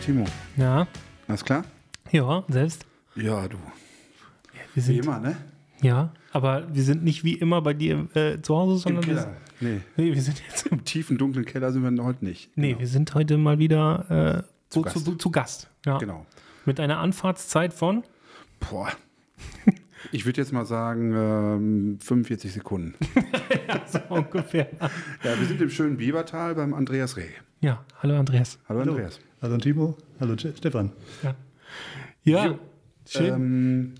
Timo. Ja, Alles klar? ja, selbst. Ja, du. Wir Wie immer, ne? ja, aber wir sind nicht wie immer bei dir äh, zu Hause, Im sondern wir, Keller. Nee. nee, wir sind jetzt, Im tiefen, dunklen Keller sind wir heute nicht. nee, wir sind heute mal wieder äh, Zu Gast. Zu, zu Gast. Ja. Genau. Mit einer Anfahrtszeit von, Boah. Ich würde jetzt mal sagen, ähm, 45 Sekunden. so ungefähr. Ja, wir sind im schönen Biebertal beim Andreas Reh. Ja, hallo Andreas. Hallo, Andreas. Hallo Timo, hallo Stefan. Ja, ja schön. Ähm,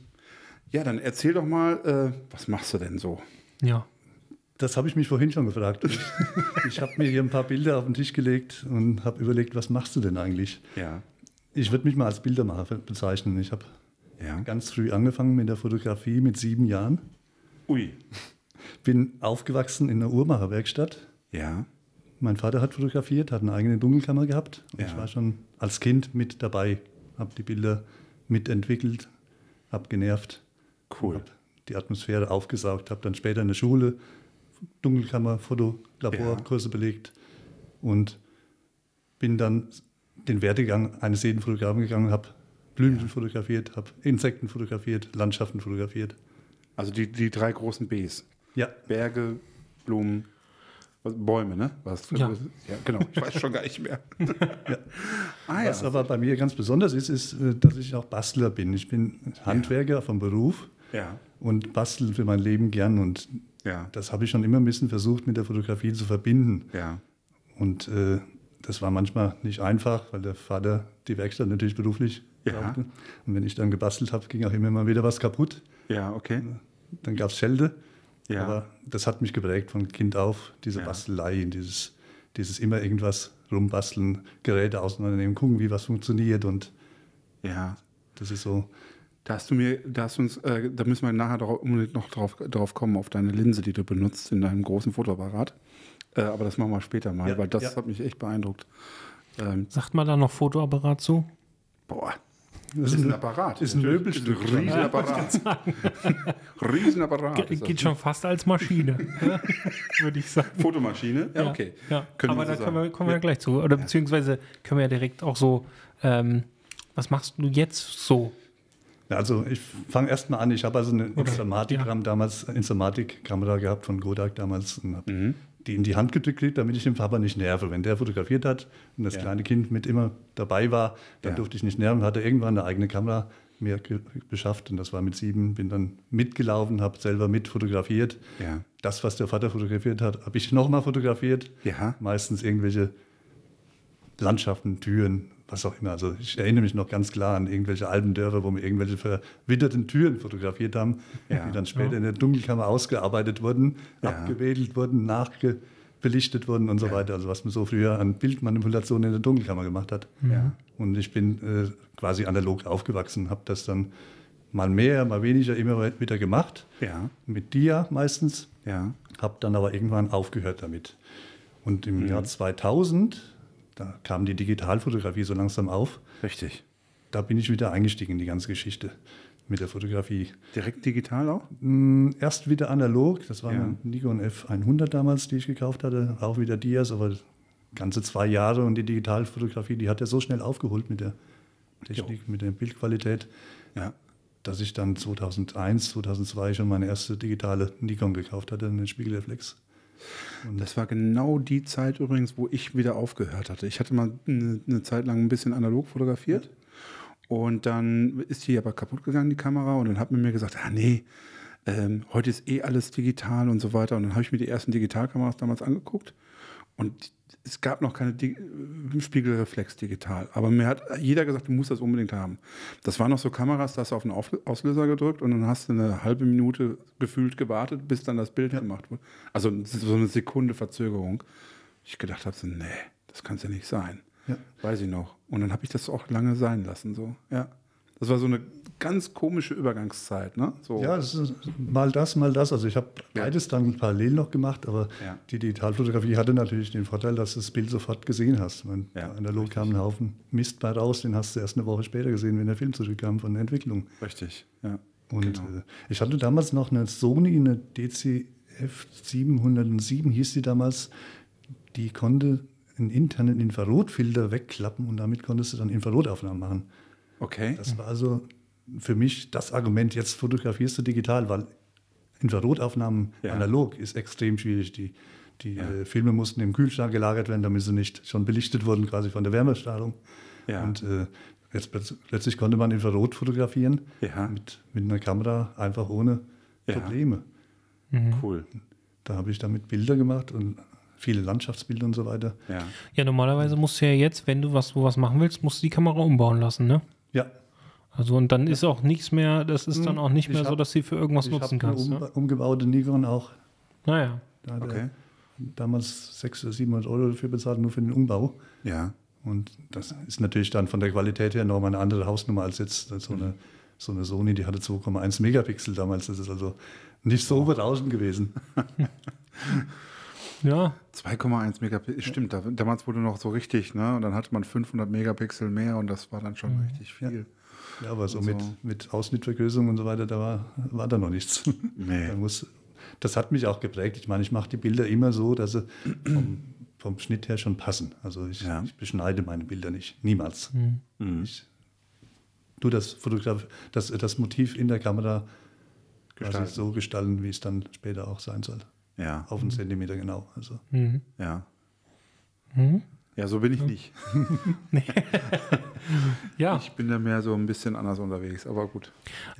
ja, dann erzähl doch mal, äh, was machst du denn so? ja, Das habe ich mich vorhin schon gefragt. Ich, ich habe mir hier ein paar Bilder auf den Tisch gelegt und habe überlegt, was machst du denn eigentlich? Ja. Ich würde mich mal als Bildermacher bezeichnen. Ich habe Ja. ganz früh angefangen mit der Fotografie mit sieben Jahren. Ui. Bin aufgewachsen in einer Uhrmacherwerkstatt. Ja. Mein Vater hat fotografiert, hat eine eigene Dunkelkammer gehabt. Und Ja. Ich war schon als Kind mit dabei, habe die Bilder mitentwickelt, habe genervt, Cool. habe die Atmosphäre aufgesaugt, habe dann später in der Schule Dunkelkammer, Fotolaborkurse belegt und bin dann den Werdegang eines jeden Fotografen gegangen, habe Blümchen fotografiert, habe Insekten fotografiert, Landschaften fotografiert. Also die, die drei großen Bs. Ja, Berge, Blumen, was, Bäume, ne? Was, Ja. ja, genau. Ich weiß schon gar nicht mehr. Ah, was ja. aber bei mir ganz besonders ist, ist, äh, dass ich auch Bastler bin. Ich bin Handwerker vom Beruf Ja. und bastel für mein Leben gern und Ja. das habe ich schon immer ein bisschen versucht mit der Fotografie zu verbinden. Ja. Und äh, das war manchmal nicht einfach, weil der Vater die Werkstatt natürlich beruflich Ja. brauchte. Und wenn ich dann gebastelt habe, ging auch immer mal wieder was kaputt. Ja, okay. Dann gab es Schelde. Ja. Aber das hat mich geprägt von Kind auf, diese Ja. Bastelei, dieses, dieses immer irgendwas rumbasteln, Geräte auseinandernehmen, gucken, wie was funktioniert. Und Ja. das ist so, Da hast du mir, da hast du uns, äh, da müssen wir nachher drauf, unbedingt noch drauf, drauf kommen, auf deine Linse, die du benutzt in deinem großen Fotoapparat. Äh, aber das machen wir später mal, Ja, weil das ja. hat mich echt beeindruckt. Ähm, sagt mal da noch Fotoapparat zu? boah. Das ist ein Apparat. ist ein. Möbelstück. Ein Riesenapparat. Riesenapparat. Ge geht schon fast als Maschine, ja, würde ich sagen. Fotomaschine? Ja, okay. Ja. Können Aber wir da so kommen wir, kommen wir ja. gleich zu. Oder beziehungsweise können wir ja direkt auch so, ähm, was machst du jetzt so? Ja, also ich fange erst mal an. Ich habe also eine Instamatik-Ram damals, Instamatik-Kamera gehabt von Kodak damals und habe Mhm. Die in die Hand gedrückt, damit ich den Papa nicht nerve. Wenn der fotografiert hat und das Ja. kleine Kind mit immer dabei war, dann Ja. durfte ich nicht nerven. Hatte irgendwann eine eigene Kamera mir beschafft und das war mit sieben. Bin dann mitgelaufen, habe selber mit fotografiert. Ja. Das, was der Vater fotografiert hat, habe ich nochmal fotografiert. Meistens irgendwelche Landschaften, Türen, was auch immer. Also ich erinnere mich noch ganz klar an irgendwelche alten Dörfer, wo wir irgendwelche verwitterten Türen fotografiert haben, Ja. die dann später in der Dunkelkammer ausgearbeitet wurden, Ja. abgewedelt wurden, nachbelichtet wurden und so weiter. Also was man so früher an Bildmanipulation in der Dunkelkammer gemacht hat. Ja. Und ich bin äh, quasi analog aufgewachsen, habe das dann mal mehr, mal weniger immer wieder gemacht, Ja. mit Dia meistens. Ja. Habe dann aber irgendwann aufgehört damit. Und im Mhm. Jahr 2000, da kam die Digitalfotografie so langsam auf, Richtig. da bin ich wieder eingestiegen in die ganze Geschichte mit der Fotografie. Direkt digital auch? Hm, Erst wieder analog, das war Ja. eine Nikon F100 damals, die ich gekauft hatte, auch wieder Dias, aber ganze zwei Jahre und die Digitalfotografie, die hat ja so schnell aufgeholt mit der Technik, mit der Bildqualität, Ja. dass ich dann 2001, 2002 schon meine erste digitale Nikon gekauft hatte, eine Spiegelreflex. Das war genau die Zeit übrigens, wo ich wieder aufgehört hatte. Ich hatte mal eine, eine Zeit lang ein bisschen analog fotografiert. Und dann ist die aber kaputt gegangen, die Kamera. Und dann hat man mir gesagt, ah nee, ähm, heute ist eh alles digital und so weiter. Und dann habe ich mir die ersten Digitalkameras damals angeguckt. Und es gab noch keine Di äh, Spiegelreflex digital. Aber mir hat jeder gesagt, du musst das unbedingt haben. Das waren noch so Kameras, da hast du auf den Auslöser gedrückt und dann hast du eine halbe Minute gefühlt gewartet, bis dann das Bild gemacht wurde. Also so eine Sekunde Verzögerung. Ich gedacht habe, so, nee, das kann es ja nicht sein. Ja. Weiß ich noch. Und dann habe ich das auch lange sein lassen. So. Ja. Das war so eine ganz komische Übergangszeit. Ne? So. Ja, mal das, mal das. Also ich habe beides dann parallel noch gemacht, aber Ja. die Digitalfotografie hatte natürlich den Vorteil, dass du das Bild sofort gesehen hast. Ja, analog kam ein Haufen Mist bei raus, den hast du erst eine Woche später gesehen, wenn der Film zurückkam von der Entwicklung. Richtig. Ja. Und Genau. äh, ich hatte damals noch eine Sony, eine DCF 707 hieß die damals, die konnte einen internen Infrarotfilter wegklappen und damit konntest du dann Infrarotaufnahmen machen. Okay. Das war also für mich das Argument, jetzt fotografierst du digital, weil Infrarotaufnahmen Ja. analog ist extrem schwierig. Die, die Ja. äh, Filme mussten im Kühlschrank gelagert werden, damit sie nicht schon belichtet wurden, quasi von der Wärmestrahlung. Ja. Und äh, jetzt plötz- plötzlich konnte man Infrarot fotografieren Ja. mit, mit einer Kamera einfach ohne Ja. Probleme. Cool. Da habe ich damit Bilder gemacht und viele Landschaftsbilder und so weiter. Ja. Ja, normalerweise musst du ja jetzt, wenn du was, sowas machen willst, musst du die Kamera umbauen lassen, ne? Ja, Also und dann ist auch nichts mehr, das ist dann auch nicht Ich mehr so, hab- dass du sie für irgendwas ich nutzen habe eine kannst. um, Ne? umgebaute Nikon auch. Naja. Da Okay. damals 600 oder 700 Euro dafür bezahlt, nur für den Umbau. Ja. Und das ist natürlich dann von der Qualität her nochmal eine andere Hausnummer als jetzt so eine, so eine Sony, die hatte 2,1 Megapixel damals. Das ist also nicht so berauschend gewesen. Ja, 2,1 Megapixel, stimmt, da, damals wurde noch so richtig, ne? Und dann hatte man 500 Megapixel mehr und das war dann schon richtig viel. Ja, aber so Also- mit, mit Ausschnittvergrößerung und so weiter, da war, war da noch nichts. Nee. Da muss, das hat mich auch geprägt. Ich meine, ich mache die Bilder immer so, dass sie vom, vom Schnitt her schon passen. Also ich, Ja. ich beschneide meine Bilder nicht. Niemals. Mhm. Ich tue das, Fotograf das, das Motiv in der Kamera quasi Gestalten. so gestalten, wie es dann später auch sein soll. Ja, Auf einen Zentimeter genau. Also. mhm. ja. Mhm. Ja, so bin ich nicht. ja. Ich bin da mehr so ein bisschen anders unterwegs, aber gut.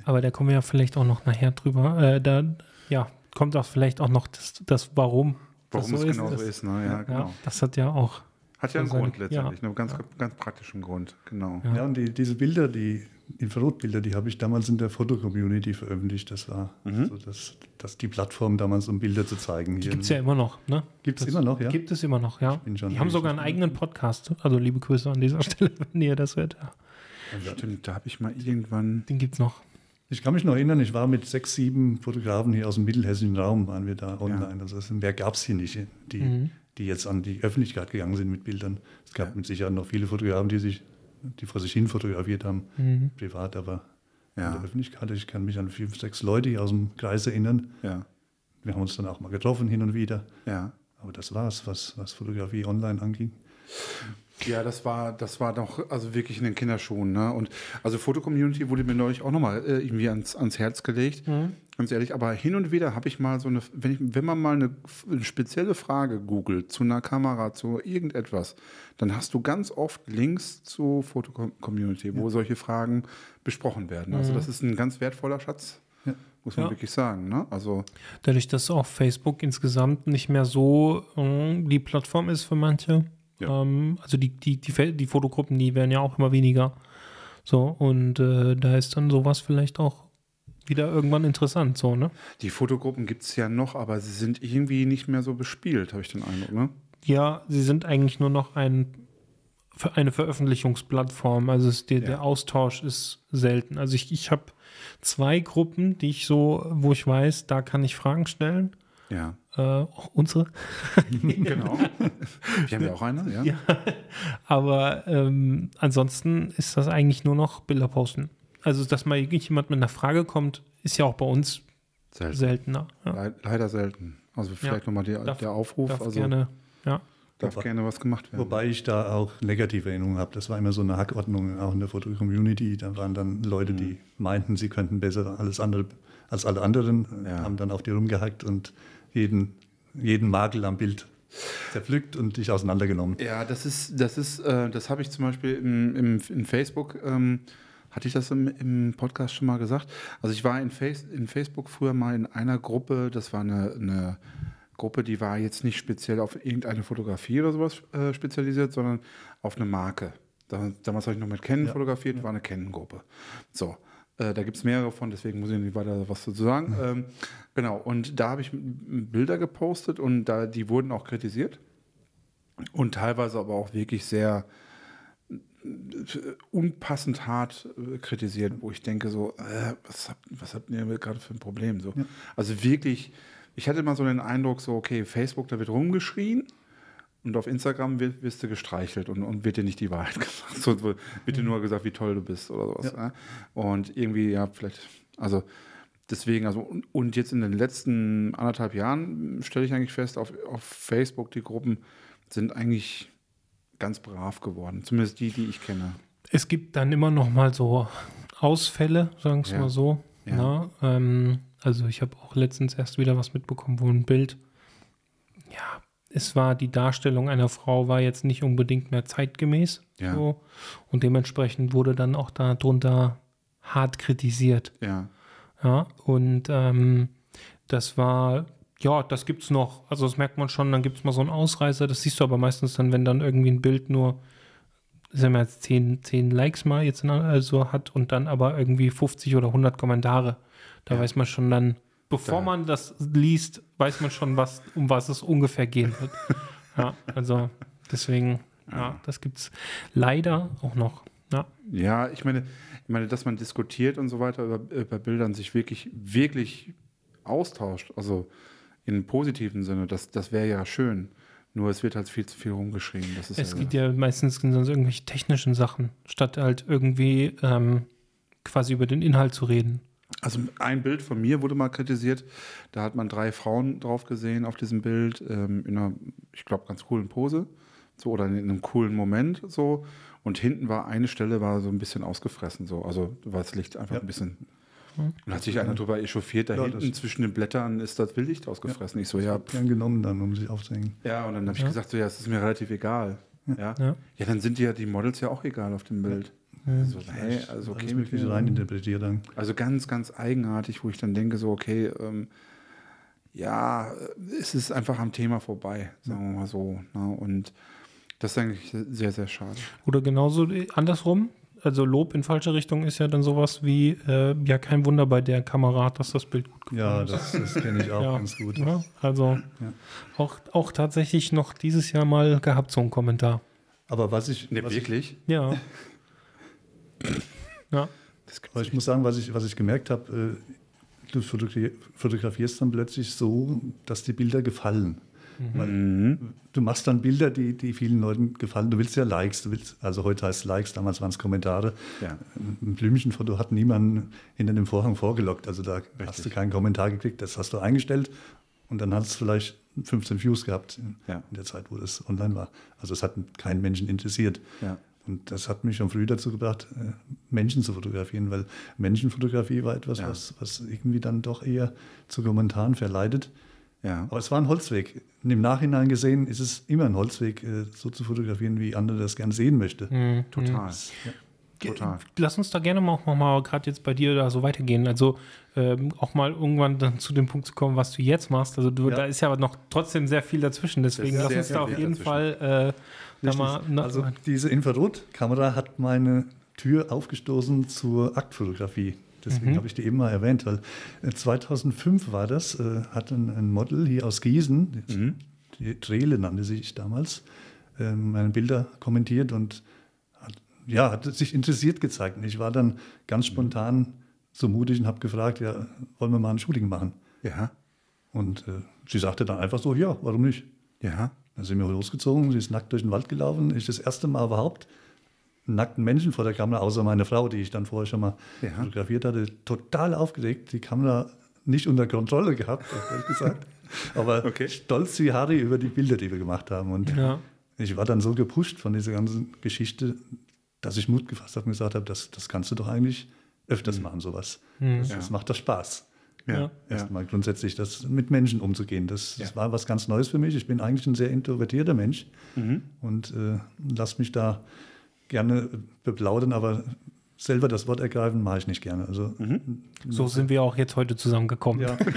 aber da kommen wir ja vielleicht auch noch nachher drüber. Äh, da ja, kommt auch vielleicht auch noch das, das Warum. das Warum es genau so das- ist, ne? Ja, genau. Ja, das hat ja auch. Hat ja einen Grund letztendlich, ja. einen ganz, ganz praktischen Grund, genau. Ja. Ja, und die, diese Bilder, die Infrarotbilder, die habe ich damals in der Foto-Community veröffentlicht. Das war Mhm. so das, das die Plattform damals, um Bilder zu zeigen. Die gibt es ja immer noch, ne? Gibt's Das immer noch, ja? Gibt es immer noch, ja. bin schon Die haben sogar einen eigenen Podcast. Also liebe Grüße an dieser Stelle, wenn ihr das hört. Ja, Stimmt, da habe ich mal irgendwann. den gibt es noch. Ich kann mich noch erinnern, ich war mit sechs, sieben Fotografen hier aus dem mittelhessischen Raum, waren wir da online. Also es- mehr gab es hier nicht, die, Mhm. Die jetzt an die Öffentlichkeit gegangen sind mit Bildern. Es gab Ja. mit Sicherheit noch viele Fotografen, die sich, die vor sich hin fotografiert haben, Mhm. privat, aber in Ja. der Öffentlichkeit, ich kann mich an fünf, sechs Leute hier aus dem Kreis erinnern. Ja, Wir haben uns dann auch mal getroffen hin und wieder. ja. Aber das war's, was, was Fotografie online anging. Ja, das war, das war doch also wirklich in den Kinderschuhen. Ne? Und also Foto-Community wurde mir neulich auch nochmal äh, irgendwie ans, ans Herz gelegt. Ganz ehrlich, aber hin und wieder habe ich mal so eine, wenn, ich, wenn man mal eine, eine spezielle Frage googelt zu einer Kamera, zu irgendetwas, dann hast du ganz oft Links zu Foto-Community, wo solche Fragen besprochen werden. Also das ist ein ganz wertvoller Schatz, Ja. muss man Ja. wirklich sagen. Ne? Also Dadurch, dass auch Facebook insgesamt nicht mehr so äh, die Plattform ist für manche. Ja. Ähm, also die, die, die, die Fotogruppen, die werden ja auch immer weniger. So, und äh, da ist dann sowas vielleicht auch wieder irgendwann interessant, so, ne? die Fotogruppen gibt es ja noch, aber sie sind irgendwie nicht mehr so bespielt, habe ich den Eindruck. Ne? Ja, sie sind eigentlich nur noch ein, für eine Veröffentlichungsplattform. Also es, der, Ja. der Austausch ist selten. Also ich, ich habe zwei Gruppen, die ich so, wo ich weiß, da kann ich Fragen stellen. Ja. Äh, auch unsere. Genau. Wir haben ja auch eine, ja. Ja. Aber ähm, ansonsten ist das eigentlich nur noch Bilder posten. Also, dass mal irgendjemand mit einer Frage kommt, ist ja auch bei uns Selten. seltener. Ja. Le- Leider selten. Also vielleicht nochmal die, Darf- der Aufruf. Darf also gerne, ja. darf Wobei- gerne was gemacht werden. Wobei ich da auch negative Erinnerungen habe. Das war immer so eine Hackordnung, auch in der Foto-Community. Da waren dann Leute, die meinten, sie könnten besser alles andere als alle anderen, Ja. haben dann auf die rumgehackt und jeden, jeden Makel am Bild zerpflückt und dich auseinandergenommen. Ja, das ist, das ist, äh, das habe ich zum Beispiel im, im, in Facebook, ähm, hatte ich das im, im Podcast schon mal gesagt? Also ich war in, Face, in Facebook früher mal in einer Gruppe, das war eine, eine Gruppe, die war jetzt nicht speziell auf irgendeine Fotografie oder sowas äh, spezialisiert, sondern auf eine Marke. Da, damals habe ich noch mit Canon Ja. fotografiert, war eine Canon-Gruppe. So, äh, da gibt es mehrere von, deswegen muss ich nicht weiter was dazu sagen. Ähm, genau, und da habe ich Bilder gepostet und da, die wurden auch kritisiert und teilweise aber auch wirklich sehr unpassend hart äh, kritisiert, wo ich denke so, äh, was, habt, was habt ihr gerade für ein Problem? So. Also wirklich, ich hatte immer so den Eindruck, so, okay, Facebook, da wird rumgeschrien und auf Instagram wird, wirst du gestreichelt und, und wird dir nicht die Wahrheit gesagt. So, wird dir nur gesagt, wie toll du bist oder sowas. Ja. Und irgendwie, ja, vielleicht, also deswegen, also und, und jetzt in den letzten anderthalb Jahren stelle ich eigentlich fest, auf, auf Facebook, die Gruppen sind eigentlich ganz brav geworden. Zumindest die, die ich kenne. Es gibt dann immer noch mal so Ausfälle, sagen wir Ja. mal so. Ja. Na, ähm, also ich habe auch letztens erst wieder was mitbekommen, wo ein Bild, ja, es war die Darstellung einer Frau war jetzt nicht unbedingt mehr zeitgemäß. Ja. So, und dementsprechend wurde dann auch darunter hart kritisiert. Ja. Ja, und ähm, das war, ja, das gibt's noch. Also das merkt man schon, dann gibt's mal so einen Ausreißer. Das siehst du aber meistens dann, wenn dann irgendwie ein Bild nur, sagen wir jetzt 10, 10 Likes mal jetzt also hat und dann aber irgendwie 50 oder 100 Kommentare. Da weiß man schon dann, bevor Da- man das liest, weiß man schon, was, um was es ungefähr gehen wird. ja, also deswegen, ja, das gibt's leider auch noch. Ja. Ja, ich meine, ich meine, dass man diskutiert und so weiter über, über Bildern sich wirklich, wirklich austauscht, also im positiven Sinne, das, das wäre ja schön. Nur es wird halt viel zu viel rumgeschrieben. Das ist Es ja, geht ja meistens um irgendwelche technischen Sachen, statt halt irgendwie ähm, quasi über den Inhalt zu reden. Also ein Bild von mir wurde mal kritisiert. Da hat man drei Frauen drauf gesehen auf diesem Bild ähm, in einer, ich glaube, ganz coolen Pose, so oder in einem coolen Moment so. Und hinten war eine Stelle war so ein bisschen ausgefressen, so. Also war das Licht einfach Ja. ein bisschen. Und hat sich einer darüber echauffiert, da Ja, hinten das- zwischen den Blättern ist das Wildlicht ausgefressen. Ich so, ja, Gern genommen dann, um sich aufzuhängen. ja, und dann habe ich gesagt, so, ja, es ist mir relativ egal. Ja. Ja. ja. dann sind die ja die Models ja auch egal auf dem Bild. So, hey, also okay, mit Mögliche mir. rein interpretiert dann. Also ganz, ganz eigenartig, wo ich dann denke, so, okay, ähm, ja, es ist einfach am Thema vorbei, sagen wir mal so. Ne? Und das ist eigentlich sehr, sehr schade. Oder genauso andersrum. Also Lob in falsche Richtung ist ja dann sowas wie, äh, ja, kein Wunder bei der Kamera, dass das Bild gut Ja, das, das kenne ich auch Ja. ganz gut. Ja, also Auch, auch tatsächlich noch dieses Jahr mal gehabt, so ein Kommentar. Aber was ich, Ne, was ich, wirklich? Ja. ja. Das aber ich muss sagen, was ich, was ich gemerkt habe, äh, du fotografi- fotografierst dann plötzlich so, dass die Bilder gefallen. Weil du machst dann Bilder, die, die vielen Leuten gefallen. Du willst ja Likes, du willst, also heute heißt es Likes, damals waren es Kommentare. Ja. Ein Blümchenfoto hat niemanden hinter dem Vorhang vorgelockt. Also da hast du keinen Kommentar gekriegt, das hast du eingestellt und dann hast du vielleicht 15 Views gehabt in, Ja. in der Zeit, wo das online war. Also es hat keinen Menschen interessiert. Ja. Und das hat mich schon früh dazu gebracht, äh, Menschen zu fotografieren, weil Menschenfotografie war etwas, Ja. was, was irgendwie dann doch eher zu Kommentaren verleitet. Ja. Aber es war ein Holzweg. Und im Nachhinein gesehen ist es immer ein Holzweg, äh, so zu fotografieren, wie andere das gern sehen möchte. Mhm. Total. Total. Lass uns da gerne mal auch noch mal gerade jetzt bei dir da so weitergehen. Also ähm, auch mal irgendwann dann zu dem Punkt zu kommen, was du jetzt machst. Also du, Ja. da ist ja aber noch trotzdem sehr viel dazwischen. Deswegen ist lass uns sehr da auf jeden dazwischen. Fall äh, also diese Infrarotkamera hat meine Tür aufgestoßen zur Aktfotografie. Deswegen habe ich die eben mal erwähnt, weil äh, 2005 war das, äh, hat ein, ein Model hier aus Gießen, die, die Trele nannte sich damals, äh, meine Bilder kommentiert und hat, ja, hat sich interessiert gezeigt. Und ich war dann ganz spontan so mutig und habe gefragt, ja, wollen wir mal ein Shooting machen? Ja. Und äh, sie sagte dann einfach so, ja, warum nicht? Ja. Dann sind wir losgezogen, sie ist nackt durch den Wald gelaufen. Ich das erste Mal überhaupt einen nackten Menschen vor der Kamera, außer meine Frau, die ich dann vorher schon mal Ja. fotografiert hatte, total aufgeregt, die Kamera nicht unter Kontrolle gehabt, ehrlich gesagt. Aber Okay. stolz wie Harry über die Bilder, die wir gemacht haben. Und Ja. ich war dann so gepusht von dieser ganzen Geschichte, dass ich Mut gefasst habe und gesagt habe, das, das kannst du doch eigentlich öfters machen, sowas. Das, das macht doch Spaß. Ja. Ja. Ja. Erstmal grundsätzlich das mit Menschen umzugehen. Das, das Ja. war was ganz Neues für mich. Ich bin eigentlich ein sehr introvertierter Mensch und äh, lass mich da gerne beplaudern, aber selber das Wort ergreifen mache ich nicht gerne. Also So sind wir auch jetzt heute zusammengekommen. ja,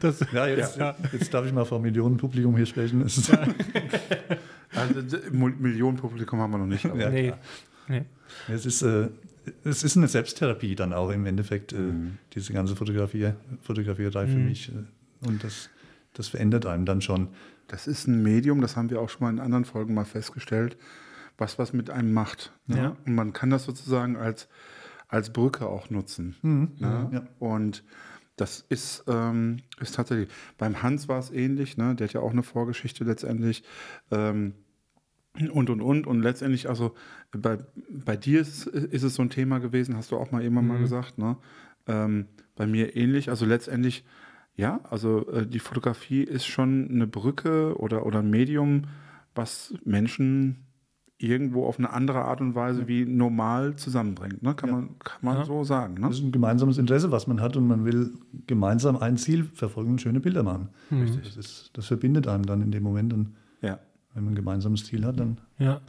Das, ja, jetzt, jetzt darf ich mal vor Millionen Publikum hier sprechen. Also, d- Mul- Millionen Publikum haben wir noch nicht. Aber Ja, nee. nee. es ist, äh, es ist eine Selbsttherapie dann auch im Endeffekt, äh, diese ganze Fotografie, Fotografierei für mich. Äh, und das, das verändert einem dann schon. Das ist ein Medium, das haben wir auch schon mal in anderen Folgen mal festgestellt, was was mit einem macht. Ne? Ja. Und man kann das sozusagen als, als Brücke auch nutzen. Ne? ja. Und das ist, ähm, ist tatsächlich. Beim Hans war es ähnlich, ne? Der hat ja auch eine Vorgeschichte letztendlich. Ähm, und und und und letztendlich, also bei, bei dir ist, ist es so ein Thema gewesen, hast du auch mal irgendwann mal gesagt, ne? Ähm, bei mir ähnlich, also letztendlich, ja, also äh, die Fotografie ist schon eine Brücke oder, oder ein Medium, was Menschen irgendwo auf eine andere Art und Weise wie normal zusammenbringt, ne? Kann Ja. man, kann man Ja. so sagen, ne? Das ist ein gemeinsames Interesse, was man hat und man will gemeinsam ein Ziel verfolgen und schöne Bilder machen. Das, ist, das verbindet einem dann in dem Moment und Ja. Wenn man ein gemeinsames Ziel hat, dann Ja.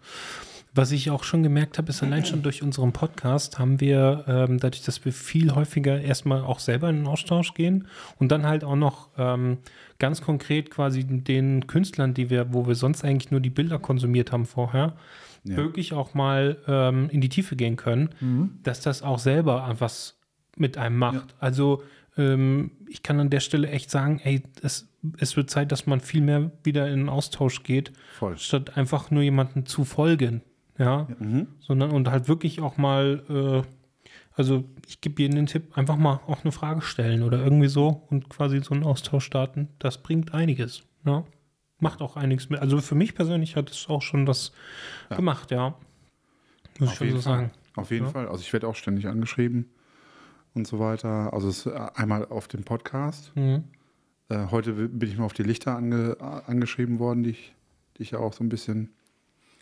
Was ich auch schon gemerkt habe, ist allein schon durch unseren Podcast haben wir, ähm, dadurch, dass wir viel häufiger erstmal auch selber in den Austausch gehen und dann halt auch noch ähm, ganz konkret quasi den Künstlern, die wir, wo wir sonst eigentlich nur die Bilder konsumiert haben vorher, Ja. wirklich auch mal ähm, in die Tiefe gehen können, dass das auch selber was mit einem macht. Also ähm, ich kann an der Stelle echt sagen, ey, es, es wird Zeit, dass man viel mehr wieder in den Austausch geht, Voll. statt einfach nur jemanden zu folgen. Ja, sondern und halt wirklich auch mal, äh, also ich gebe Ihnen den Tipp, einfach mal auch eine Frage stellen oder irgendwie so und quasi so einen Austausch starten. Das bringt einiges. Ja. Macht auch einiges mit. Also für mich persönlich hat es auch schon was gemacht, ja. Muss ich Auf schon so Fall. sagen. Auf jeden Ja. Fall. Also ich werde auch ständig angeschrieben und so weiter. Also es ist äh, einmal auf dem Podcast. Mhm. Äh, heute bin ich mal auf die Lichter ange, äh, angeschrieben worden, die ich, die ich ja auch so ein bisschen,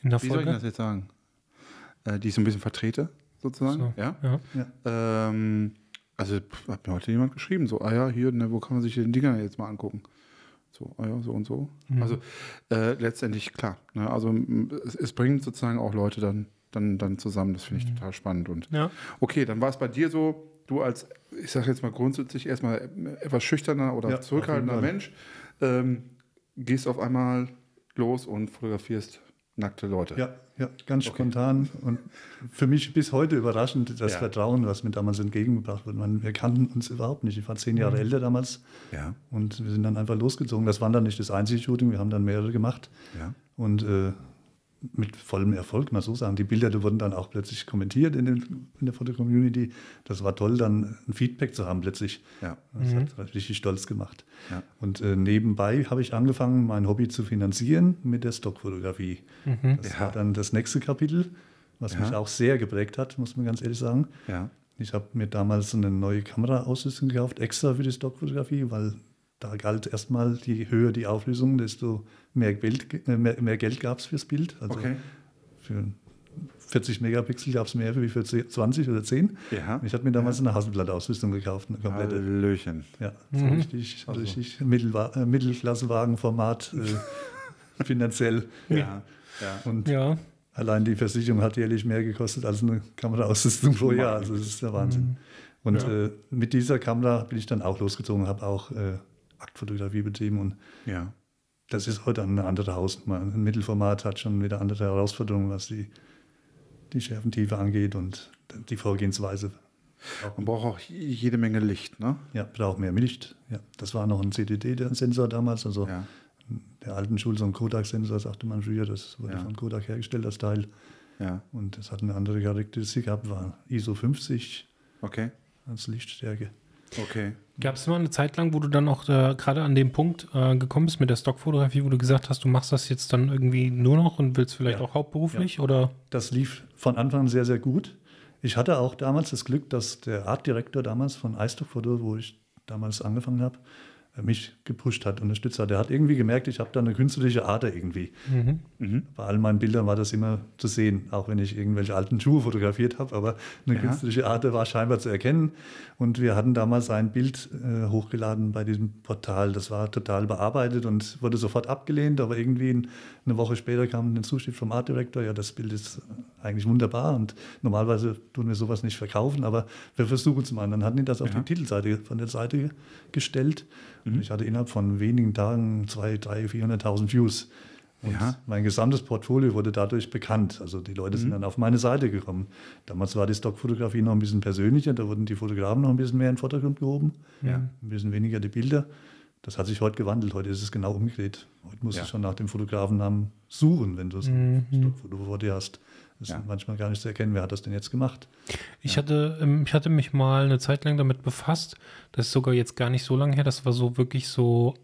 In der wie soll ich Folge. das jetzt sagen? Äh, die ich so ein bisschen vertrete, sozusagen. So. Ja. Ja. Ähm, also hat mir heute jemand geschrieben, so, ah ja, hier, ne, wo kann man sich den Dinger jetzt mal angucken? So, ah ja, so und so. Mhm. Also äh, letztendlich klar. Ne, also es, es bringt sozusagen auch Leute dann, dann, dann zusammen. Das finde ich Mhm. total spannend. Und ja. okay, dann war es bei dir so, du als, ich sage jetzt mal grundsätzlich erstmal etwas schüchterner oder Ja, zurückhaltender Mensch, ähm, gehst auf einmal los und fotografierst nackte Leute. Ja, ja, ganz spontan und für mich bis heute überraschend das Ja. Vertrauen, was mir damals entgegengebracht wurde. Man, wir kannten uns überhaupt nicht. Ich war zehn Jahre älter damals Ja. und wir sind dann einfach losgezogen. Das war dann nicht das einzige Shooting, wir haben dann mehrere gemacht Ja. und äh, mit vollem Erfolg, mal so sagen. Die Bilder die wurden dann auch plötzlich kommentiert in, den, in der Foto-Community. Das war toll, dann ein Feedback zu haben plötzlich. Ja. Das hat richtig stolz gemacht. Ja. Und äh, nebenbei habe ich angefangen, mein Hobby zu finanzieren mit der Stockfotografie. Das Ja. war dann das nächste Kapitel, was Ja. mich auch sehr geprägt hat, muss man ganz ehrlich sagen. Ja. Ich habe mir damals eine neue Kameraausrüstung gekauft, extra für die Stockfotografie, weil da galt erstmal, je höher die Auflösung, desto mehr Geld, äh, mehr, mehr Geld gab es fürs Bild. Also Okay. für 40 Megapixel gab es mehr wie für 10 20 oder 10. Ja. Ich habe mir damals eine Hasselblatt-Ausrüstung gekauft, eine komplette. Hallöchen. Ja, so richtig, richtig Mittelwa äh, Mittelklassewagenformat äh, finanziell. Ja. Ja. Und Ja. allein die Versicherung hat jährlich mehr gekostet als eine Kameraausrüstung pro Jahr. Also das ist der Wahnsinn. Und äh, mit dieser Kamera bin ich dann auch losgezogen, habe auch äh, Aktfotografie betrieben und Ja. Das ist heute eine andere Hausnummer. Ein Mittelformat hat schon wieder andere Herausforderungen, was die, die Schärfentiefe angeht und die Vorgehensweise. Man braucht auch jede Menge Licht, ne? Ja, braucht mehr Licht. Ja, das war noch ein CDD-Sensor damals, also Ja. der alten Schule, so ein Kodak-Sensor, sagte man früher. Das wurde Ja. von Kodak hergestellt, das Teil. Ja. Und das hat eine andere Charakteristik gehabt, war ISO 50 Okay. als Lichtstärke. Okay. Gab es mal eine Zeit lang, wo du dann auch äh, gerade an dem Punkt äh, gekommen bist mit der Stockfotografie, wo du gesagt hast, du machst das jetzt dann irgendwie nur noch und willst vielleicht Ja. auch hauptberuflich oder? Das lief von Anfang an sehr, sehr gut. Ich hatte auch damals das Glück, dass der Artdirektor damals von iStock Photo, wo ich damals angefangen habe, mich gepusht hat, unterstützt hat. Er hat irgendwie gemerkt, ich habe da eine künstlerische Ader irgendwie. Bei all meinen Bildern war das immer zu sehen, auch wenn ich irgendwelche alten Schuhe fotografiert habe, aber eine Ja. künstlerische Ader war scheinbar zu erkennen. Und wir hatten damals ein Bild äh, hochgeladen bei diesem Portal. Das war total bearbeitet und wurde sofort abgelehnt, aber irgendwie ein- eine Woche später kam eine Zuschrift vom Art Director, ja, das Bild ist eigentlich wunderbar und normalerweise tun wir sowas nicht verkaufen, aber wir versuchen es mal. Und dann hatten die das auf Ja. die Titelseite von der Seite gestellt und ich hatte innerhalb von wenigen Tagen 200.000, 300.000, 400.000 Views. Und Ja. mein gesamtes Portfolio wurde dadurch bekannt. Also die Leute sind dann auf meine Seite gekommen. Damals war die Stockfotografie noch ein bisschen persönlicher, da wurden die Fotografen noch ein bisschen mehr in den Vordergrund gehoben, Ja. ein bisschen weniger die Bilder. Das hat sich heute gewandelt. Heute ist es genau umgedreht. Heute musst Ja. du schon nach dem Fotografennamen suchen, wenn du so ein Stockfoto vor dir hast. Das Ja. ist manchmal gar nicht zu erkennen, wer hat das denn jetzt gemacht. Ich, hatte, ähm, ich hatte mich mal eine Zeit lang damit befasst. Das ist sogar jetzt gar nicht so lange her. Das war so wirklich so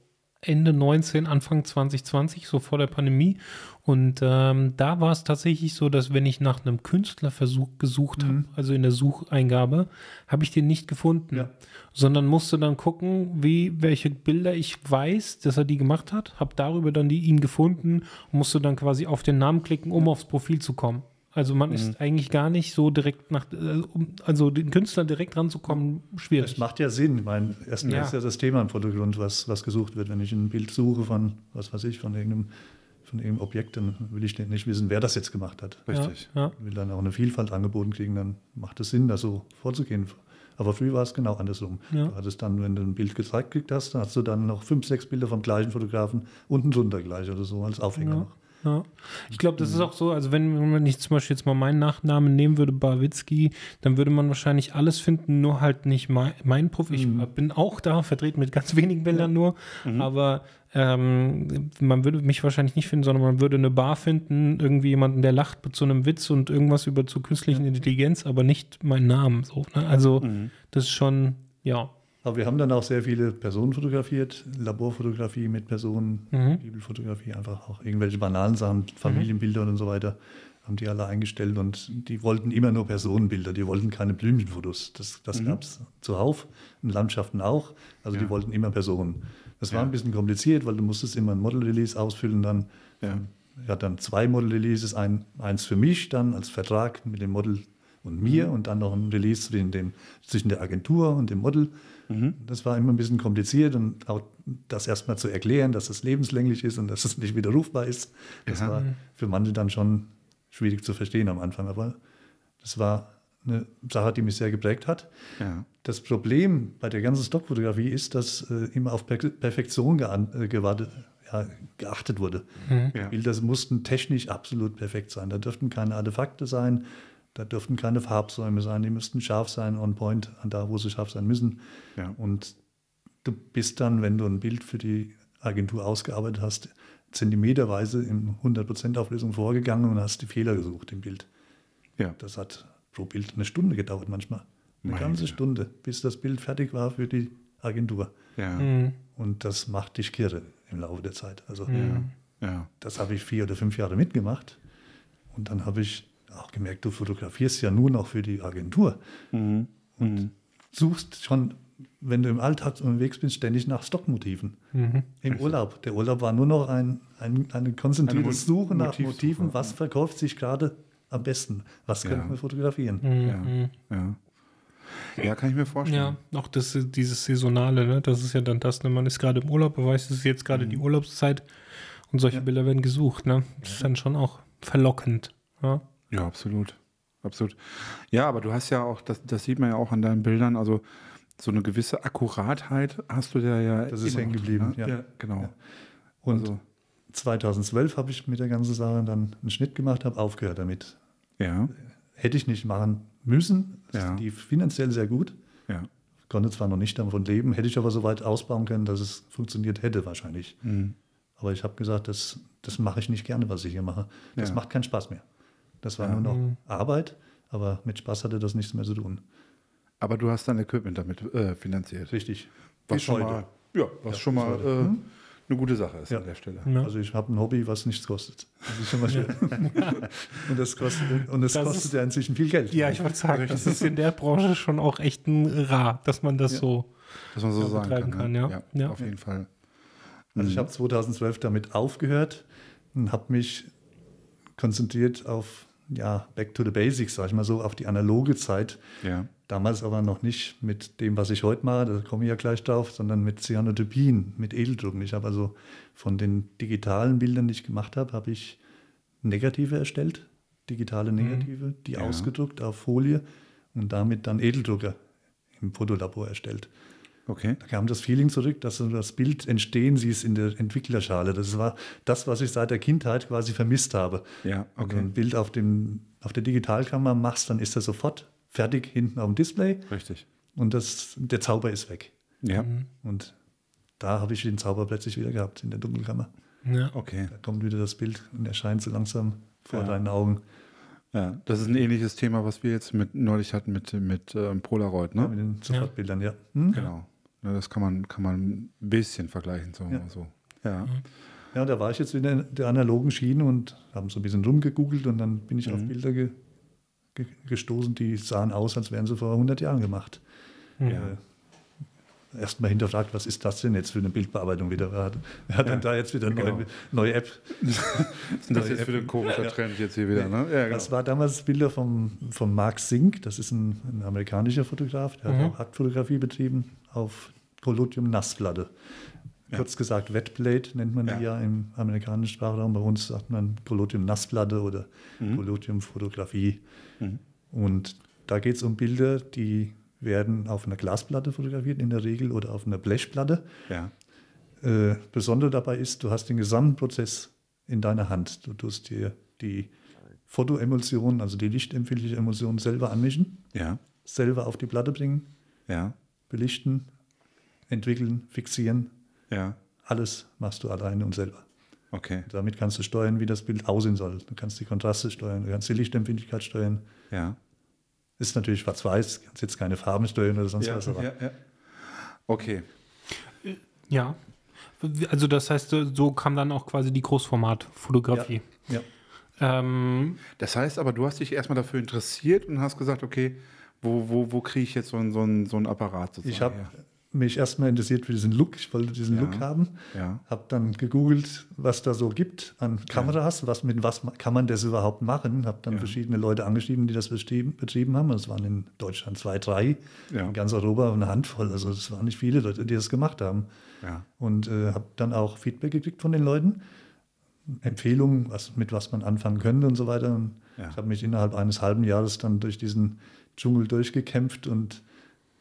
Ende 19, Anfang 2020, so vor der Pandemie. Und ähm, da war es tatsächlich so, dass wenn ich nach einem Künstlerversuch gesucht habe, also in der Sucheingabe, habe ich den nicht gefunden. Ja. Sondern musste dann gucken, wie, welche Bilder ich weiß, dass er die gemacht hat, habe darüber dann die ihn gefunden und musste dann quasi auf den Namen klicken, um aufs Profil zu kommen. Also man ist eigentlich gar nicht so direkt nach, äh, um, also den Künstler direkt ranzukommen, schwierig. Das macht ja Sinn. Ich meine, erstmal Ja. ist ja das Thema im Vordergrund, was, was gesucht wird. Wenn ich ein Bild suche von, was weiß ich, von irgendeinem, von irgendeinem Objekt, dann will ich nicht wissen, wer das jetzt gemacht hat. Richtig. Ja, ja. Ich will dann auch eine Vielfalt angeboten kriegen, dann macht es Sinn, da so vorzugehen. Aber früher war es genau andersrum. Ja. Du hattest dann, wenn du ein Bild gezeigt gekriegt hast, dann hast du dann noch fünf, sechs Bilder vom gleichen Fotografen unten drunter gleich oder so als Aufhänger Ja. noch. Ja. Ich glaube, das ist auch so, also wenn, wenn ich zum Beispiel jetzt mal meinen Nachnamen nehmen würde, Barwitzki, dann würde man wahrscheinlich alles finden, nur halt nicht mein, mein Profil. Ich bin auch da, vertreten mit ganz wenigen Bildern nur, aber ähm, man würde mich wahrscheinlich nicht finden, sondern man würde eine Bar finden, irgendwie jemanden, der lacht mit so einem Witz und irgendwas über zu künstlichen Intelligenz, aber nicht meinen Namen. So, ne? Also das ist schon, ja. Aber wir haben dann auch sehr viele Personen fotografiert, Laborfotografie mit Personen, Mhm. Bibelfotografie, einfach auch irgendwelche banalen Sachen, Familienbilder und so weiter, haben die alle eingestellt und die wollten immer nur Personenbilder, die wollten keine Blümchenfotos. Das, das gab es zuhauf, in Landschaften auch, also die wollten immer Personen. Das war ein bisschen kompliziert, weil du musstest immer ein Model-Release ausfüllen dann. Ja. Ich hatte dann zwei Model-Releases, ein, eins für mich dann als Vertrag mit dem Model und mir und dann noch ein Release zwischen, dem, zwischen der Agentur und dem Model. Das war immer ein bisschen kompliziert und auch das erstmal zu erklären, dass es lebenslänglich ist und dass es nicht widerrufbar ist. Das Ja. war für manche dann schon schwierig zu verstehen am Anfang, aber das war eine Sache, die mich sehr geprägt hat. Ja. Das Problem bei der ganzen Stockfotografie ist, dass äh, immer auf per Perfektion äh, gewartet, ja, geachtet wurde. Ja. Bilder mussten technisch absolut perfekt sein. Da dürften keine Artefakte sein, da dürften keine Farbsäume sein, die müssten scharf sein, on point, an da, wo sie scharf sein müssen. Ja. Und du bist dann, wenn du ein Bild für die Agentur ausgearbeitet hast, zentimeterweise in 100% Auflösung vorgegangen und hast die Fehler gesucht im Bild. Ja. Das hat pro Bild eine Stunde gedauert manchmal. Eine Meine ganze. Stunde, bis das Bild fertig war für die Agentur. Ja. Mhm. Und das macht dich kirre im Laufe der Zeit. Also Ja. das habe ich vier oder fünf Jahre mitgemacht. Und dann habe ich auch gemerkt, du fotografierst ja nur noch für die Agentur. Mhm. Und suchst schon, wenn du im Alltag unterwegs bist, ständig nach Stockmotiven. Mhm. Im Urlaub. Der Urlaub war nur noch ein, ein, eine konzentrierte Eine Mo- Suche nach Motiven. Was verkauft sich gerade am besten? Was Ja. könnten wir fotografieren? Mhm. Ja. Ja. Ja, kann ich mir vorstellen. Ja, auch das, dieses Saisonale, ne? das ist ja dann das, ne? man ist gerade im Urlaub, man weiß, es ist jetzt gerade die Urlaubszeit und solche Bilder werden gesucht. Ne? Das ist dann schon auch verlockend. Ja, Ja, absolut. Absolut. Ja, aber du hast ja auch, das, das sieht man ja auch an deinen Bildern, also so eine gewisse Akkuratheit hast du da ja. Das ist hängen noch geblieben, ne? ja. genau. Und also, 2012 habe ich mit der ganzen Sache dann einen Schnitt gemacht, habe aufgehört damit. ja, Hätte ich nicht machen müssen. Ja. lief finanziell sehr gut. ja. Konnte zwar noch nicht davon leben, hätte ich aber so weit ausbauen können, dass es funktioniert hätte wahrscheinlich. Mhm. Aber ich habe gesagt, das, das mache ich nicht gerne, was ich hier mache. Das Ja. macht keinen Spaß mehr. Das war Ja. nur noch Arbeit, aber mit Spaß hatte das nichts mehr zu tun. Aber du hast dein Equipment damit äh, finanziert. Richtig. Was Bis schon heute. mal, ja, was schon bis mal äh, eine gute Sache ist Ja. an der Stelle. Ja. Also ich habe ein Hobby, was nichts kostet. Das ist schon mal schön. und das kostet, und das Das kostet ist- ja inzwischen viel Geld. ja ich wollte sagen, das ist in der Branche schon auch echt ein rar, dass man das Ja. so. Dass man so Ja, sagen betreiben kann. ne? kann, ja. Ja. auf jeden Fall. Also ich habe 2012 damit aufgehört und habe mich konzentriert auf ja, Back to the Basics, sag ich mal so, auf die analoge Zeit. Ja. Damals aber noch nicht mit dem, was ich heute mache, da komme ich ja gleich drauf, sondern mit Cyanotypien, mit Edeldrucken. Ich habe also von den digitalen Bildern, die ich gemacht habe, habe ich Negative erstellt, digitale Negative, die Ja. ausgedruckt auf Folie und damit dann Edeldrucker im Fotolabor erstellt. Okay. Da kam das Feeling zurück, dass du das Bild entstehen siehst in der Entwicklerschale. Das war das, was ich seit der Kindheit quasi vermisst habe. Ja, Wenn du okay. ein Bild auf, dem, auf der Digitalkamera machst, dann ist das sofort fertig hinten auf dem Display Richtig. und das, der Zauber ist weg. Ja. Mhm. Und da habe ich den Zauber plötzlich wieder gehabt in der Dunkelkammer. Ja. Okay. Da kommt wieder das Bild und erscheint so langsam vor Ja. deinen Augen. Ja, das ist ein ähnliches Thema, was wir jetzt mit neulich hatten mit, mit ähm, Polaroid, Ja, ne? mit den Sofortbildern, ja. Hm? Genau. Ja, das kann man, kann man ein bisschen vergleichen, sagen wir Ja. mal so. Ja. Ja, da war ich jetzt wieder in der analogen Schiene und haben so ein bisschen rumgegoogelt und dann bin ich auf Mhm. Bilder ge ge gestoßen, die sahen aus, als wären sie vor 100 Jahren gemacht. Ja. Äh, Erstmal hinterfragt, was ist das denn jetzt für eine Bildbearbeitung wieder? Wer hat, wer hat denn da jetzt wieder eine Genau. neue, neue App? Das ist jetzt wieder ein komischer Trend jetzt hier wieder, ne? Ja, genau. Das war damals Bilder vom, vom Mark Sink, das ist ein, ein amerikanischer Fotograf, der Mhm. hat auch Aktfotografie betrieben auf Collodium-Nassplatte. Ja. Kurz gesagt, Wetplate nennt man Ja. die ja im amerikanischen Sprachraum. Bei uns sagt man Collodium-Nassplatte oder Mhm. Collodium-Fotografie. Mhm. Und da geht es um Bilder, die werden auf einer Glasplatte fotografiert in der Regel oder auf einer Blechplatte. Ja. Äh, Besondere dabei ist, du hast den gesamten Prozess in deiner Hand. Du tust dir die Fotoemulsion, also die lichtempfindliche Emulsion selber anmischen, Ja. selber auf die Platte bringen, Ja. Belichten, entwickeln, fixieren. Ja. Alles machst du alleine und selber. Okay. Damit kannst du steuern, wie das Bild aussehen soll. Du kannst die Kontraste steuern, du kannst die Lichtempfindlichkeit steuern. Ja. Ist natürlich schwarz-weiß, kannst jetzt keine Farben steuern oder sonst Ja, was. Aber ja, ja. Okay. Ja. Also das heißt, so kam dann auch quasi die Großformatfotografie. ja. Ähm, Das heißt aber, du hast dich erstmal dafür interessiert und hast gesagt, okay, wo, wo, wo kriege ich jetzt so einen, so einen, so einen Apparat sozusagen? Ich habe mich erstmal interessiert für diesen Look. Ich wollte diesen Ja. Look haben. Ja. Habe dann gegoogelt, was da so gibt an Kameras, was mit was kann man das überhaupt machen. Habe dann Ja. verschiedene Leute angeschrieben, die das betrieben, betrieben haben. Das waren in Deutschland zwei, drei, Ja. in ganz Europa eine Handvoll. Also es waren nicht viele Leute, die das gemacht haben. Ja. Und äh, habe dann auch Feedback gekriegt von den Leuten, Empfehlungen, was, mit was man anfangen könnte und so weiter. Und Ja. ich habe mich innerhalb eines halben Jahres dann durch diesen Dschungel durchgekämpft und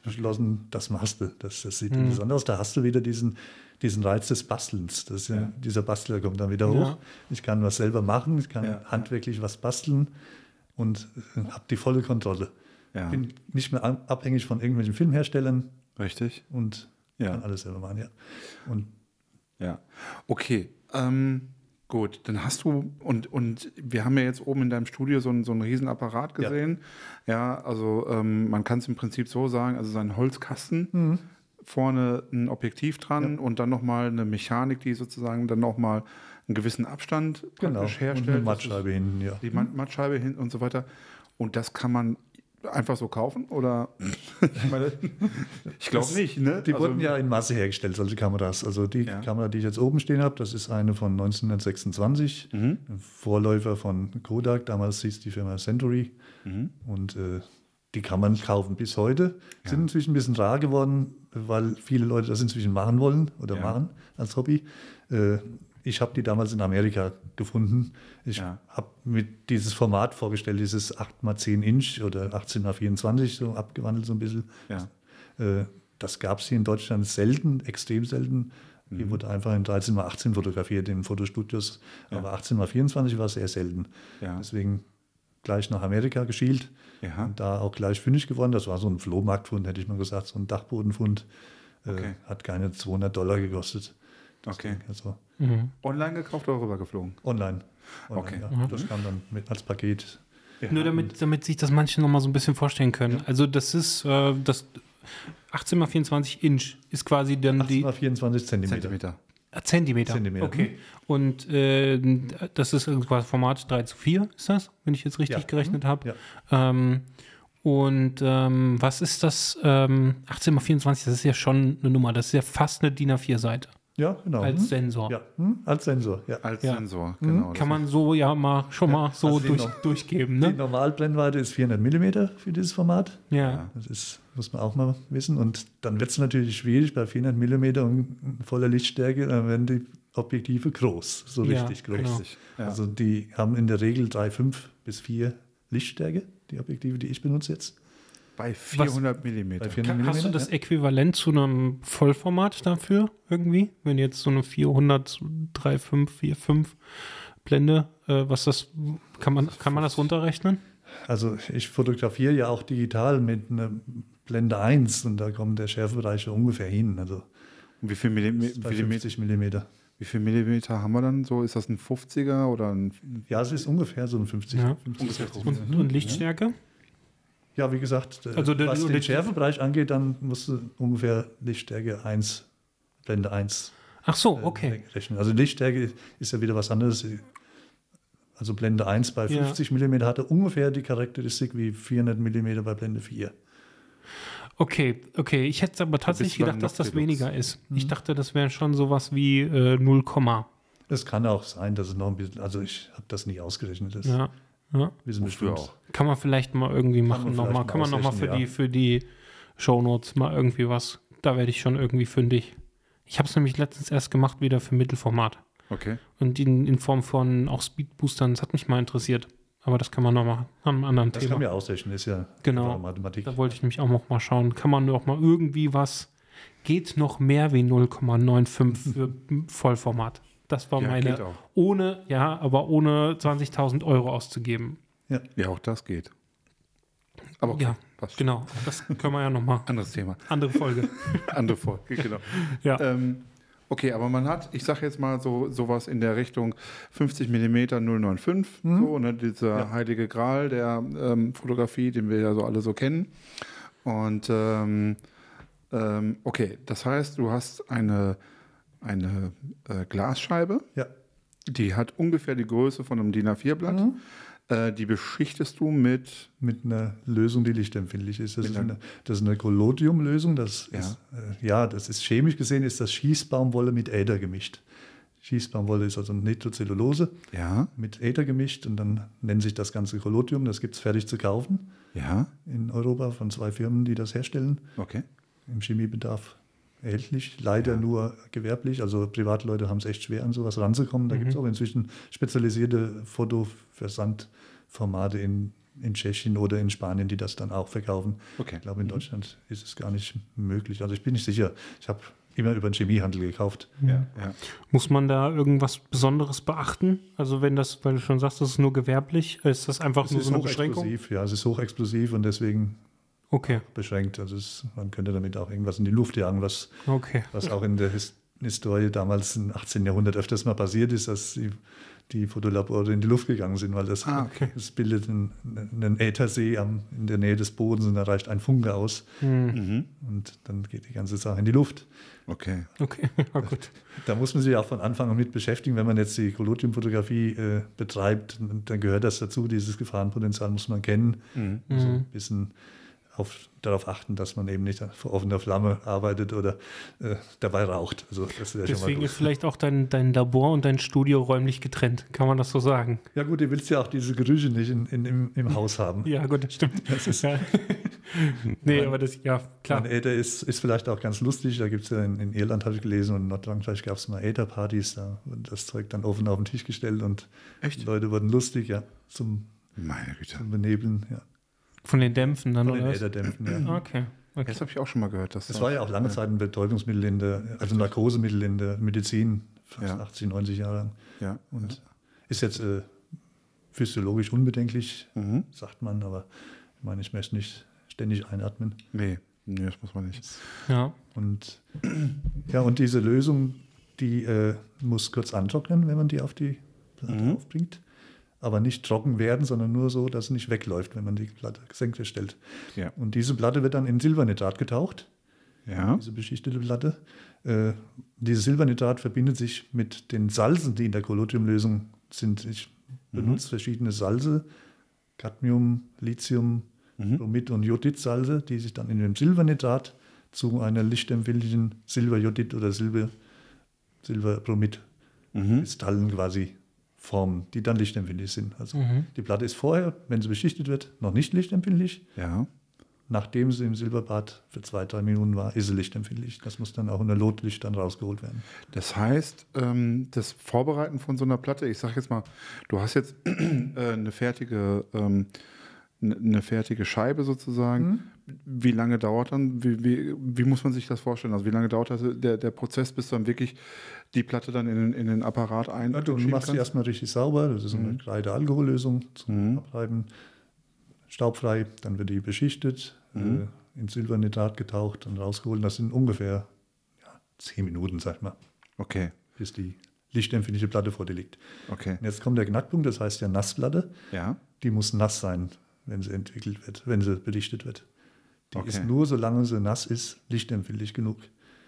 beschlossen, das machst du. Das, das sieht interessant aus. Da hast du wieder diesen, diesen Reiz des Bastelns. Das ja, Ja. Dieser Bastler kommt dann wieder Ja. hoch. Ich kann was selber machen, ich kann handwerklich was basteln und habe die volle Kontrolle. Bin nicht mehr abhängig von irgendwelchen Filmherstellern Richtig. und kann alles selber machen. Ja. Und Ja. Okay. Ähm, gut, dann hast du, und, und wir haben ja jetzt oben in deinem Studio so einen, so einen riesen Apparat Ja. gesehen. Ja, also ähm, man kann es im Prinzip so sagen, also sein Holzkasten, Mhm. vorne ein Objektiv dran und dann nochmal eine Mechanik, die sozusagen dann nochmal einen gewissen Abstand genau. praktisch Und herstellt. eine Mattscheibe hinten, ja. Die Matt- Mattscheibe hin und so weiter. Und das kann man einfach so kaufen? Oder? ich meine, ich glaube nicht, ne? Die Also- wurden ja in Masse hergestellt, solche Kameras. Also die Ja. Kamera, die ich jetzt oben stehen habe, das ist eine von 1926, Mhm. ein Vorläufer von Kodak. Damals hieß die Firma Century. Mhm. Und äh, die kann man kaufen bis heute. Ja. Sind inzwischen ein bisschen rar geworden, weil viele Leute das inzwischen machen wollen oder Ja. machen als Hobby. Äh, ich habe die damals in Amerika gefunden. Ich Ja. habe mir dieses Format vorgestellt, dieses 8x10 Inch oder 18x24, so abgewandelt so ein bisschen. Ja. Äh, Das gab es hier in Deutschland selten, extrem selten. Hier Mhm. wurde einfach in 13x18 fotografiert in Fotostudios, Ja. aber 18x24 war sehr selten. Deswegen gleich nach Amerika geschielt und da auch gleich fündig geworden. Das war so ein Flohmarktfund, hätte ich mal gesagt, so ein Dachbodenfund. Äh, Okay. Hat keine 200 Dollar gekostet. Okay. Also mhm. Online gekauft oder rübergeflogen? online. online Okay. ja. Das kam dann mit als Paket. Nur damit, damit sich das manche noch mal so ein bisschen vorstellen können. Also das ist äh, das 18 mal 24 Inch ist quasi dann die 18x24 Zentimeter. Zentimeter. äh, Zentimeter. Zentimeter. Okay. Und äh, das ist quasi Format 3 zu 4, ist das, wenn ich jetzt richtig Ja. gerechnet habe. Ja. Ähm, und ähm, was ist das? Ähm, 18 mal 24, das ist ja schon eine Nummer. Das ist ja fast eine DIN A4-Seite Ja, genau. als Hm? Sensor. Ja, hm? als Sensor. Ja. Als Ja. Sensor, genau. Kann man so ja mal schon mal so also die durch, durchgeben, Die ne? Normalbrennweite ist 400 mm für dieses Format. Ja. Das ist, muss man auch mal wissen. Und dann wird es natürlich schwierig bei 400 mm und voller Lichtstärke, dann werden die Objektive groß, so Ja, richtig groß. genau. Also die haben in der Regel 3,5 bis 4 Lichtstärke, die Objektive, die ich benutze jetzt. Bei 400 Millimeter. Bei 400 Ka- Hast du mm, das. Äquivalent zu einem Vollformat dafür irgendwie? Wenn jetzt so eine 400, 3,5, 4,5 Blende, äh, was das, kann man, kann man das runterrechnen? Also ich fotografiere ja auch digital mit einer Blende 1 und da kommt der Schärfebereich ungefähr hin. Also Wie viel, Millim bei wie, viel, 50 Millimeter. wie viel Millimeter haben wir dann so? Ist das ein 50er oder ein. Ja, es ist ungefähr so ein 50. Ja. 50 60 Und, und Lichtstärke? Ja, wie gesagt, äh, Also der- was der- den Schärfebereich angeht, dann musst du ungefähr Lichtstärke 1, Blende 1 Ach so, äh, okay. rechnen. Also Lichtstärke ist ja wieder was anderes. Also Blende 1 bei Ja. 50 mm hatte ungefähr die Charakteristik wie 400 mm bei Blende 4. Okay, okay. Ich hätte aber tatsächlich gedacht, dass das weniger ist. Ich dachte, das wäre schon sowas wie äh, 0, Es kann auch sein, dass es noch ein bisschen, also ich habe das nie ausgerechnet. Das ja. Ja. wissen Wofür bestimmt. auch? Kann man vielleicht mal irgendwie machen nochmal. Kann man nochmal für ausrechnen, die, ja. für die Shownotes mal irgendwie was. Da werde ich schon irgendwie fündig. Ich habe es nämlich letztens erst gemacht, wieder für Mittelformat. Okay. Und in, in Form von auch Speedboostern. Das hat mich mal interessiert. Aber das kann man noch machen. An einem anderen Das Thema. kann man ja ausrechnen, ist ja Genau. Mathematik. Da wollte ich nämlich auch noch mal schauen. Kann man noch mal irgendwie was, geht noch mehr wie 0,95 für Vollformat? Das war Ja, meine, geht auch. ohne, ja, aber ohne 20.000 Euro auszugeben. Ja, auch das geht. Aber okay, Ja, passt. Genau, das können wir ja noch mal. Anderes Thema. Andere Folge. Andere Folge, genau. Ja. Ähm, okay, aber man hat, ich sage jetzt mal so sowas in der Richtung 50 mm 095, so, ne, dieser Ja. heilige Gral der ähm, Fotografie, den wir ja so alle so kennen. Und ähm, ähm, okay, das heißt, du hast eine, eine äh, Glasscheibe, Ja, die hat ungefähr die Größe von einem DIN A4-Blatt. Äh, die beschichtest du mit, mit einer Lösung, die lichtempfindlich ist. Das, ist eine, das ist eine Collodium-Lösung. Das Ja. ist, äh, ja, das ist chemisch gesehen, ist das Schießbaumwolle mit Äther gemischt. Schießbaumwolle ist also Nitrocellulose ja, mit Äther gemischt und dann nennt sich das Ganze Collodium. Das gibt es fertig zu kaufen ja, in Europa von zwei Firmen, die das herstellen. okay. Im Chemiebedarf erhältlich, leider nur gewerblich. Also Privatleute haben es echt schwer, an sowas ranzukommen. Da gibt es auch inzwischen spezialisierte Fotoversandformate in, in Tschechien oder in Spanien, die das dann auch verkaufen. Okay. Ich glaube, in Deutschland ist es gar nicht möglich. Also ich bin nicht sicher. Ich habe immer über den Chemiehandel gekauft. Ja, ja. Muss man da irgendwas Besonderes beachten? Also wenn das, weil du schon sagst, das ist nur gewerblich, ist das einfach Es nur so eine Beschränkung? hochexplosiv, ja, es ist hochexplosiv und deswegen Okay, beschränkt. Also es, man könnte damit auch irgendwas in die Luft jagen, was okay. Was auch in der His Historie damals im 18. Jahrhundert öfters mal passiert ist, dass die, die Fotolabore in die Luft gegangen sind, weil das, Ah, okay. das bildet einen, einen Äthersee am, in der Nähe des Bodens und da reicht ein Funke aus Mhm. und dann geht die ganze Sache in die Luft. Okay. Okay, ja gut. Da muss man sich auch von Anfang an mit beschäftigen. Wenn man jetzt die Collodiumfotografie äh, betreibt, dann gehört das dazu. Dieses Gefahrenpotenzial muss man kennen. Mhm. Also Mhm. ein bisschen auf, darauf achten, dass man eben nicht vor offener Flamme arbeitet oder äh, dabei raucht. Also das wäre schon mal Deswegen ist vielleicht auch dein, dein Labor und dein Studio räumlich getrennt. Kann man das so sagen? Ja gut, du willst ja auch diese Gerüche nicht in, in, im, im Haus haben. Ja, gut, das stimmt. Das ist, Ja. nee, Mein- aber das, ja, klar. Mein Äther ist, ist vielleicht auch ganz lustig. Da gibt es ja in, in Irland, habe ich gelesen, und in Nordfrankreich gab es mal Ätherpartys. Da wurde das Zeug dann offen auf den Tisch gestellt und Echt? die Leute wurden lustig, ja, zum, Meine Güte. zum Benebeln, ja. Von den Dämpfen dann, Von den oder was? Ätherdämpfen, ja. Okay. okay. Das habe ich auch schon mal gehört. Dass Das war ja auch lange Zeit ein Betäubungsmittel in der, also Narkosemittel in der Medizin, fast Ja. 80, 90 Jahre lang. Ja. Und ist jetzt äh, physiologisch unbedenklich, Mhm. sagt man, aber ich meine, ich möchte nicht ständig einatmen. Nee, nee, das muss man nicht. Ja. Und ja, und diese Lösung, die äh, muss kurz antrocknen, wenn man die auf die Platte Mhm. aufbringt. Aber nicht trocken werden, sondern nur so, dass es nicht wegläuft, wenn man die Platte senkrecht stellt. Ja. Und diese Platte wird dann in Silbernitrat getaucht, Ja. diese beschichtete Platte. Äh, dieses Silbernitrat verbindet sich mit den Salzen, die in der Collodiumlösung sind. Ich benutze verschiedene Salze, Cadmium, Lithium, Bromid und Jodidsalze, die sich dann in dem Silbernitrat zu einer lichtempfindlichen Silberjodid oder Silber, Silberbromid-Kristallen quasi formen, die dann lichtempfindlich sind. Also die Platte ist vorher, wenn sie beschichtet wird, noch nicht lichtempfindlich. Ja. Nachdem sie im Silberbad für zwei, drei Minuten war, ist sie lichtempfindlich. Das muss dann auch unter Lotlicht dann rausgeholt werden. Das heißt, ähm, das Vorbereiten von so einer Platte, ich sage jetzt mal, du hast jetzt äh, eine fertige, ähm, ne- eine fertige Scheibe sozusagen. Wie lange dauert dann, wie, wie, wie muss man sich das vorstellen? Also wie lange dauert das, der, der Prozess, bis dann wirklich die Platte dann in, den- in den Apparat ein Ja, du machst sie kannst? erstmal richtig sauber. Das ist eine Kreide-Alkohollösung zum Mhm. Abreiben. Staubfrei. Dann wird die beschichtet, Mhm. äh, in Silbernitrat getaucht und rausgeholt. Das sind ungefähr ja, zehn Minuten, sag ich mal, Okay, bis die lichtempfindliche Platte vor dir liegt. okay. Und jetzt kommt der Knackpunkt, das heißt ja Nassplatte. Ja, Die muss nass sein, wenn sie entwickelt wird, wenn sie belichtet wird. Die Okay. ist nur, solange sie nass ist, lichtempfindlich genug.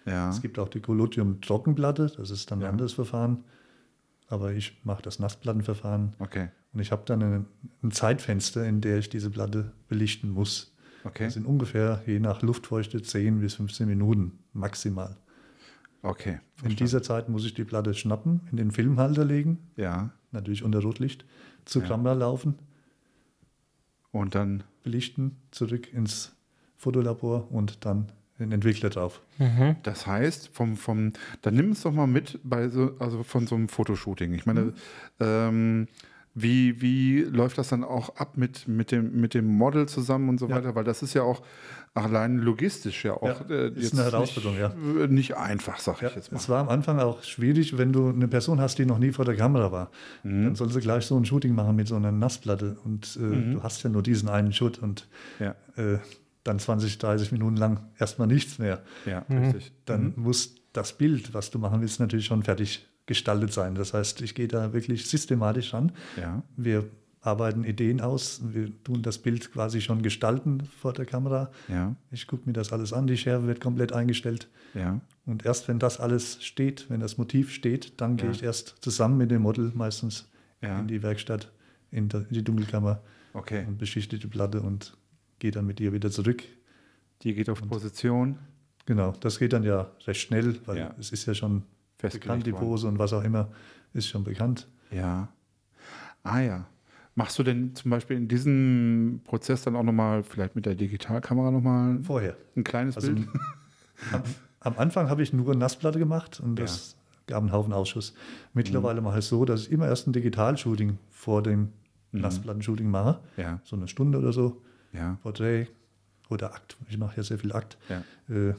Ja. Es gibt auch die Collodium-Trockenplatte, das ist dann Ja. ein anderes Verfahren. Aber ich mache das Nassplattenverfahren Okay, und ich habe dann ein, ein Zeitfenster, in der ich diese Platte belichten muss. okay, Das sind ungefähr, je nach Luftfeuchte, 10 bis 15 Minuten maximal. okay. In dieser Zeit muss ich die Platte schnappen, in den Filmhalter legen, Ja, natürlich unter Rotlicht, zur Ja. Kamera laufen, und dann, belichten, zurück ins Fotolabor und dann den Entwickler drauf. Mhm. das heißt, vom, vom, dann nimm es doch mal mit bei so, also von so einem Fotoshooting. Ich meine, ähm, wie, wie läuft das dann auch ab mit, mit, dem, mit dem Model zusammen und so Ja. weiter? Weil das ist ja auch allein logistisch ja auch Ja, ist eine Herausforderung, nicht, ja. nicht einfach, sag Ja, ich jetzt mal. es war am Anfang auch schwierig, wenn du eine Person hast, die noch nie vor der Kamera war. Mhm. Dann soll sie gleich so ein Shooting machen mit so einer Nassplatte. Und äh, Mhm. du hast ja nur diesen einen Shoot und Ja, äh, dann 20, 30 Minuten lang erstmal nichts mehr. ja, Mhm. richtig. Dann muss das Bild, was du machen willst, natürlich schon fertig gestaltet sein. Das heißt, ich gehe da wirklich systematisch ran. Ja, Wir arbeiten Ideen aus, wir tun das Bild quasi schon gestalten vor der Kamera. ja, Ich gucke mir das alles an, die Schärfe wird komplett eingestellt. ja. Und erst wenn das alles steht, wenn das Motiv steht, dann gehe Ja. ich erst zusammen mit dem Model meistens Ja. in die Werkstatt, in die Dunkelkammer Okay. und beschichte die Platte und gehe dann mit ihr wieder zurück. Die geht auf Position. Genau, das geht dann ja recht schnell, weil Ja. es ist ja schon bekannt, die. Pose und was auch immer ist schon bekannt. Ja. Ah ja. Machst du denn zum Beispiel in diesem Prozess dann auch nochmal, vielleicht mit der Digitalkamera nochmal Vorher. ein kleines Also Bild? am, am Anfang habe ich nur Nassplatte gemacht und das gab einen Haufen Ausschuss. Mittlerweile Mhm. mache ich es so, dass ich immer erst ein Digitalshooting vor dem Nassplattenshooting mache. Ja, So eine Stunde oder so. Ja, Porträt oder Akt. Ich mache ja sehr viel Akt. ja. Äh,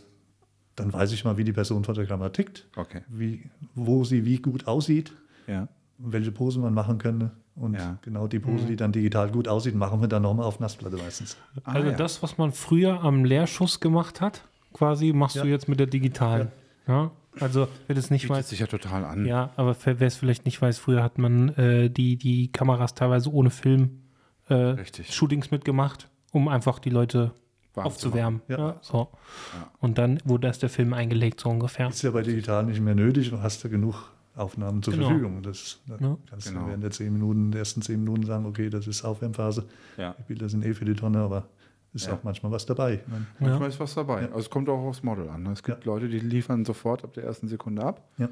dann weiß ich mal, wie die Person vor der Kamera tickt, Okay. wie, wo sie wie gut aussieht, Ja, welche Pose man machen könnte. Und Ja. genau die Pose, die dann digital gut aussieht, machen wir dann nochmal auf Nassplatte meistens. Ah, Also ja. das, was man früher am Leerschuss gemacht hat, quasi machst Ja. du jetzt mit der digitalen. Ja. Also wer das nicht bietet weiß, sich ja total an. ja, aber wer es vielleicht nicht weiß, früher hat man äh, die, die Kameras teilweise ohne Film äh, Richtig. Shootings mitgemacht, um einfach die Leute Warm zu aufzuwärmen. Ja. Ja. so. Ja. Und dann wurde erst der Film eingelegt, so ungefähr. Ist ja bei digital nicht mehr nötig und hast ja genug Aufnahmen zur Genau. Verfügung. Das, da Ja. kannst Genau. du während der zehn Minuten, der ersten zehn Minuten sagen, okay, das ist Aufwärmphase. Ja. Die Bilder sind eh für die Tonne, aber ist Ja. auch manchmal was dabei. Meine, Manchmal ist was dabei. Ja. Also es kommt auch aufs Model an. Es gibt Ja. Leute, die liefern sofort ab der ersten Sekunde ab. Ja.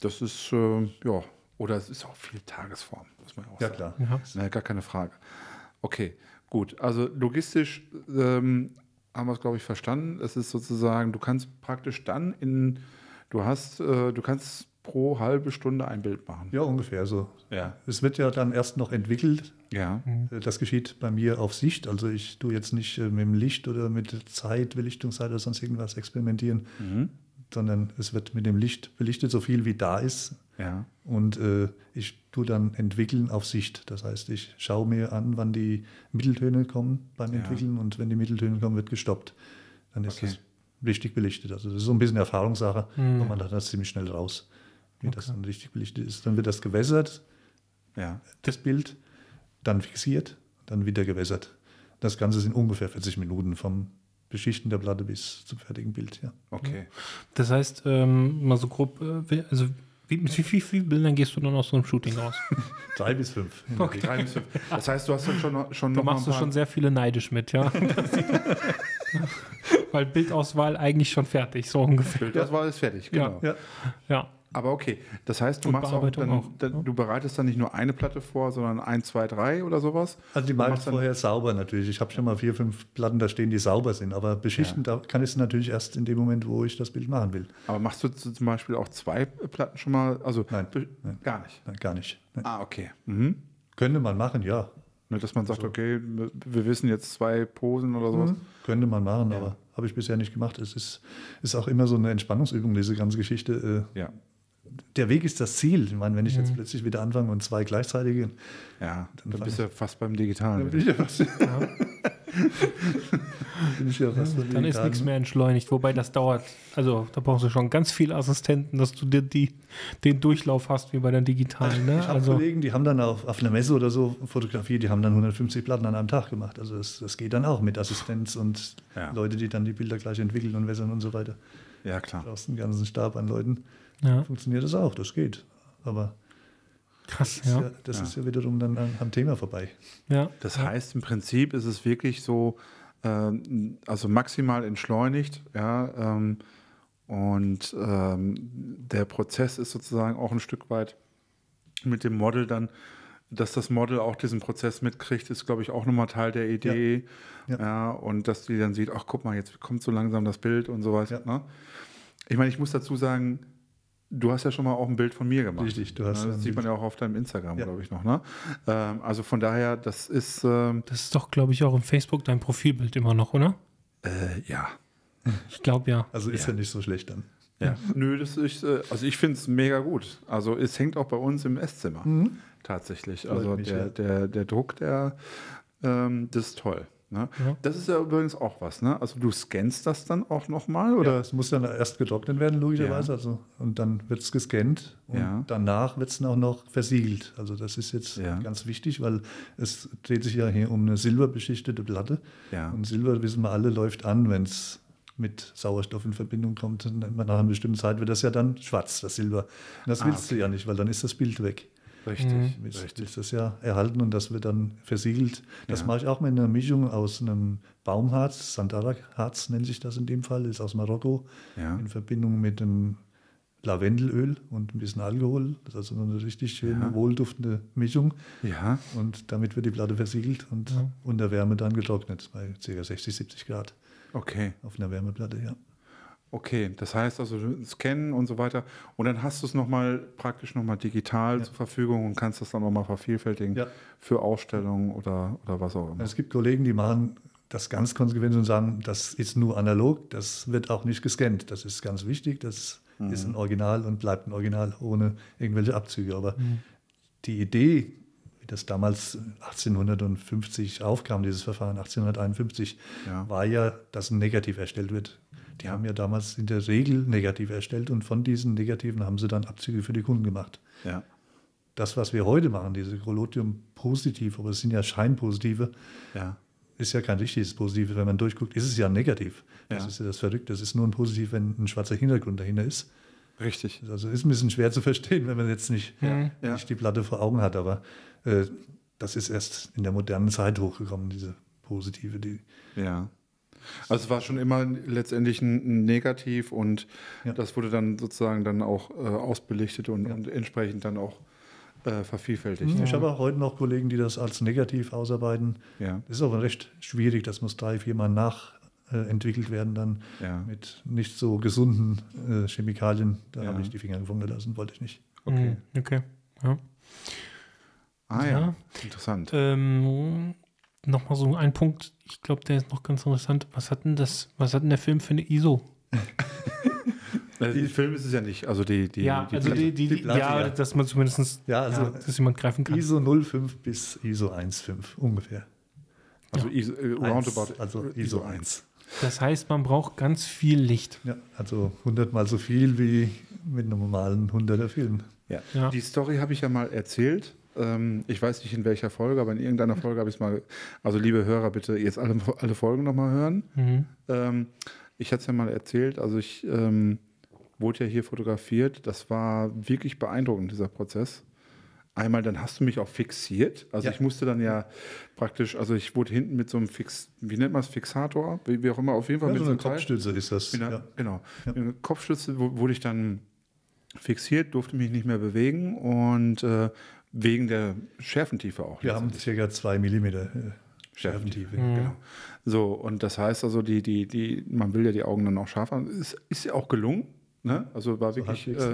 Das ist, äh, ja, oder es ist auch viel Tagesform, muss man auch Ja, sagen. klar. Ja. Na, gar keine Frage. Okay, gut. Also logistisch ähm, haben wir es, glaube ich, verstanden. Es ist sozusagen, du kannst praktisch dann in, du hast, äh, du kannst pro halbe Stunde ein Bild machen. Ja, ungefähr so. Ja. Es wird ja dann erst noch entwickelt. Ja. Äh, Das geschieht bei mir auf Sicht. Also ich tue jetzt nicht äh, mit dem Licht oder mit Zeit, Belichtungszeit oder sonst irgendwas experimentieren, Mhm. sondern es wird mit dem Licht belichtet, so viel wie da ist. Ja. Und äh, ich tue dann entwickeln auf Sicht. Das heißt, ich schaue mir an, wann die Mitteltöne kommen beim Ja. Entwickeln und wenn die Mitteltöne kommen, wird gestoppt. Dann ist Okay. es richtig belichtet. Also das ist so ein bisschen Erfahrungssache, Mhm. und man hat das ziemlich schnell raus, wie das dann richtig belichtet ist. Dann wird das gewässert, Ja. das Bild, dann fixiert, dann wieder gewässert. Das Ganze sind ungefähr 40 Minuten vom Beschichten der Platte bis zum fertigen Bild. Ja. Okay. Das heißt, ähm, mal so grob, äh, also wie, mit wie viel, viel Bildern gehst du dann aus so einem Shooting raus? Drei bis fünf. Okay. Drei bis fünf. Das heißt, du hast dann schon, noch- schon Da noch mal machst du schon sehr viele neidisch mit, ja. Weil Bildauswahl eigentlich schon fertig, so ungefähr. Bildauswahl ist fertig, Ja. genau. Ja. Ja. Aber okay, das heißt, du machst auch, dann, auch, dann, ja. du bereitest dann nicht nur eine Platte vor, sondern ein, zwei, drei oder sowas. Also die mache ich vorher sauber natürlich. Ich habe schon mal vier, fünf Platten da stehen, die sauber sind. Aber beschichten da kann ich es natürlich erst in dem Moment, wo ich das Bild machen will. Aber machst du zum Beispiel auch zwei Platten schon mal? Also Nein, nein. gar nicht. Nein, gar nicht. Nein. Ah, okay. Mhm. Könnte man machen, ja. Ne, Dass man sagt, okay, wir wissen jetzt zwei Posen oder sowas. Mhm. Könnte man machen, Ja. aber habe ich bisher nicht gemacht. Es ist, ist auch immer so eine Entspannungsübung, diese ganze Geschichte. Äh, Ja. Der Weg ist das Ziel. Ich meine, wenn ich jetzt plötzlich wieder anfange und zwei gleichzeitige, Ja, dann, fand bist du fast beim Digitalen. dann bin ich ja fast. Bin ich ja fast Dann ist nichts mehr entschleunigt, wobei das dauert. Also da brauchst du schon ganz viele Assistenten, dass du dir die, den Durchlauf hast wie bei der digitalen. Ne? Ich habe Also Kollegen, die haben dann auf, auf einer Messe oder so Fotografie, die haben dann 150 Platten an einem Tag gemacht. Also das, das geht dann auch mit Assistenz und Ja. Leute, die dann die Bilder gleich entwickeln und wässern und so weiter. Ja, klar. Du brauchst einen ganzen Stab an Leuten. ja, Funktioniert das auch, das geht. Aber krass, das, ist, ja. ja, das Ja. ist ja wiederum dann am, am Thema vorbei. ja. Das heißt, im Prinzip ist es wirklich so, ähm, also maximal entschleunigt, ja, ähm, und ähm, der Prozess ist sozusagen auch ein Stück weit mit dem Model dann, dass das Model auch diesen Prozess mitkriegt, ist, glaube ich, auch nochmal Teil der Idee. Ja. Ja. und dass die dann sieht, ach guck mal, jetzt kommt so langsam das Bild und sowas. Ja. Ne? Ich meine, ich muss dazu sagen, du hast ja schon mal auch ein Bild von mir gemacht. Richtig, du hast Ne? ja Das sieht man ja Bild. auch auf deinem Instagram, Ja. glaube ich, noch. Ne? Ähm, also von daher, das ist, ähm, Das ist doch, glaube ich, auch im Facebook dein Profilbild immer noch, oder? äh, ja. Ich glaube ja. Also ist Ja. ja, nicht so schlecht dann. Ja. Nö, das ist, äh, also ich finde es mega gut. Also es hängt auch bei uns im Esszimmer tatsächlich. Also mich, der, ja. der, der Druck, der, ähm, das ist toll. Ne? Ja. Das ist ja übrigens auch was. Ne? Also du scannst das dann auch nochmal oder? Ja, es muss dann erst getrocknet werden, logischerweise. Also, und dann wird es gescannt und Ja. danach wird es auch noch versiegelt. Also das ist jetzt Ja. ganz wichtig, weil es dreht sich ja hier um eine silberbeschichtete Platte. Ja. Und Silber, wissen wir alle, läuft an, wenn es mit Sauerstoff in Verbindung kommt. Und dann nach einer bestimmten Zeit wird das ja dann schwarz, das Silber. Und das Ah, willst du ja nicht, weil dann ist das Bild weg. Richtig, Mhm. Richtig. willst das ja erhalten und das wird dann versiegelt. Das Ja. mache ich auch mit einer Mischung aus einem Baumharz, Sandara-Harz nennt sich das in dem Fall, ist aus Marokko, Ja. in Verbindung mit dem Lavendelöl und ein bisschen Alkohol. Das ist also eine richtig schöne, Ja. wohlduftende Mischung. Ja, Und damit wird die Platte versiegelt und unter Wärme dann getrocknet, bei ca. 60, 70 Grad okay. auf einer Wärmeplatte, ja. Okay, das heißt also du scannen und so weiter. Und dann hast du es nochmal praktisch nochmal digital zur Verfügung und kannst das dann nochmal vervielfältigen Ja. für Ausstellungen oder, oder was auch immer. Es gibt Kollegen, die machen das ganz konsequent und sagen, das ist nur analog, das wird auch nicht gescannt. Das ist ganz wichtig, das ist ein Original und bleibt ein Original ohne irgendwelche Abzüge. Aber die Idee, wie das damals 1850 aufkam, dieses Verfahren 1851, Ja. war ja, dass ein Negativ erstellt wird. Die haben ja damals in der Regel Negative erstellt und von diesen Negativen haben sie dann Abzüge für die Kunden gemacht Ja. das, was wir heute machen, diese Collodium-Positiv, aber es sind ja Scheinpositive, Ja. ist ja kein richtiges Positiv. Wenn man durchguckt, ist es ja ein Negativ. Das Ja. ist ja das Verrückte. Das ist nur ein Positiv, wenn ein schwarzer Hintergrund dahinter ist. Richtig. Also ist ein bisschen schwer zu verstehen, wenn man jetzt nicht, Ja. nicht die Platte vor Augen hat. Aber äh, das ist erst in der modernen Zeit hochgekommen, diese Positive. Die, Ja. Also es war schon immer letztendlich ein Negativ und Ja. das wurde dann sozusagen dann auch äh, ausbelichtet und, und entsprechend dann auch äh, vervielfältigt. Ich habe auch heute noch Kollegen, die das als Negativ ausarbeiten. Ja. Das ist auch recht schwierig, das muss drei, viermal nachentwickelt äh, werden, dann Ja. mit nicht so gesunden äh, Chemikalien. Da Ja. habe ich die Finger gefunden gelassen, wollte ich nicht. Okay. Mhm, Okay. Ja. Ah ja, Ja. interessant. Ähm, Nochmal so ein Punkt, ich glaube, der ist noch ganz interessant. Was hat denn das, was hat denn der Film für eine ISO? Äh, die Film ist es ja nicht. Also die, die, ja, also die, die, die Platte, ja, ja. dass man zumindest Ja, also dass jemand greifen kann. ISO 05 bis ISO 1.5 ungefähr. also ISO, äh, roundabout Eins, also ISO 1. Das heißt, man braucht ganz viel Licht. Ja, also 100 mal so viel wie mit einem normalen 100er Film. Ja. Ja. Die Story habe ich ja mal erzählt. Ähm, ich weiß nicht in welcher Folge, aber in irgendeiner Folge habe ich es mal. Also, liebe Hörer, bitte jetzt alle, alle Folgen nochmal hören. Mhm. Ähm, ich hatte es ja mal erzählt. Also, ich ähm, wurde ja hier fotografiert. Das war wirklich beeindruckend, dieser Prozess. Einmal, dann hast du mich auch fixiert. Also, Ja. ich musste dann ja praktisch, also, ich wurde hinten mit so einem Fix, wie nennt man es, Fixator? Wie, wie auch immer, auf jeden Fall Ja, mit so so eine einem Teil. Kopfstütze ist das. Mit einer, Ja. Genau. Ja. Mit einer Kopfstütze wu- wurde ich dann fixiert, durfte mich nicht mehr bewegen und äh, wegen der Schärfentiefe auch. Wir haben letztendlich. ca. 2 mm äh, Schärfentiefe. Genau. So, und das heißt also, die, die, die, man will ja die Augen dann auch scharf haben. Ist, ist ja auch gelungen. Ne? Also war wirklich, halbwegs,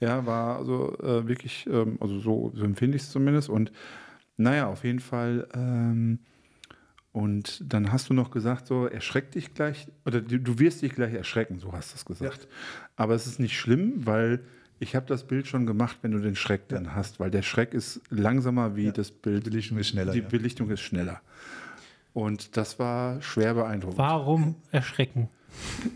äh, ja. war also äh, wirklich, ähm, also so, so empfinde ich es zumindest. Und naja, auf jeden Fall. Ähm, und dann hast du noch gesagt, so erschreck dich gleich, oder du, du wirst dich gleich erschrecken, so hast du es gesagt. Aber es ist nicht schlimm, weil ich habe das Bild schon gemacht, wenn du den Schreck dann hast, weil der Schreck ist langsamer wie Ja. das Bild. Die Belichtung ist schneller. Die ja. Belichtung ist schneller. Und das war schwer beeindruckend. Warum erschrecken?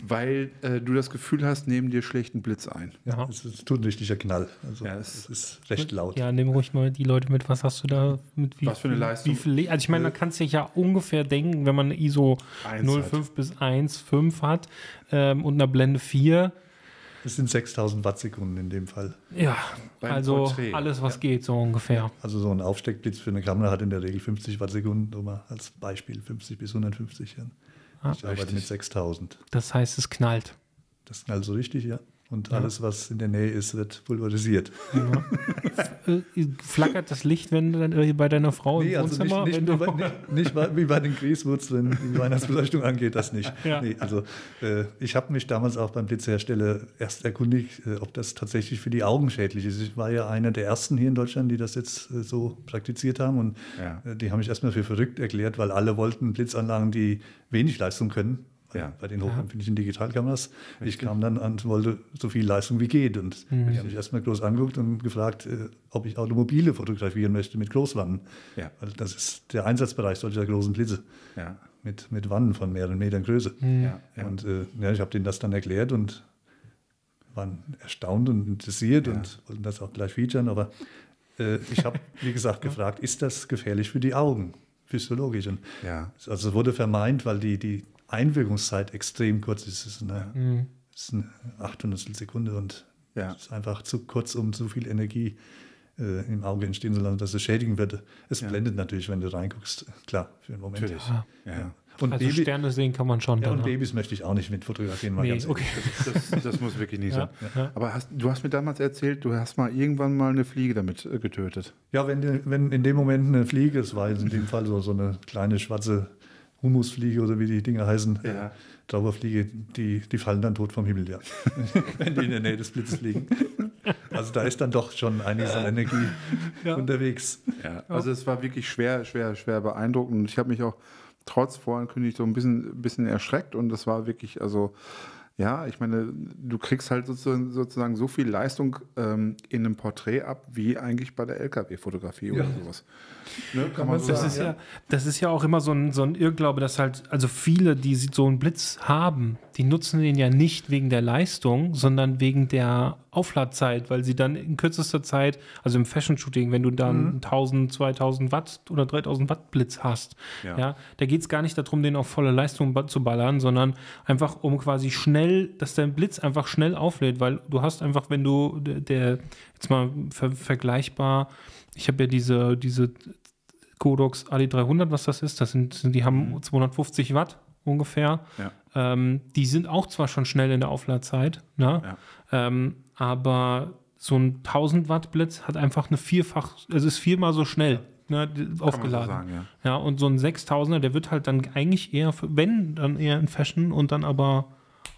Weil äh, du das Gefühl hast, neben dir schlägt ein Blitz ein. Ja. Es, es tut ein richtiger Knall. Also Ja, es- es ist recht laut. Ja, nimm ruhig mal die Leute mit. Was hast du da mit wie Was für eine Leistung? Wie viel, also ich meine, man kann sich ja ungefähr denken, wenn man eine ISO Eins 05 bis 1,5 hat ähm, und eine Blende 4. Es sind 6000 Wattsekunden in dem Fall. Ja, Beim also Porträt. alles, was geht, so ungefähr. Also so ein Aufsteckblitz für eine Kamera hat in der Regel 50 Wattsekunden, nur mal als Beispiel 50 bis 150. Ja. Ah, ich arbeite mit 6000. Das heißt, es knallt. Das knallt so richtig, ja. Und alles, was in der Nähe ist, wird pulverisiert. Äh, flackert das Licht, wenn du dann bei deiner Frau im Nee, also nicht, Wohnzimmer, nicht, wenn wie du bei, nicht, nicht wie bei den wenn die Weihnachtsbeleuchtung angeht, das nicht. Ja. Nee, also äh, ich habe mich damals auch beim Blitzhersteller erst erkundigt, äh, ob das tatsächlich für die Augen schädlich ist. Ich war ja einer der ersten hier in Deutschland, die das jetzt äh, so praktiziert haben und Ja. äh, die haben mich erstmal für verrückt erklärt, weil alle wollten Blitzanlagen, die wenig Leistung können. Ja. Bei den hochempfindlichen Digitalkameras. Ich kam dann an und wollte so viel Leistung wie geht. Und die haben mich erstmal groß angeguckt und gefragt, äh, ob ich Automobile fotografieren möchte mit Großwannen. Ja. Weil das ist der Einsatzbereich solcher großen Blitze Ja. mit, mit Wannen von mehreren Metern Größe. Ja. Ja. Und äh, ja, ich habe denen das dann erklärt und waren erstaunt und interessiert und wollten das auch gleich featuren. Aber äh, ich habe, wie gesagt, gefragt, ist das gefährlich für die Augen, physiologisch? Und Ja. also es wurde vermeint, weil die, die Einwirkungszeit extrem kurz ist. Es ist eine, Mhm. ist eine Achthundertstel Sekunde und Ja. es ist einfach zu kurz, um zu viel Energie äh, im Auge entstehen zu lassen, dass es schädigen würde. Es Ja. blendet natürlich, wenn du reinguckst. Klar, für einen Moment. Natürlich. Ja. Ja. Und, also Baby, Sterne sehen kann man schon. ja, und ne? Babys möchte ich auch nicht mit fotografieren, mal Nee, ganz okay. Das, das muss wirklich nicht Ja, sein. ja. Aber hast, du hast mir damals erzählt, du hast mal irgendwann mal eine Fliege damit äh, getötet. Ja, wenn, wenn in dem Moment eine Fliege, es war jetzt in dem Fall so, so eine kleine schwarze Humusfliege oder wie die Dinger heißen, Ja. Trauberfliege, die, die fallen dann tot vom Himmel, ja. wenn die in der Nähe des Blitzes fliegen. Also da ist dann doch schon einiges an Energie unterwegs. Ja, also es war wirklich schwer, schwer, schwer beeindruckend. Und ich habe mich auch trotz Vorankündigung so ein bisschen, bisschen erschreckt und das war wirklich, also ja, ich meine, du kriegst halt sozusagen, sozusagen so viel Leistung ähm, in einem Porträt ab, wie eigentlich bei der LKW-Fotografie oder sowas. Ne, kann man so Das sagen. ist ja, das ist ja auch immer so ein, so ein Irrglaube, dass halt, also viele, die so einen Blitz haben, die nutzen den ja nicht wegen der Leistung, sondern wegen der Aufladzeit, weil sie dann in kürzester Zeit, also im Fashion-Shooting, wenn du dann 1000, 2000 Watt oder 3000 Watt Blitz hast, Ja. ja, da geht es gar nicht darum, den auf volle Leistung zu ballern, sondern einfach um quasi schnell, dass dein Blitz einfach schnell auflädt, weil du hast einfach, wenn du der, jetzt mal ver vergleichbar, ich habe ja diese, diese Godox AD300, was das ist, das sind, sind die haben 250 Watt ungefähr. Ja. Ähm, die sind auch zwar schon schnell in der Aufladzeit, ne? Ja. ähm, aber so ein 1000 Watt Blitz hat einfach eine vierfach, es ist viermal so schnell ne, man so aufgeladen. sagen, ja. Ja, und so ein 6000er, der wird halt dann eigentlich eher, für, wenn, dann eher in Fashion und dann aber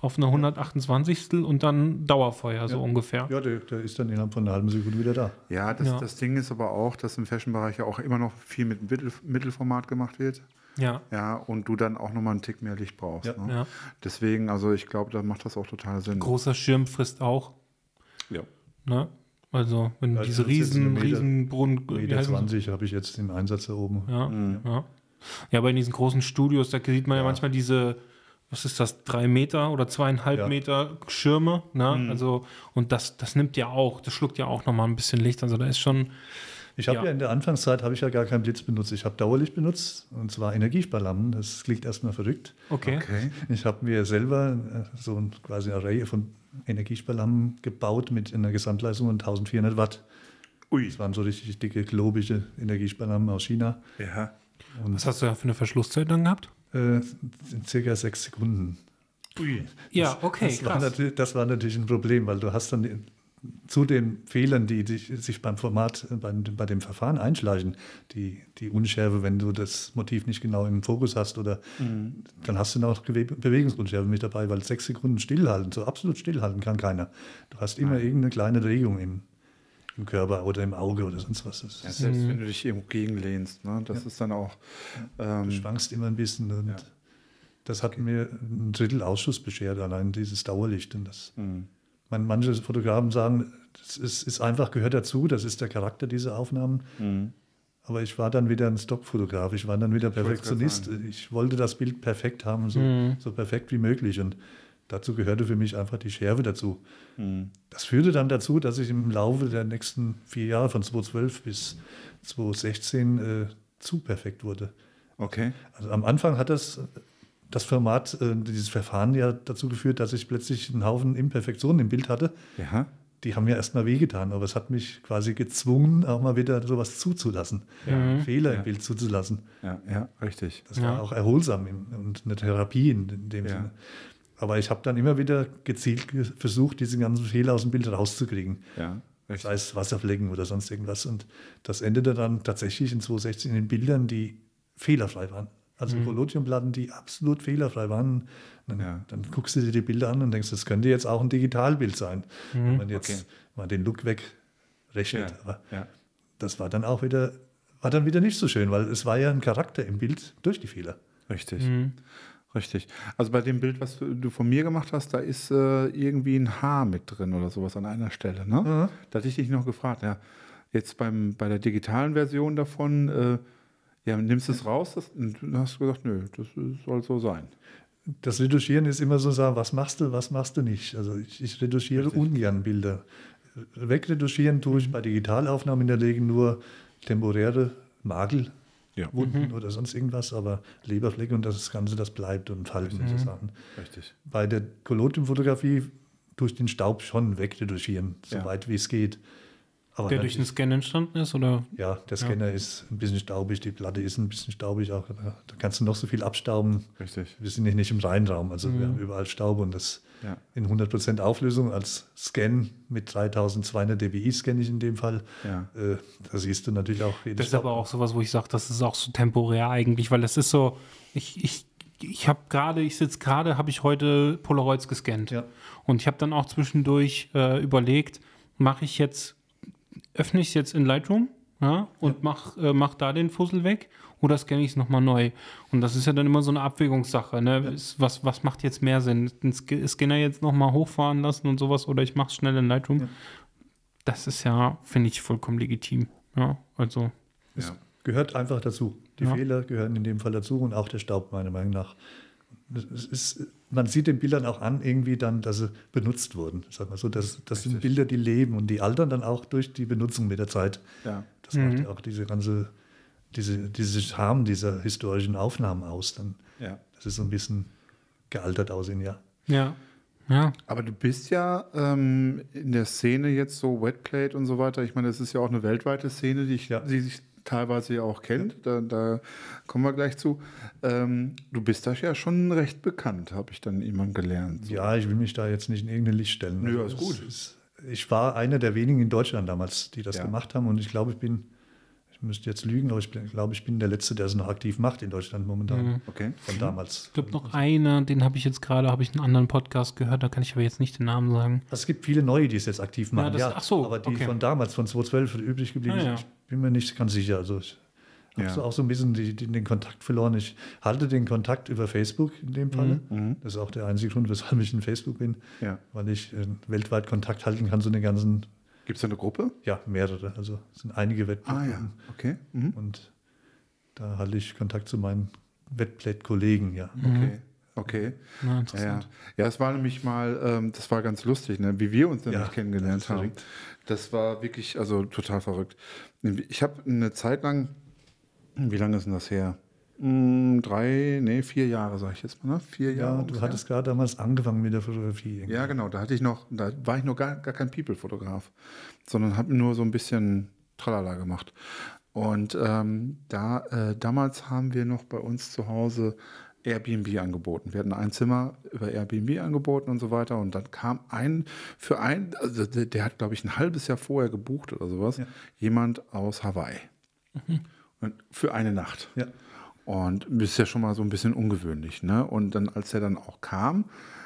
auf einer 128. und dann Dauerfeuer, so Ja. ungefähr. Ja, der, der ist dann innerhalb von einer halben Sekunde wieder da. Ja, das, Ja. das Ding ist aber auch, dass im Fashion-Bereich ja auch immer noch viel mit Mittel, Mittelformat gemacht wird. Ja, Ja, und du dann auch nochmal einen Tick mehr Licht brauchst. Ja. Ne? ja. Deswegen, also ich glaube, da macht das auch total Sinn. Großer Schirm frisst auch. Ja. Ne? Also, wenn du Ja, diese riesen, Meter- riesen Brunnen. Meter heißen sie? 20 habe ich jetzt im Einsatz da oben. Ja, Mhm. ja. Ja, aber in diesen großen Studios, da sieht man ja, Ja. manchmal diese, was ist das, drei Meter oder zweieinhalb Ja. Meter Schirme. Ne? Mhm. Also, und das, das nimmt ja auch, das schluckt ja auch nochmal ein bisschen Licht. Also da ist schon, Ich habe Ja. ja. in der Anfangszeit habe ich ja gar keinen Blitz benutzt. Ich habe Dauerlicht benutzt und zwar Energiesparlampen. Das klingt erstmal verrückt. okay. Okay. Ich habe mir selber äh, so ein quasi eine Reihe von Energiesparlampen gebaut mit einer Gesamtleistung von 1400 Watt. Ui. Das waren so richtig dicke, globische Energiesparlampen aus China. Ja. Was hast du da für eine Verschlusszeit dann gehabt? Äh, in circa sechs Sekunden. Ui. Ja, okay, das, war krass. natürlich, das war natürlich ein Problem, weil du hast dann zu den Fehlern, die sich, sich beim Format, bei, bei dem Verfahren einschleichen, die, die Unschärfe, wenn du das Motiv nicht genau im Fokus hast, oder dann hast du noch Bewegungsunschärfe mit dabei, weil sechs Sekunden stillhalten, so absolut stillhalten kann keiner. Du hast immer irgendeine kleine Regung im, im Körper oder im Auge oder sonst was. Das Ja, selbst wenn du dich irgendwo gegenlehnst, ne? das ist dann auch. du Ähm, schwankst immer ein bisschen und das hat mir ein Drittel Ausschuss beschert, allein dieses Dauerlicht. Und das, Mhm. Man, manche Fotografen sagen, das ist, ist einfach, gehört dazu, das ist der Charakter dieser Aufnahmen. Mhm. aber ich war dann wieder ein Stockfotograf. Ich war dann wieder Perfektionist. Ich wollte das Bild perfekt haben, so, Mhm. so perfekt wie möglich. Und dazu gehörte für mich einfach die Schärfe dazu. Mhm. Das führte dann dazu, dass ich im Laufe der nächsten vier Jahre, von 2012 bis 2016, äh, zu perfekt wurde. Okay. Also am Anfang hat das, das Format, äh, dieses Verfahren ja dazu geführt, dass ich plötzlich einen Haufen Imperfektionen im Bild hatte. Ja. Die haben mir erstmal wehgetan, aber es hat mich quasi gezwungen, auch mal wieder sowas zuzulassen. Fehler Ja. im Bild zuzulassen. Ja, ja, richtig. Das Ja. war auch erholsam in, und eine Therapie in, in dem Ja. Sinne. Aber ich habe dann immer wieder gezielt ge versucht, diese ganzen Fehler aus dem Bild rauszukriegen. Ja, richtig. Sei es Wasserflecken oder sonst irgendwas. Und das endete dann tatsächlich in 2016 in Bildern, die fehlerfrei waren. Also Collodiumplatten, die absolut fehlerfrei waren. Dann, Ja. dann guckst du dir die Bilder an und denkst, das könnte jetzt auch ein Digitalbild sein. Wenn man jetzt Okay. mal den Look wegrechnet. Ja. Aber Ja. das war dann auch wieder, war dann wieder nicht so schön, weil es war ja ein Charakter im Bild durch die Fehler. Richtig. Mhm. Richtig. Also bei dem Bild, was du du von mir gemacht hast, da ist äh, irgendwie ein Haar mit drin oder sowas an einer Stelle. Ne? Mhm. Da hatte ich dich noch gefragt. Ja, jetzt beim, bei der digitalen Version davon, äh, ja, nimmst du es raus das, und du hast gesagt, nö, das soll so sein. Das Retuschieren ist immer so sagen, was machst du, was machst du nicht. Also ich, ich retuschiere ungern Bilder. Wegretuschieren tue ich bei Digitalaufnahmen in der Regel nur temporäre Makel, Ja. Wunden oder sonst irgendwas, aber Leberflecke und das Ganze, das bleibt und Falten und so Sachen. Richtig. Bei der Collodiumfotografie tue ich den Staub schon wegretuschieren, Ja. so weit wie es geht. Aber Der durch den Scan entstanden ist, oder? ja, der Scanner ist ein bisschen staubig, die Platte ist ein bisschen staubig auch. Da kannst du noch so viel abstauben. Richtig. Wir sind nicht im Reinraum, also wir haben überall Staub und das Ja. in 100% Auflösung als Scan mit 3200 dpi scanne ich in dem Fall. Ja. Äh, da siehst du natürlich auch jeden Das ist Staub. aber auch sowas, wo ich sage, das ist auch so temporär eigentlich, weil das ist so, ich, ich, ich habe gerade, ich sitze gerade, habe ich heute Polaroids gescannt. Ja. Und ich habe dann auch zwischendurch äh, überlegt, mache ich jetzt, öffne ich es jetzt in Lightroom ja, und mach, äh, mach da den Fussel weg oder scanne ich es nochmal neu? Und das ist ja dann immer so eine Abwägungssache. Ne? Ist, was, was macht jetzt mehr Sinn? Den Sc- Scanner jetzt nochmal hochfahren lassen und sowas oder ich mache es schnell in Lightroom? Ja. Das ist ja, finde ich, vollkommen legitim. Ja, also. Ja. Gehört einfach dazu. Die Ja. Fehler gehören in dem Fall dazu und auch der Staub, meiner Meinung nach. Ist, man sieht den Bildern auch an, irgendwie dann, dass sie benutzt wurden. Sag mal so, das, das sind. Bilder, die leben und die altern dann auch durch die Benutzung mit der Zeit. Ja. Das macht ja auch diese ganze, diese, diese Charme dieser historischen Aufnahmen aus. Dann, ja. das ist so ein bisschen gealtert aussehen, ja. Ja. Ja. Aber du bist ja ähm, in der Szene jetzt so Wetplate und so weiter. Ich meine, das ist ja auch eine weltweite Szene, die, ich, Ja. die sich teilweise ja auch kennt. Da, da kommen wir gleich zu. Ähm, du bist da ja schon recht bekannt, habe ich dann irgendwann gelernt. So. Ja, ich will mich da jetzt nicht in irgendein Licht stellen. Nö, Also ist gut. Ist, ich war einer der wenigen in Deutschland damals, die das Ja. gemacht haben und ich glaube, ich bin, ich müsste jetzt lügen, aber ich bin, glaube, ich bin der Letzte, der es noch aktiv macht in Deutschland momentan. Okay. Von damals. Ich glaube noch einer, den habe ich jetzt gerade, habe ich einen anderen Podcast gehört, da kann ich aber jetzt nicht den Namen sagen. Also es gibt viele neue, die es jetzt aktiv machen. das- Ja, ach so, aber die okay. von damals, von 2012 übrig geblieben Ah, ja. sind, ich bin mir nicht ganz sicher. Also ich habe Ja. so auch so ein bisschen die, die, den Kontakt verloren. Ich halte den Kontakt über Facebook in dem Fall. Das ist auch der einzige Grund, weshalb ich in Facebook bin, Ja. weil ich äh, weltweit Kontakt halten kann zu den ganzen, Gibt es da eine Gruppe? ja, mehrere. Also es sind einige Wettbewerbe. Ah ja, okay. Mhm. Und da halte ich Kontakt zu meinen Wettplate-Kollegen, ja. Okay. Okay. Ja, Ja, interessant. ja, es war nämlich mal, ähm, das war ganz lustig, ne? wie wir uns nämlich Ja, kennengelernt das haben. verrückt. Das war wirklich, also total verrückt. Ich habe eine Zeit lang, wie lange ist denn das her? Hm, drei, nee, vier Jahre, sage ich jetzt mal, ne? Vier Ja, Jahre. du ungefähr. hattest gerade damals angefangen mit der Fotografie. irgendwie. Ja, genau. Da hatte ich noch, da war ich noch gar, gar kein People-Fotograf, sondern habe nur so ein bisschen Tralala gemacht. Und ähm, da, äh, damals haben wir noch bei uns zu Hause Airbnb angeboten. Wir hatten ein Zimmer über Airbnb angeboten und so weiter. Und dann kam ein, für ein, also der, hat, glaube ich, ein halbes Jahr vorher gebucht oder sowas, Ja. jemand aus Hawaii. Und für eine Nacht. Ja. Und das ist ja schon mal so ein bisschen ungewöhnlich. Ne? Und dann, als er dann auch kam,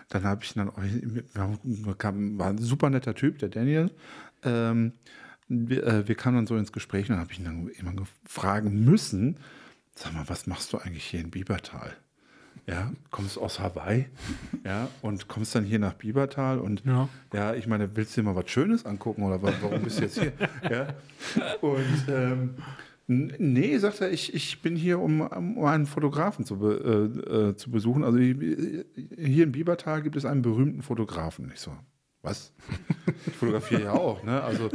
dann habe ich dann auch, kam, war ein super netter Typ, der Daniel. Ähm, wir, äh, wir kamen dann so ins Gespräch und dann habe ich ihn dann immer fragen müssen, sag mal, was machst du eigentlich hier in Biebertal? Ja, kommst aus Hawaii, ja, und kommst dann hier nach Biebertal und Ja. ja, ich meine, willst du dir mal was Schönes angucken oder wa- warum bist du jetzt hier? ja. Und ähm, Nee, sagt er, ich, ich bin hier, um, um einen Fotografen zu, be, äh, äh, zu besuchen. Also hier in Biebertal gibt es einen berühmten Fotografen. Ich so, was? Ich fotografiere ja auch, ne? Also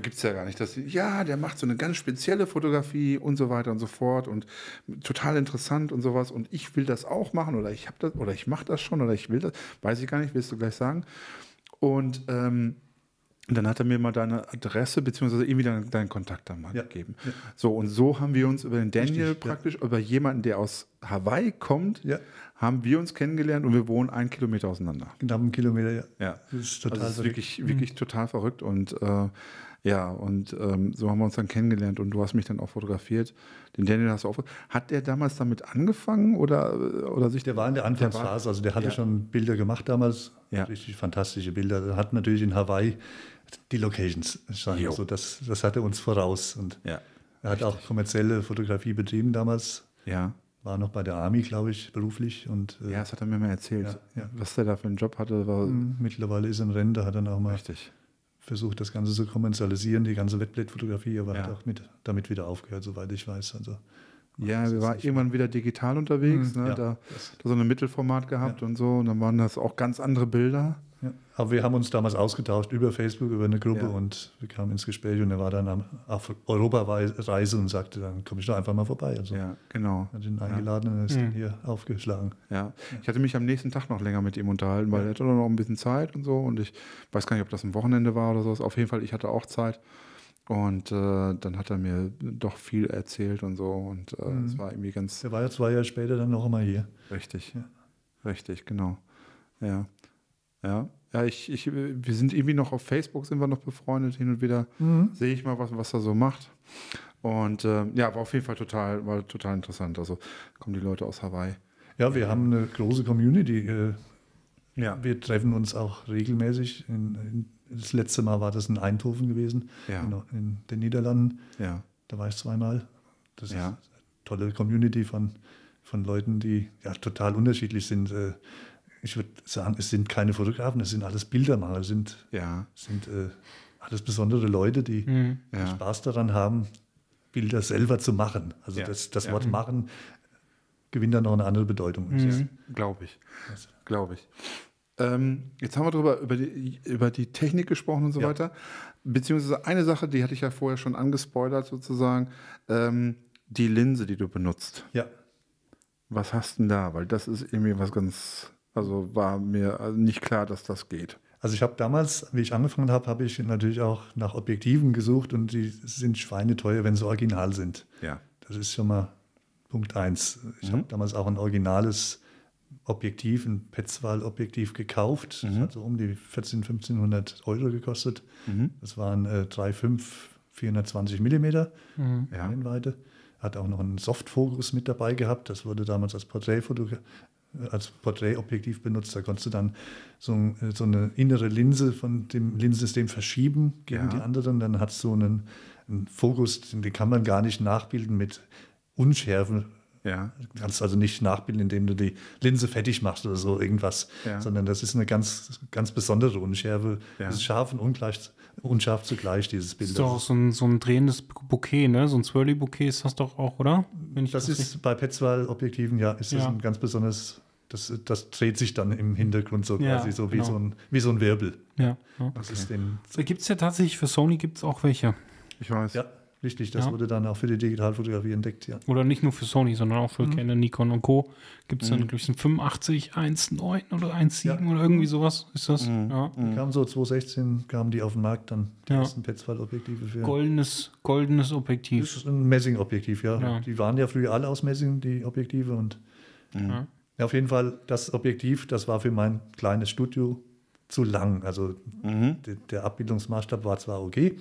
gibt es ja gar nicht. Dass, ja, der macht so eine ganz spezielle Fotografie und so weiter und so fort und total interessant und sowas. Und ich will das auch machen oder ich habe das oder ich mache das schon oder ich will das, weiß ich gar nicht, willst du gleich sagen. Und ähm, und dann hat er mir mal deine Adresse beziehungsweise irgendwie deinen, deinen Kontakt dann mal Ja. gegeben. So, und so haben wir uns über den Daniel Richtig, ja. praktisch, über jemanden, der aus Hawaii kommt, Ja. haben wir uns kennengelernt und wir wohnen einen Kilometer auseinander. Knapp einen Kilometer, ja. Ja. Das ist total also es ist wirklich, wirklich total verrückt und äh, ja, und ähm, so haben wir uns dann kennengelernt und du hast mich dann auch fotografiert. Den Daniel hast du auch. Hat der damals damit angefangen oder, oder sich Der war in der Anfangsphase, also der hatte Ja. schon Bilder gemacht damals, Ja. richtig fantastische Bilder. Er hat natürlich in Hawaii die Locations, schon. Jo. also das, das hatte uns voraus. Und Ja. er hat auch kommerzielle Fotografie betrieben damals, Ja. war noch bei der Army, glaube ich, beruflich und äh, Ja, das hat er mir mal erzählt. Ja, ja. Was der da für einen Job hatte, war mittlerweile ist er in Rente, hat dann auch mal richtig. versucht, das Ganze zu kommerzialisieren, die ganze Wettblattfotografie, aber Ja. hat auch mit, damit wieder aufgehört, soweit ich weiß. Also Ja, wir waren irgendwann wieder digital unterwegs, Mhm, ne? ja. da, da so ein Mittelformat gehabt und so. Und dann waren das auch ganz andere Bilder. Ja. Aber wir haben uns damals ausgetauscht über Facebook, über eine Gruppe Ja. und wir kamen ins Gespräch und er war dann am, auf Europareise und sagte, dann komme ich doch einfach mal vorbei. Also Ja, genau. hat ihn eingeladen und er ist dann hier aufgeschlagen. Ja. Ich hatte mich am nächsten Tag noch länger mit ihm unterhalten, weil er hatte noch ein bisschen Zeit und so. Und ich weiß gar nicht, ob das ein Wochenende war oder sowas. Auf jeden Fall, ich hatte auch Zeit. Und äh, dann hat er mir doch viel erzählt und so. Und äh, es war irgendwie ganz Er war ja zwei Jahre später dann noch einmal hier. richtig. Richtig, genau. Ja. Ja. Ja, ich, ich, wir sind irgendwie noch auf Facebook, sind wir noch befreundet, hin und wieder sehe ich mal, was, was er so macht. Und äh, ja, war auf jeden Fall total, war total interessant. Also kommen die Leute aus Hawaii. Ja, wir haben eine große Community. äh, Ja. Wir treffen uns auch regelmäßig. In, in, das letzte Mal war das in Eindhoven gewesen, Ja. in, in den Niederlanden. Ja. Da war ich zweimal. Das Ja. ist eine tolle Community von, von Leuten, die ja total unterschiedlich sind. Äh, Ich würde sagen, es sind keine Fotografen, es sind alles Bildermacher, es sind, Ja. es sind äh, alles besondere Leute, die, Mhm. Ja. Spaß daran haben, Bilder selber zu machen. Also Ja. das, das Ja. Wort machen gewinnt dann noch eine andere Bedeutung. Mhm. Glaube ich. Glaube ich. Ähm, jetzt haben wir darüber über die, über die Technik gesprochen und so Ja. weiter. Beziehungsweise eine Sache, die hatte ich ja vorher schon angespoilert sozusagen. Ähm, die Linse, die du benutzt. Ja. Was hast du denn da? Weil das ist irgendwie was ganz, also war mir also nicht klar, dass das geht. Also ich habe damals, wie ich angefangen habe, habe ich natürlich auch nach Objektiven gesucht und die sind schweineteuer, wenn sie original sind. Ja. Das ist schon mal Punkt eins. Ich Mhm. habe damals auch ein originales Objektiv, ein Petzval-Objektiv gekauft. Mhm. Das hat so um die 1400, 1500 Euro gekostet. Mhm. Das waren äh, 3,5, 420 Millimeter Ja. Brennweite. Hat auch noch einen Softfokus mit dabei gehabt. Das wurde damals als Porträtfoto als Porträtobjektiv benutzt. Da konntest du dann so, äh, so eine innere Linse von dem Linsensystem verschieben gegen Ja. die anderen. Dann hat es so einen, einen Fokus, den kann man gar nicht nachbilden mit Unschärfe. Ja. Du kannst also nicht nachbilden, indem du die Linse fertig machst oder so irgendwas, Ja. sondern das ist eine ganz, ganz besondere Unschärfe. Ja. Es ist scharf und ungleich, unscharf zugleich, dieses Bild. Das ist doch auch so ein, so ein drehendes Bouquet, ne? So ein Swirly-Bouquet ist das doch auch, oder? Wenn ich Das ist bei Petzval-Objektiven, ja, ist das Ja. ein ganz besonderes, das, das dreht sich dann im Hintergrund so Ja, quasi so wie, genau. so ein, wie so ein Wirbel. Ja. ja. Das ist den, Da gibt es ja tatsächlich, für Sony gibt es auch welche. Ich weiß. ja, richtig, das Ja. wurde dann auch für die Digitalfotografie entdeckt, ja. Oder nicht nur für Sony, sondern auch Mhm. für Canon, Nikon und Co. Gibt es dann, glaube ich, ein 85, 1,9 oder 1,7 oder irgendwie sowas ist das. Mhm. Ja. Kam so 2016, kamen die auf den Markt, dann die Ja. ersten Petzval-Objektive für. Goldenes, goldenes Das Objektiv. ist ein Messing-Objektiv, ja. Ja. Die waren ja früher alle aus Messing, die Objektive. Und Ja. Ja, auf jeden Fall, das Objektiv, das war für mein kleines Studio zu lang. Also Mhm. de- der Abbildungsmaßstab war zwar okay,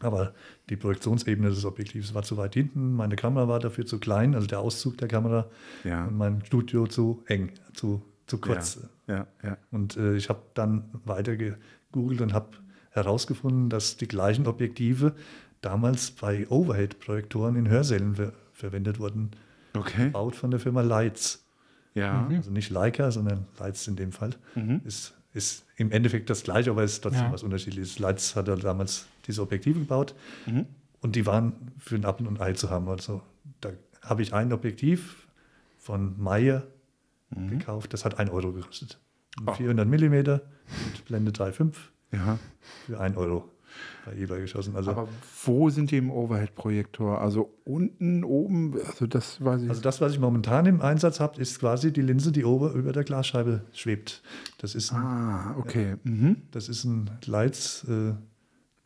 aber die Projektionsebene des Objektivs war zu weit hinten. Meine Kamera war dafür zu klein, also der Auszug der Kamera. Ja. Und mein Studio zu eng, zu, zu kurz. Ja. Ja. Und äh, ich habe dann weiter gegoogelt und habe herausgefunden, dass die gleichen Objektive damals bei Overhead-Projektoren in Hörsälen ver verwendet wurden, Okay. gebaut von der Firma Lights. Ja. Also nicht Leica, sondern Lights in dem Fall. Mhm. Ist, ist im Endeffekt das gleiche, aber es ist trotzdem Ja. was unterschiedliches. Lights hat damals diese Objektive gebaut. Mhm. Und die waren für ein Apfel und Ei zu haben. Also da habe ich ein Objektiv von Meyer gekauft, das hat 1 Euro gekostet. Oh. 400 Millimeter mit Blende 3,5 Ja. für 1 Euro eBay geschossen. Also, Aber wo sind die im Overhead-Projektor? Also unten, oben, also das weiß ich. also das, was ich momentan im Einsatz habe, ist quasi die Linse, die oben über der Glasscheibe schwebt. Das ist ein, ah, okay. Mhm. das ist ein Leitz äh,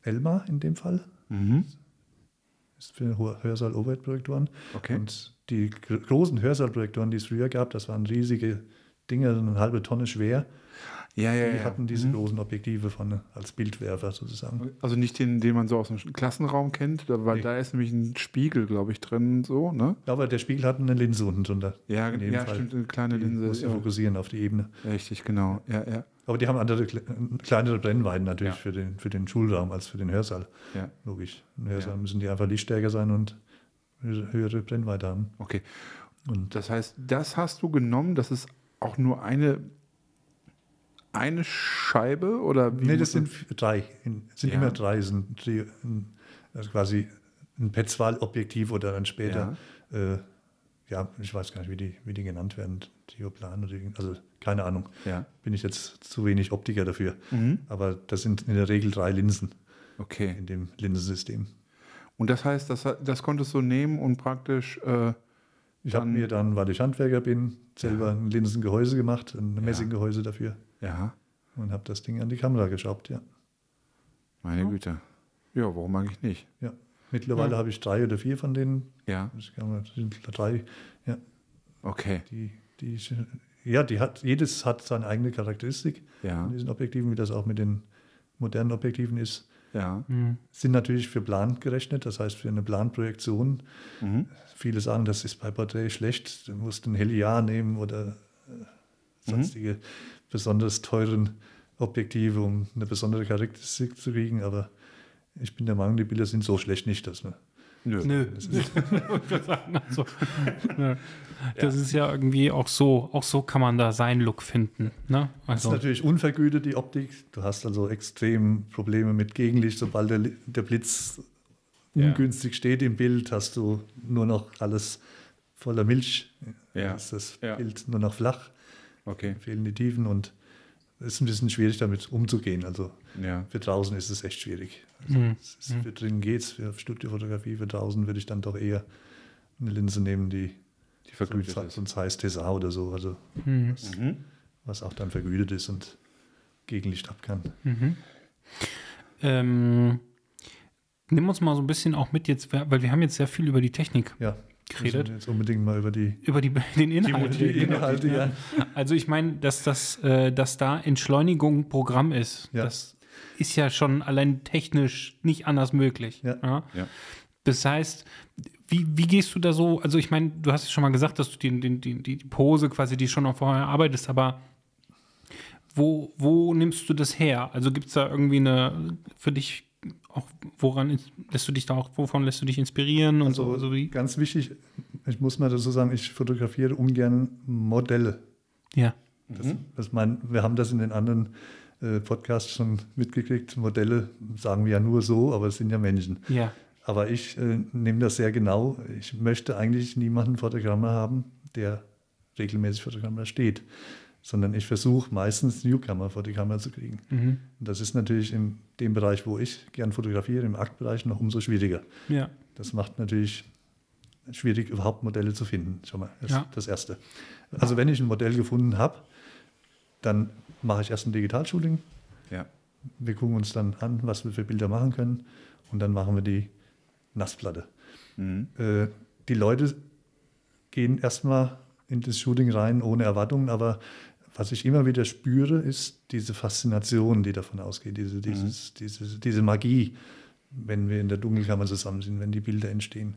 Elmar in dem Fall. Mhm. ist für Hörsaal-Overhead-Projektoren. Okay. Und die gr- großen Hörsaal-Projektoren, die es früher gab, das waren riesige Dinge, eine halbe Tonne schwer. Ja, ja, Die ja. hatten diese Mhm. großen Objektive von, als Bildwerfer sozusagen. Also nicht den, den man so aus dem Klassenraum kennt, weil Nee. da ist nämlich ein Spiegel, glaube ich, drin, so, ne? Ja, aber der Spiegel hat eine Linse unten drunter. Ja, ja Fall. stimmt, eine kleine Die Linse. muss ja fokussieren auf die Ebene. Richtig, genau. Ja, ja, Aber die haben andere, kle- kleinere Brennweiten natürlich Ja. für, den, für den Schulraum als für den Hörsaal. ja. Logisch. Im Hörsaal Ja. müssen die einfach lichtstärker sein und höhere höhere Brennweite haben. Okay. Und Das heißt, das hast du genommen, das ist auch nur eine, eine Scheibe oder wie nee, das sind drei. In, sind Ja. immer drei. Sind also quasi ein Petzval-Objektiv oder dann später, ja. Äh, ja, ich weiß gar nicht, wie die, wie die genannt werden. Dioplan oder also keine Ahnung. Ja. Bin ich jetzt zu wenig Optiker dafür. Mhm. Aber das sind in der Regel drei Linsen Okay. in dem Linsensystem. Und das heißt, das, das konntest du nehmen und praktisch, äh, Ich habe mir dann, weil ich Handwerker bin, selber Ja. ein Linsengehäuse gemacht, ein Messinggehäuse dafür ja, und habe das Ding an die Kamera geschraubt, ja. meine Güte. Ja, warum eigentlich nicht? ja. Mittlerweile Ja. habe ich drei oder vier von denen. Ja, Ich Das sind drei, ja. okay. Die, die, ja, die hat, jedes hat seine eigene Charakteristik Ja, von diesen Objektiven, wie das auch mit den modernen Objektiven ist. ja. Mhm. Sind natürlich für Plan gerechnet, das heißt für eine Planprojektion. Mhm. Viele sagen, das ist bei Porträt schlecht, du musst ein Heliar nehmen oder äh, sonstige besonders teuren Objektive, um eine besondere Charakteristik zu kriegen. Aber ich bin der Meinung, die Bilder sind so schlecht nicht, dass man. Nö. Nö. Also, ja. Das ist ja irgendwie auch so, auch so kann man da seinen Look finden. Ne? Das ist Also, natürlich unvergütet, die Optik. Du hast also extrem Probleme mit Gegenlicht. Sobald der, der Blitz Ja. ungünstig steht im Bild, hast du nur noch alles voller Milch. Ja. Ist das Ja. Bild nur noch flach, Okay. fehlen die Tiefen und es ist ein bisschen schwierig, damit umzugehen. Also Ja. für draußen ist es echt schwierig. Also Mhm. es ist, für drinnen geht es, für Studiofotografie, für draußen würde ich dann doch eher eine Linse nehmen, die Die vergütet sonst, ist. sonst heißt Tessar oder so, also mhm. was, Mhm. was auch dann vergütet ist und Gegenlicht ab kann. Mhm. Ähm, nimm uns mal so ein bisschen auch mit jetzt, weil wir haben jetzt sehr viel über die Technik Ja, geredet, müssen jetzt unbedingt mal über die, über die, den Inhalt. die Inhalte, ja. Also ich meine, dass das, äh, dass da Entschleunigung Programm ist, Ja. das ist ja schon allein technisch nicht anders möglich. Ja. Ja. Das heißt, wie, wie gehst du da so? Also ich meine, du hast ja schon mal gesagt, dass du den, den, die, die Pose quasi, die schon auch vorher arbeitest, aber wo, wo nimmst du das her? Also gibt es da irgendwie eine für dich auch, woran lässt du dich da auch, wovon lässt du dich inspirieren und so, Also so wie? ganz wichtig, ich muss mal dazu sagen, ich fotografiere ungern Modelle. Ja. Das, das mein, wir haben das in den anderen äh, Podcasts schon mitgekriegt. Modelle sagen wir ja nur so, aber es sind ja Menschen. Ja. Aber ich äh, nehme das sehr genau. Ich möchte eigentlich niemanden vor der Kamera haben, der regelmäßig vor der Kamera steht, sondern ich versuche meistens Newcomer vor die Kamera zu kriegen. Mhm. Und das ist natürlich in dem Bereich, wo ich gern fotografiere, im Aktbereich, noch umso schwieriger. Ja. Das macht natürlich schwierig, überhaupt Modelle zu finden. Schon mal das, Ja. das Erste. Also wenn ich ein Modell gefunden habe, dann mache ich erst ein Digitalshooting. Ja. Wir gucken uns dann an, was wir für Bilder machen können. Und dann machen wir die Nassplatte. Mhm. Äh, die Leute gehen erstmal in das Shooting rein ohne Erwartungen, aber was ich immer wieder spüre, ist diese Faszination, die davon ausgeht, diese, dieses, diese, diese Magie, wenn wir in der Dunkelkammer zusammen sind, wenn die Bilder entstehen.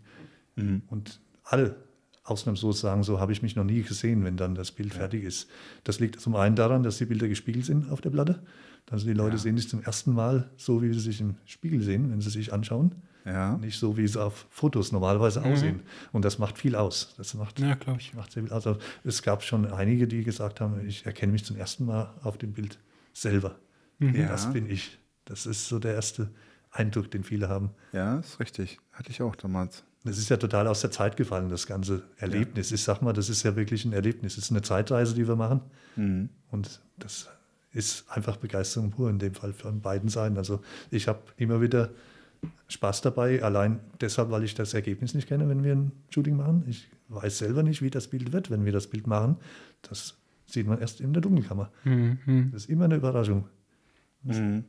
Mhm. Und alle ausnahmslos sagen, so habe ich mich noch nie gesehen, wenn dann das Bild fertig ist. Das liegt zum einen daran, dass die Bilder gespiegelt sind auf der Platte. Also die Leute Ja. sehen sich zum ersten Mal so, wie sie sich im Spiegel sehen, wenn sie sich anschauen. Ja. Nicht so, wie sie auf Fotos normalerweise aussehen. Und das macht viel aus. Das macht, Ja, glaube ich. macht sehr viel aus. Also es gab schon einige, die gesagt haben, ich erkenne mich zum ersten Mal auf dem Bild selber. Ja. Das bin ich. Das ist so der erste Eindruck, den viele haben. Ja, ist richtig. Hatte ich auch damals. Das ist ja total aus der Zeit gefallen, das ganze Erlebnis. Ich sag mal, das ist ja wirklich ein Erlebnis. Es ist eine Zeitreise, die wir machen. Mhm. Und das ist einfach Begeisterung pur in dem Fall von beiden Seiten. Also ich habe immer wieder Spaß dabei, allein deshalb, weil ich das Ergebnis nicht kenne, wenn wir ein Shooting machen. Ich weiß selber nicht, wie das Bild wird, wenn wir das Bild machen. Das sieht man erst in der Dunkelkammer. Mhm. Das ist immer eine Überraschung. Mhm.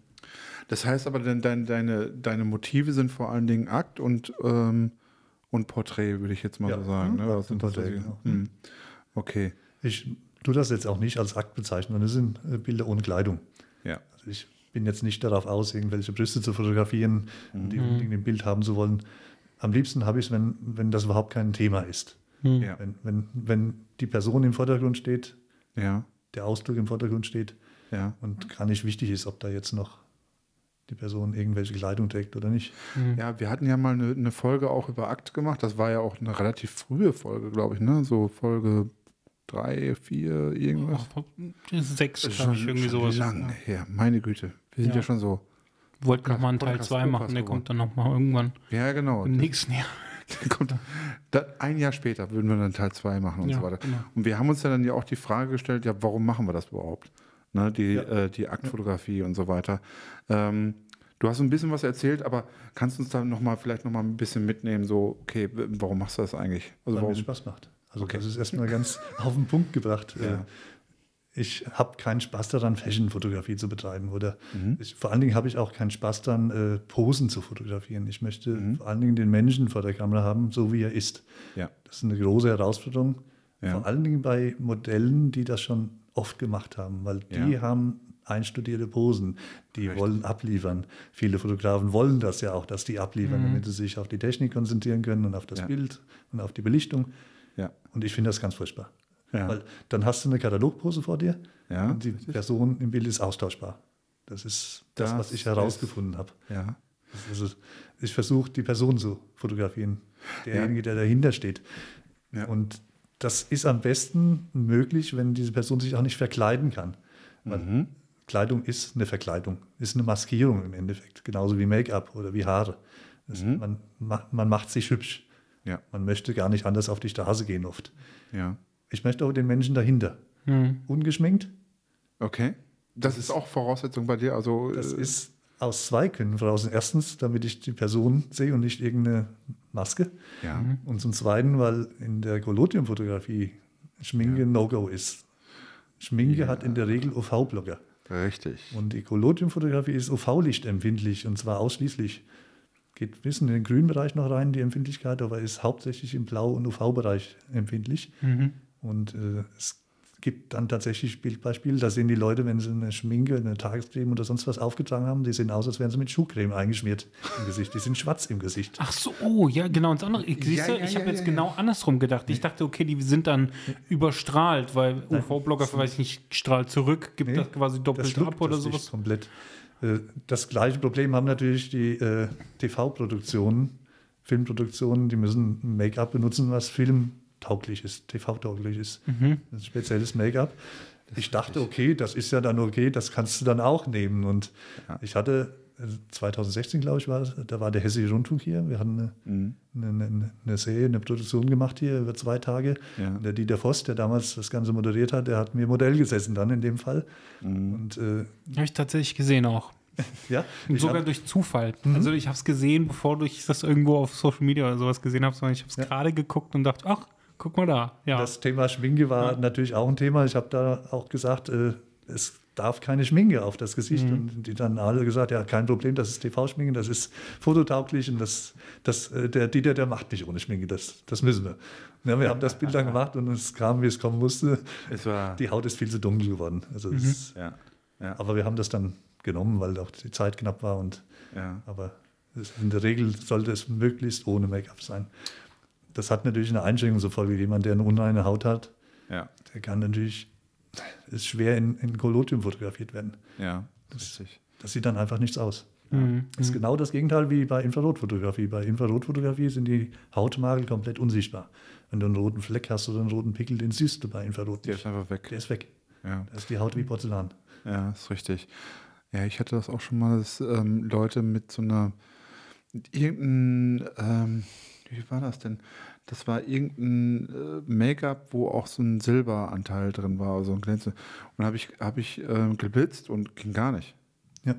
Das heißt aber, denn dein, deine, deine Motive sind vor allen Dingen Akt und, ähm, und Porträt, würde ich jetzt mal Ja. so sagen. Ne? Mhm. Das sind das Porträt, die- genau. Mhm. Okay. Ich tue das jetzt auch nicht als Akt bezeichnen, sondern es sind äh, Bilder ohne Kleidung. Ja. Also ich bin jetzt nicht darauf aus, irgendwelche Brüste zu fotografieren und die unbedingt im Bild haben zu wollen. Am liebsten habe ich es, wenn, wenn das überhaupt kein Thema ist. Ja. Wenn, wenn, wenn die Person im Vordergrund steht, Ja. der Ausdruck im Vordergrund steht Ja. und gar nicht wichtig ist, ob da jetzt noch die Person irgendwelche Kleidung trägt oder nicht. Ja, wir hatten ja mal eine, eine Folge auch über Akt gemacht. Das war ja auch eine relativ frühe Folge, glaube ich, ne? So Folge drei, vier, irgendwas. Sechs, glaube ich, irgendwie schon sowas. Lang her, meine Güte. Wir sind ja, Ja. schon so. Wollten nochmal einen Teil Podcast, 2 machen, der kommt dann nochmal irgendwann Ja, genau. im nächsten Jahr. Kommt, da, ein Jahr später würden wir dann Teil 2 machen und Ja, so weiter. genau. Und wir haben uns ja dann ja auch die Frage gestellt, ja, warum machen wir das überhaupt? Ne, die, Ja. äh, die Aktfotografie und so weiter. Ähm, du hast ein bisschen was erzählt, aber kannst du uns da noch mal, vielleicht noch mal ein bisschen mitnehmen, so, okay, warum machst du das eigentlich? Also weil mir warum? Spaß macht. Also Okay. das ist erstmal ganz auf den Punkt gebracht. Ja. Äh, Ich habe keinen Spaß daran, Fashion-Fotografie zu betreiben. Oder Mhm. ich, vor allen Dingen habe ich auch keinen Spaß daran, äh, Posen zu fotografieren. Ich möchte Mhm. vor allen Dingen den Menschen vor der Kamera haben, so wie er ist. Ja. Das ist eine große Herausforderung. Ja. Vor allen Dingen bei Modellen, die das schon oft gemacht haben, weil die Ja. haben einstudierte Posen, die wollen abliefern. Viele Fotografen wollen das ja auch, dass die abliefern, damit sie sich auf die Technik konzentrieren können und auf das Ja. Bild und auf die Belichtung. Ja. Und ich finde das ganz furchtbar. Ja. Weil dann hast du eine Katalogpose vor dir Ja, und die richtig. Person im Bild ist austauschbar. Das ist das, Das was ich herausgefunden habe. ja. Also ich versuche, die Person zu fotografieren, derjenige, der dahinter steht. Ja. Und das ist am besten möglich, wenn diese Person sich auch nicht verkleiden kann. Mhm. Kleidung ist eine Verkleidung, ist eine Maskierung im Endeffekt, genauso wie Make-up oder wie Haare. Das, Mhm. man, ma- man macht sich hübsch. Ja. Man möchte gar nicht anders auf die Straße gehen oft. Ja. Ich möchte auch den Menschen dahinter. Hm. Ungeschminkt, Okay. Das ist auch Voraussetzung bei dir. Also, das äh, ist aus zwei Gründen voraus. Erstens, damit ich die Person sehe und nicht irgendeine Maske. ja. Und zum Zweiten, weil in der Collodium-Fotografie Schminke No-Go ist. Schminke hat in der Regel UV-Blocker. Richtig. Und die Collodium-Fotografie ist UV-Licht-empfindlich und zwar ausschließlich. Geht ein bisschen in den grünen Bereich noch rein, die Empfindlichkeit, aber ist hauptsächlich im Blau- und UV-Bereich empfindlich. Mhm. Und äh, es gibt dann tatsächlich Bildbeispiele, da sehen die Leute, wenn sie eine Schminke, eine Tagescreme oder sonst was aufgetragen haben, die sehen aus, als wären sie mit Schuhcreme eingeschmiert im Gesicht. Die sind schwarz im Gesicht. Ach so, oh, ja, genau. Und das andere, ich, siehst du, ja, ich ja, habe jetzt ja, genau andersrum gedacht. Ich dachte, okay, die sind dann überstrahlt, weil UV-Blocker, weiß ich nicht, strahlt zurück, gibt Nee, das quasi doppelt schluckt ab oder das sowas. komplett. Äh, Das gleiche Problem haben natürlich die äh, TV-Produktionen, Filmproduktionen, die müssen ein Make-up benutzen, was filmtauglich ist, TV-tauglich ist. Mhm. Das ist spezielles Make-up. Ich dachte, okay, das ist ja dann okay, das kannst du dann auch nehmen. Und Ja. ich hatte, äh, 2016 glaube ich war das, da war der Hessische Rundfunk hier. Wir hatten eine, Mhm. eine, eine, eine Serie, eine Produktion gemacht hier über zwei Tage. Ja. Und der Dieter Voss, der damals das Ganze moderiert hat, der hat mir Modell gesessen dann in dem Fall. Mhm. Und äh, Habe ich tatsächlich gesehen auch. ja, sogar hab- durch Zufall. Mhm. Also ich habe es gesehen, bevor ich das irgendwo auf Social Media oder sowas gesehen habe, sondern ich habe es Ja. gerade geguckt und dachte, ach, guck mal da. Ja. Das Thema Schminke war natürlich auch ein Thema. Ich habe da auch gesagt, äh, es darf keine Schminke auf das Gesicht. Und die dann alle gesagt, ja, kein Problem, das ist TV-Schminke, das ist fototauglich und das, das, äh, der Dieter, der macht nicht ohne Schminke, das, das müssen wir. Ja, wir haben das Bild dann gemacht und es kam, wie es kommen musste. Es war. Die Haut ist viel zu dunkel geworden. Also es, ja. Ja. aber wir haben das dann genommen, weil auch die Zeit knapp war. Und, ja. aber in der Regel sollte es möglichst ohne Make-up sein. Das hat natürlich eine Einschränkung zur Folge. Jemand, der eine unreine Haut hat, Ja. der kann natürlich, ist schwer in, in Collodium fotografiert werden. Ja. Richtig. Das sieht dann einfach nichts aus. Mhm. Das ist genau das Gegenteil wie bei Infrarotfotografie. Bei Infrarotfotografie sind die Hautmakel komplett unsichtbar. Wenn du einen roten Fleck hast oder einen roten Pickel, den siehst du bei Infrarot Der nicht. ist einfach weg. Der ist weg. Ja. Da ist die Haut wie Porzellan. Ja, ist richtig. Ja, ich hatte das auch schon mal, dass ähm, Leute mit so einer irgendein, ähm, wie war das denn? Das war irgendein äh, Make-up, wo auch so ein Silberanteil drin war, also ein Glänze. Und habe ich, hab ich ähm, geblitzt und ging gar nicht. Ja.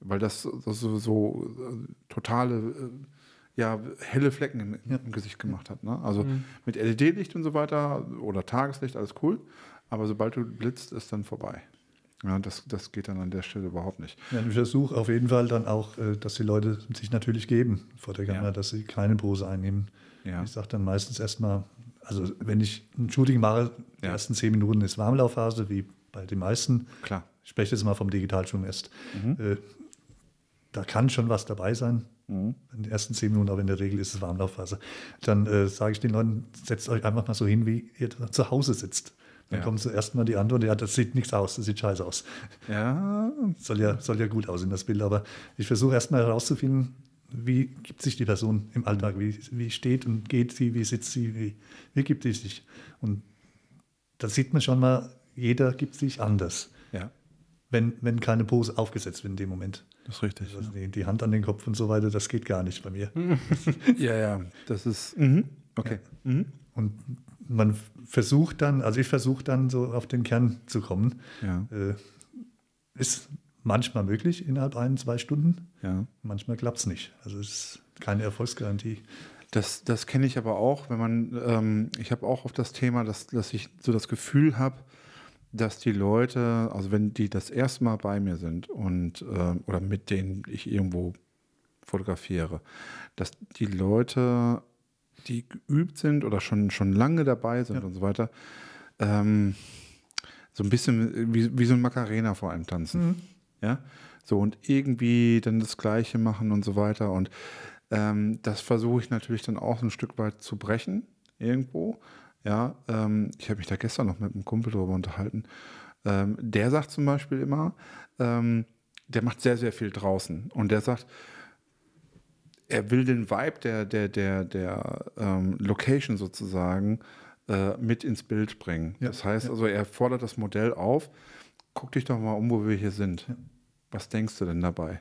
Weil das, das so, so äh, totale, äh, ja, helle Flecken im, Ja. im Gesicht gemacht hat. Ne? Also mit LED-Licht und so weiter oder Tageslicht, alles cool. Aber sobald du blitzt, ist dann vorbei. Ja, das, das geht dann an der Stelle überhaupt nicht. Ja, ich versuche auf jeden Fall dann auch, äh, dass die Leute sich natürlich geben vor der Kamera, Ja. dass sie keine Pose einnehmen. Ja. Ich sage dann meistens erstmal, also wenn ich ein Shooting mache, die ersten zehn Minuten ist Warmlaufphase, wie bei den meisten. Klar. Ich spreche jetzt mal vom Digitalshooting erst. Mhm. Äh, da kann schon was dabei sein. In den ersten zehn Minuten, aber in der Regel ist es Warmlaufphase. Dann äh, sage ich den Leuten, setzt euch einfach mal so hin, wie ihr zu Hause sitzt. Dann Ja. kommt zuerst mal die Antwort, ja, das sieht nichts aus, das sieht scheiße aus. Ja, Soll ja, soll ja gut aussehen, das Bild, aber ich versuche erstmal herauszufinden, wie gibt sich die Person im Alltag, wie, wie steht und geht sie, wie sitzt sie, wie, wie gibt sie sich. Und da sieht man schon mal, jeder gibt sich anders, ja, wenn, wenn keine Pose aufgesetzt wird in dem Moment. das ist richtig. Also die, die Hand an den Kopf und so weiter, das geht gar nicht bei mir. Ja, ja, das ist, mhm. okay. Mhm. Und man versucht dann, also ich versuche dann so auf den Kern zu kommen. Ja, Äh, ist manchmal möglich innerhalb ein, zwei Stunden. ja. Manchmal klappt es nicht. Also es ist keine Erfolgsgarantie. Das, das kenne ich aber auch, wenn man, ähm, ich habe auch auf das Thema, dass, dass ich so das Gefühl habe, dass die Leute, also wenn die das erste Mal bei mir sind und ähm, oder mit denen ich irgendwo fotografiere, dass die Leute, die geübt sind oder schon, schon lange dabei sind Ja. und so weiter, ähm, so ein bisschen wie, wie so ein Macarena vor einem tanzen. Ja, so und irgendwie dann das Gleiche machen und so weiter. Und ähm, das versuche ich natürlich dann auch ein Stück weit zu brechen, irgendwo. Ja, ähm, ich habe mich da gestern noch mit einem Kumpel darüber unterhalten. Ähm, der sagt zum Beispiel immer, ähm, der macht sehr, sehr viel draußen. Und der sagt, er will den Vibe der, der, der, der ähm, Location sozusagen äh, mit ins Bild bringen. Ja, das heißt ja. also, er fordert das Modell auf, guck dich doch mal um, wo wir hier sind. Was denkst du denn dabei?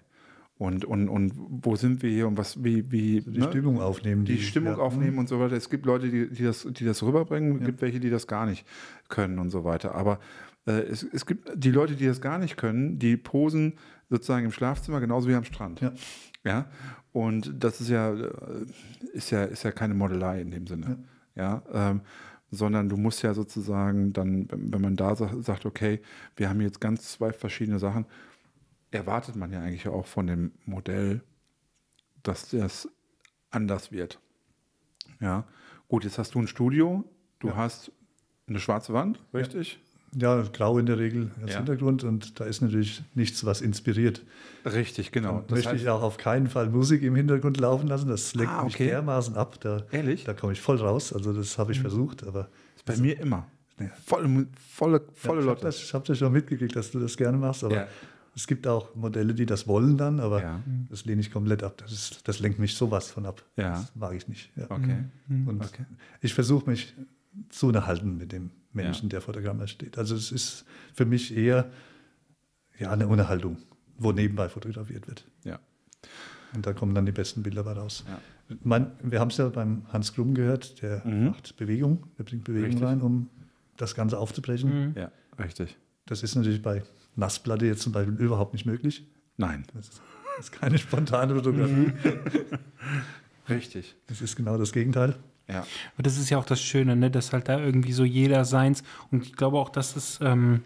Und, und, und wo sind wir hier und was, wie, wie Die ne? Stimmung aufnehmen. die Stimmung ja, aufnehmen und so weiter. Es gibt Leute, die, die, das, die das rüberbringen, es gibt welche, die das gar nicht können und so weiter. Aber äh, es, es gibt die Leute, die das gar nicht können, die posen sozusagen im Schlafzimmer genauso wie am Strand. Ja. Ja. Und das ist ja, äh, ist ja, ist ja keine Modelei in dem Sinne. Ja. ähm, sondern du musst ja sozusagen dann, wenn, man da sa- sagt, okay, wir haben jetzt ganz zwei verschiedene Sachen, erwartet man ja eigentlich auch von dem Modell, dass das anders wird. Ja, gut, jetzt hast du ein Studio, du Ja. hast eine schwarze Wand, richtig? Ja, grau in der Regel als Ja. Hintergrund und da ist natürlich nichts, was inspiriert. Richtig, genau. Dann möchte ich auch auf keinen Fall Musik im Hintergrund laufen lassen. Das lenkt Ah, mich okay. dermaßen ab. Da, Ehrlich? Da komme ich voll raus. Also das habe ich Mhm. versucht, aber bei mir immer. Volle, Mu- volle, volle ja, ich habe das, das schon mitgekriegt, dass du das gerne machst. Aber Ja. es gibt auch Modelle, die das wollen dann, aber Ja. das lehne ich komplett ab. Das, ist, das lenkt mich sowas von ab. Das mag ich nicht. Okay. Und Okay. ich versuche mich zu unterhalten mit dem Menschen, der vor der Kamera steht. Also es ist für mich eher ja, eine Unterhaltung, wo nebenbei fotografiert wird. Ja. Und da kommen dann die besten Bilder bei raus. Ja. Man, wir haben es ja beim Hans Krumm gehört, der Mhm. macht Bewegung, der bringt Bewegung Richtig. rein, um das Ganze aufzubrechen. Ja, richtig. Das ist natürlich bei Nassplatte jetzt zum Beispiel überhaupt nicht möglich. Nein. Das ist, das ist keine spontane Fotografie. Richtig. Das ist genau das Gegenteil. Ja. Aber das ist ja auch das Schöne, ne? dass halt da irgendwie so jeder seins. Und ich glaube auch, dass es ähm,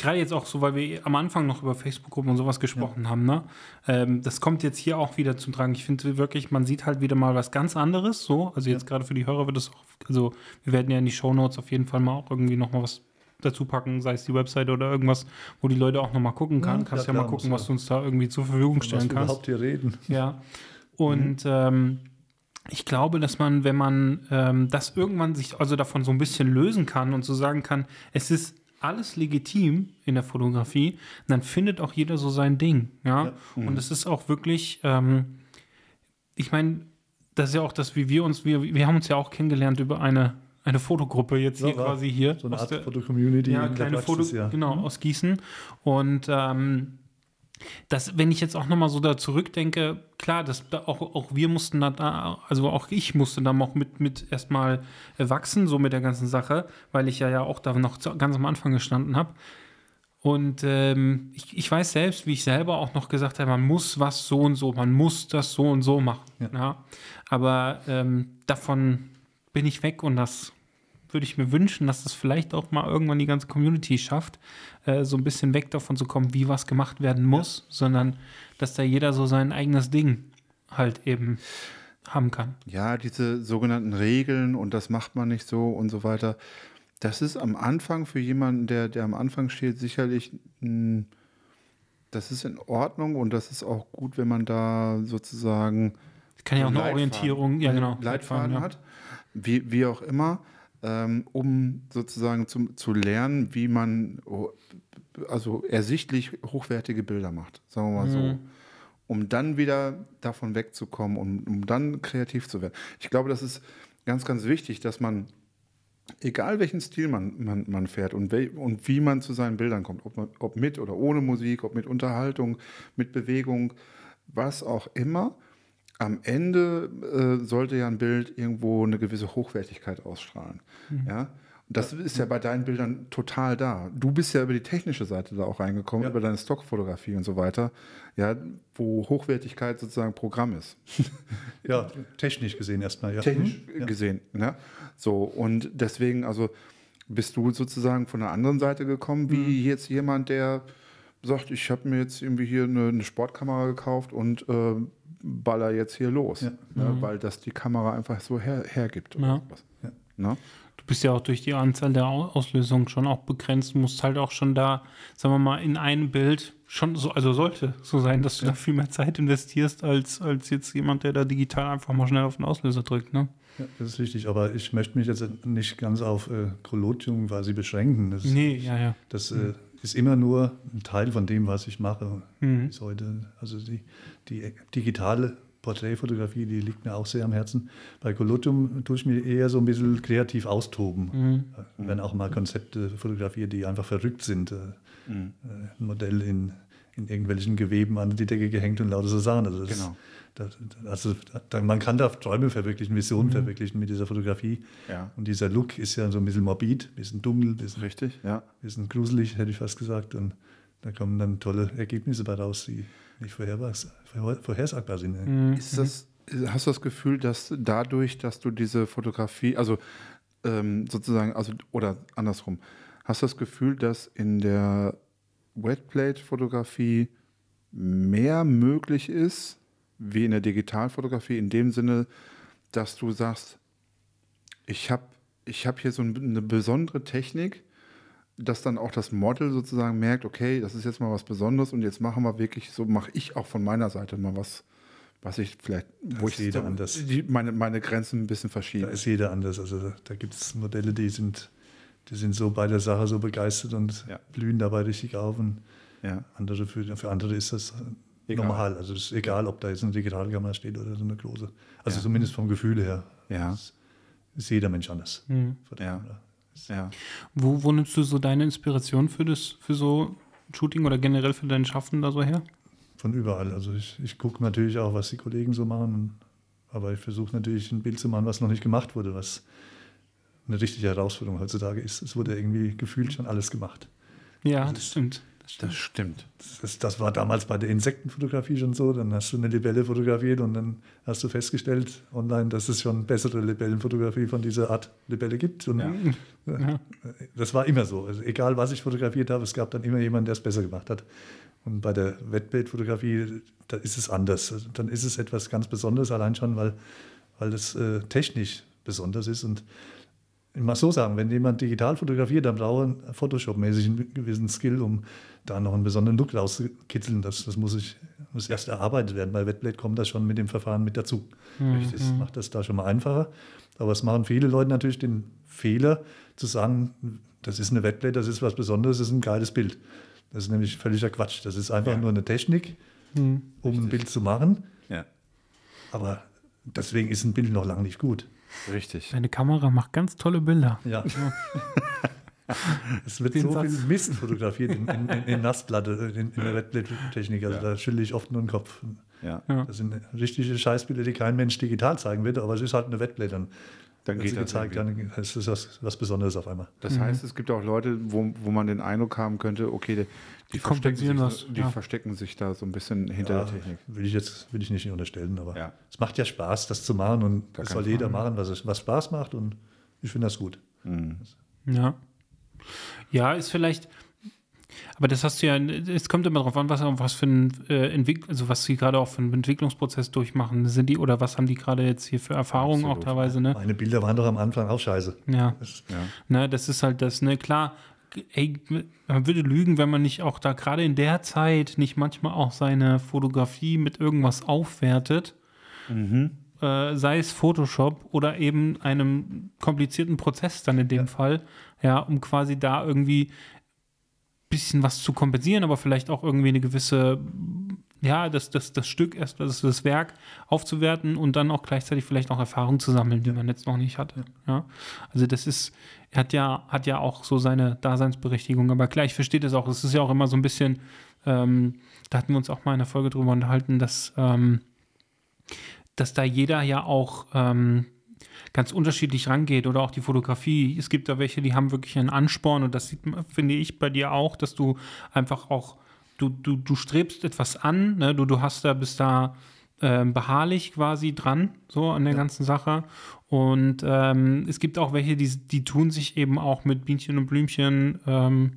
gerade jetzt auch so, weil wir am Anfang noch über Facebook-Gruppen und sowas gesprochen haben, ne? Ähm, das kommt jetzt hier auch wieder zum Tragen. Ich finde wirklich, man sieht halt wieder mal was ganz anderes. So, also jetzt gerade für die Hörer wird es auch, also wir werden ja in die Shownotes auf jeden Fall mal auch irgendwie noch mal was dazu packen, sei es die Webseite oder irgendwas, wo die Leute auch noch mal gucken kann. Ja, Kannst ja, ja, mal gucken, was ja. du uns da irgendwie zur Verfügung Was stellen wir kannst. überhaupt hier reden. Ja. Und ähm, ich glaube, dass man, wenn man ähm, das irgendwann sich also davon so ein bisschen lösen kann und so sagen kann, es ist alles legitim in der Fotografie, dann findet auch jeder so sein Ding. Ja. Und es ist auch wirklich, ähm, ich meine, das ist ja auch das, wie wir uns, wir, wir haben uns ja auch kennengelernt über eine, eine Fotogruppe jetzt hier Ja, war quasi hier. So eine Art Foto-Community ja, kleine Foto, ja. genau, aus Gießen. Und ähm, Das, wenn ich jetzt auch nochmal so da zurückdenke, klar, das, da auch, auch wir mussten da, also auch ich musste da auch mit, mit erstmal wachsen, so mit der ganzen Sache, weil ich ja, ja auch da noch ganz am Anfang gestanden habe. Und ähm, ich, ich weiß selbst, wie ich selber auch noch gesagt habe, man muss was so und so, man muss das so und so machen. Ja. Ja. Aber ähm, davon bin ich weg und das würde ich mir wünschen, dass das vielleicht auch mal irgendwann die ganze Community schafft, äh, so ein bisschen weg davon zu kommen, wie was gemacht werden muss, sondern dass da jeder so sein eigenes Ding halt eben haben kann. Ja, diese sogenannten Regeln und das macht man nicht so und so weiter. Das ist am Anfang für jemanden, der, der am Anfang steht, sicherlich, mh, das ist in Ordnung und das ist auch gut, wenn man da sozusagen Kann ja auch eine Leitfaden- Orientierung, ja genau. Leitfaden ja. hat, wie, wie auch immer, ähm, um sozusagen zum, zu lernen, wie man also ersichtlich hochwertige Bilder macht, sagen wir mal so. Mhm. Um dann wieder davon wegzukommen und um dann kreativ zu werden. Ich glaube, das ist ganz, ganz wichtig, dass man, egal welchen Stil man, man, man fährt und, wel, und wie man zu seinen Bildern kommt, ob, man, ob mit oder ohne Musik, ob mit Unterhaltung, mit Bewegung, was auch immer, am Ende äh, sollte ja ein Bild irgendwo eine gewisse Hochwertigkeit ausstrahlen. Ja? Und das ist ja bei deinen Bildern total da. Du bist ja über die technische Seite da auch reingekommen, Ja. über deine Stockfotografie und so weiter, ja, wo Hochwertigkeit sozusagen Programm ist. Ja, technisch gesehen erstmal, ja. Technisch Mhm. Ja. gesehen. Ne? So, und deswegen, also bist du sozusagen von der anderen Seite gekommen, wie Mhm. jetzt jemand, der sagt, ich habe mir jetzt irgendwie hier eine, eine Sportkamera gekauft und äh, baller jetzt hier los. Ja. Ne? Weil das die Kamera einfach so her, hergibt. Oder Ja. sowas. Ja. Ne? Du bist ja auch durch die Anzahl der Au- Auslösungen schon auch begrenzt. Musst halt auch schon da, sagen wir mal, in einem Bild schon so, also sollte so sein, dass du da viel mehr Zeit investierst, als, als jetzt jemand, der da digital einfach mal schnell auf den Auslöser drückt, ne? Ja, das ist richtig, aber ich möchte mich jetzt nicht ganz auf äh, Chronotium quasi beschränken. Das, Nee, ja, ja. das äh, ist immer nur ein Teil von dem, was ich mache Mhm. bis heute. Also die, die digitale Porträtfotografie, die liegt mir auch sehr am Herzen. Bei Colotium tue ich mir eher so ein bisschen kreativ austoben. Mhm. Äh, werden auch mal Konzepte fotografiert, die einfach verrückt sind. Äh, Mhm. äh, ein Modell in, in irgendwelchen Geweben an die Decke gehängt und lauter so Sachen. Also, das, Genau. Das, also man kann da Träume verwirklichen, Visionen verwirklichen mit dieser Fotografie. Ja. Und dieser Look ist ja so ein bisschen morbid, ein bisschen dunkel, ein bisschen, Richtig, ja. bisschen gruselig, hätte ich fast gesagt. Und da kommen dann tolle Ergebnisse bei raus, die nicht vorhersagbar, vorher- vorhersagbar sind. Mhm. Ist das, hast du das Gefühl, dass dadurch, dass du diese Fotografie, also ähm, sozusagen, also oder andersrum, hast du das Gefühl, dass in der Wetplate-Fotografie mehr möglich ist wie in der Digitalfotografie, in dem Sinne, dass du sagst, ich habe ich hab hier so ein- eine besondere Technik, dass dann auch das Model sozusagen merkt, okay, das ist jetzt mal was Besonderes und jetzt machen wir wirklich, so mache ich auch von meiner Seite mal was, was ich vielleicht, wo ist ich jeder so, anders. Die, meine, meine Grenzen ein bisschen Da verschiebe. ist jeder anders. Also da, da gibt es Modelle, die sind, die sind so bei der Sache so begeistert und Ja. blühen dabei richtig auf. Und Ja. andere für, für andere ist das Egal. normal. Also es ist egal, ob da jetzt eine Digitalkamera steht oder so eine große. Also Ja. zumindest vom Gefühl her. Ja. Ist, ist jeder Mensch anders. Mhm. Ja. Ja. Wo, wo nimmst du so deine Inspiration für das, für so Shooting oder generell für dein Schaffen da so her? Von überall. Also ich, ich gucke natürlich auch, was die Kollegen so machen. Aber ich versuche natürlich ein Bild zu machen, was noch nicht gemacht wurde, was eine richtige Herausforderung heutzutage ist. Es wurde irgendwie gefühlt schon alles gemacht. Ja, das stimmt. Das stimmt. Das stimmt. Das, das war damals bei der Insektenfotografie schon so. Dann hast du eine Libelle fotografiert und dann hast du festgestellt online, dass es schon bessere Libellenfotografie von dieser Art Libelle gibt. Und Ja. Das war immer so. Also egal, was ich fotografiert habe, es gab dann immer jemanden, der es besser gemacht hat. Und bei der Wettbildfotografie, da ist es anders. Also dann ist es etwas ganz Besonderes, allein schon, weil, weil es äh, technisch besonders ist. Und ich muss so sagen, wenn jemand digital fotografiert, dann braucht er Photoshop-mäßig einen gewissen Skill, um da noch einen besonderen Look rauszukitzeln. Das, das muss, ich, muss erst erarbeitet werden. Bei Wetblade kommt das schon mit dem Verfahren mit dazu. Das macht das da schon mal einfacher. Aber es machen viele Leute natürlich den Fehler, zu sagen, das ist eine Wetblade, das ist was Besonderes, das ist ein geiles Bild. Das ist nämlich völliger Quatsch. Das ist einfach nur eine Technik, um ein Bild zu machen. Ja. Aber deswegen ist ein Bild noch lange nicht gut. Richtig. Deine Kamera macht ganz tolle Bilder. Ja. Es wird Den so Satz. viel Mist fotografiert in, in, in, in Nassplatte, in, in der Wetbildtechnik. Also da schüttle ich oft nur den Kopf. Ja. Ja. Das sind richtige Scheißbilder, die kein Mensch digital zeigen wird, aber es ist halt eine Wettblätter. Dann Dann wird geht das gezeigt, irgendwie. dann ist es was, was Besonderes auf einmal. Das heißt, es gibt auch Leute, wo, wo man den Eindruck haben könnte, okay, die, die, verstecken, sich, kompensieren das, die ja. verstecken sich da so ein bisschen hinter Ja, der Technik. will ich jetzt will ich nicht unterstellen, aber Ja. es macht ja Spaß, das zu machen und das keine soll jeder machen, was, es- was Spaß macht und ich finde das gut. Ja. Ja, ist vielleicht. Aber das hast du ja, es kommt immer darauf an, was, was für ein äh, Entwick also was sie gerade auch für einen Entwicklungsprozess durchmachen. Sind die oder was haben die gerade jetzt hier für Erfahrungen auch Absolut. teilweise, ne? Meine Bilder waren doch am Anfang auch scheiße. Ja. Das, Ja. Ne, das ist halt das, ne, klar, ey, man würde lügen, wenn man nicht auch da gerade in der Zeit nicht manchmal auch seine Fotografie mit irgendwas aufwertet. Äh, sei es Photoshop oder eben einem komplizierten Prozess dann in dem Fall, ja, um quasi da irgendwie bisschen was zu kompensieren, aber vielleicht auch irgendwie eine gewisse, ja, das, das, das Stück erst, das, das Werk aufzuwerten und dann auch gleichzeitig vielleicht auch Erfahrungen zu sammeln, die man jetzt noch nicht hatte. Ja. Also das ist, hat ja, hat ja auch so seine Daseinsberechtigung, aber klar, ich verstehe das auch. Es ist ja auch immer so ein bisschen, ähm, da hatten wir uns auch mal in der Folge drüber unterhalten, dass, ähm, dass da jeder ja auch ähm, ganz unterschiedlich rangeht oder auch die Fotografie. Es gibt da welche, die haben wirklich einen Ansporn und das sieht, finde ich bei dir auch, dass du einfach auch, du, du, du strebst etwas an, ne? du, du hast da, bist da ähm, beharrlich quasi dran, so an der ganzen Sache. Und ähm, es gibt auch welche, die, die tun sich eben auch mit Bienchen und Blümchen, ähm,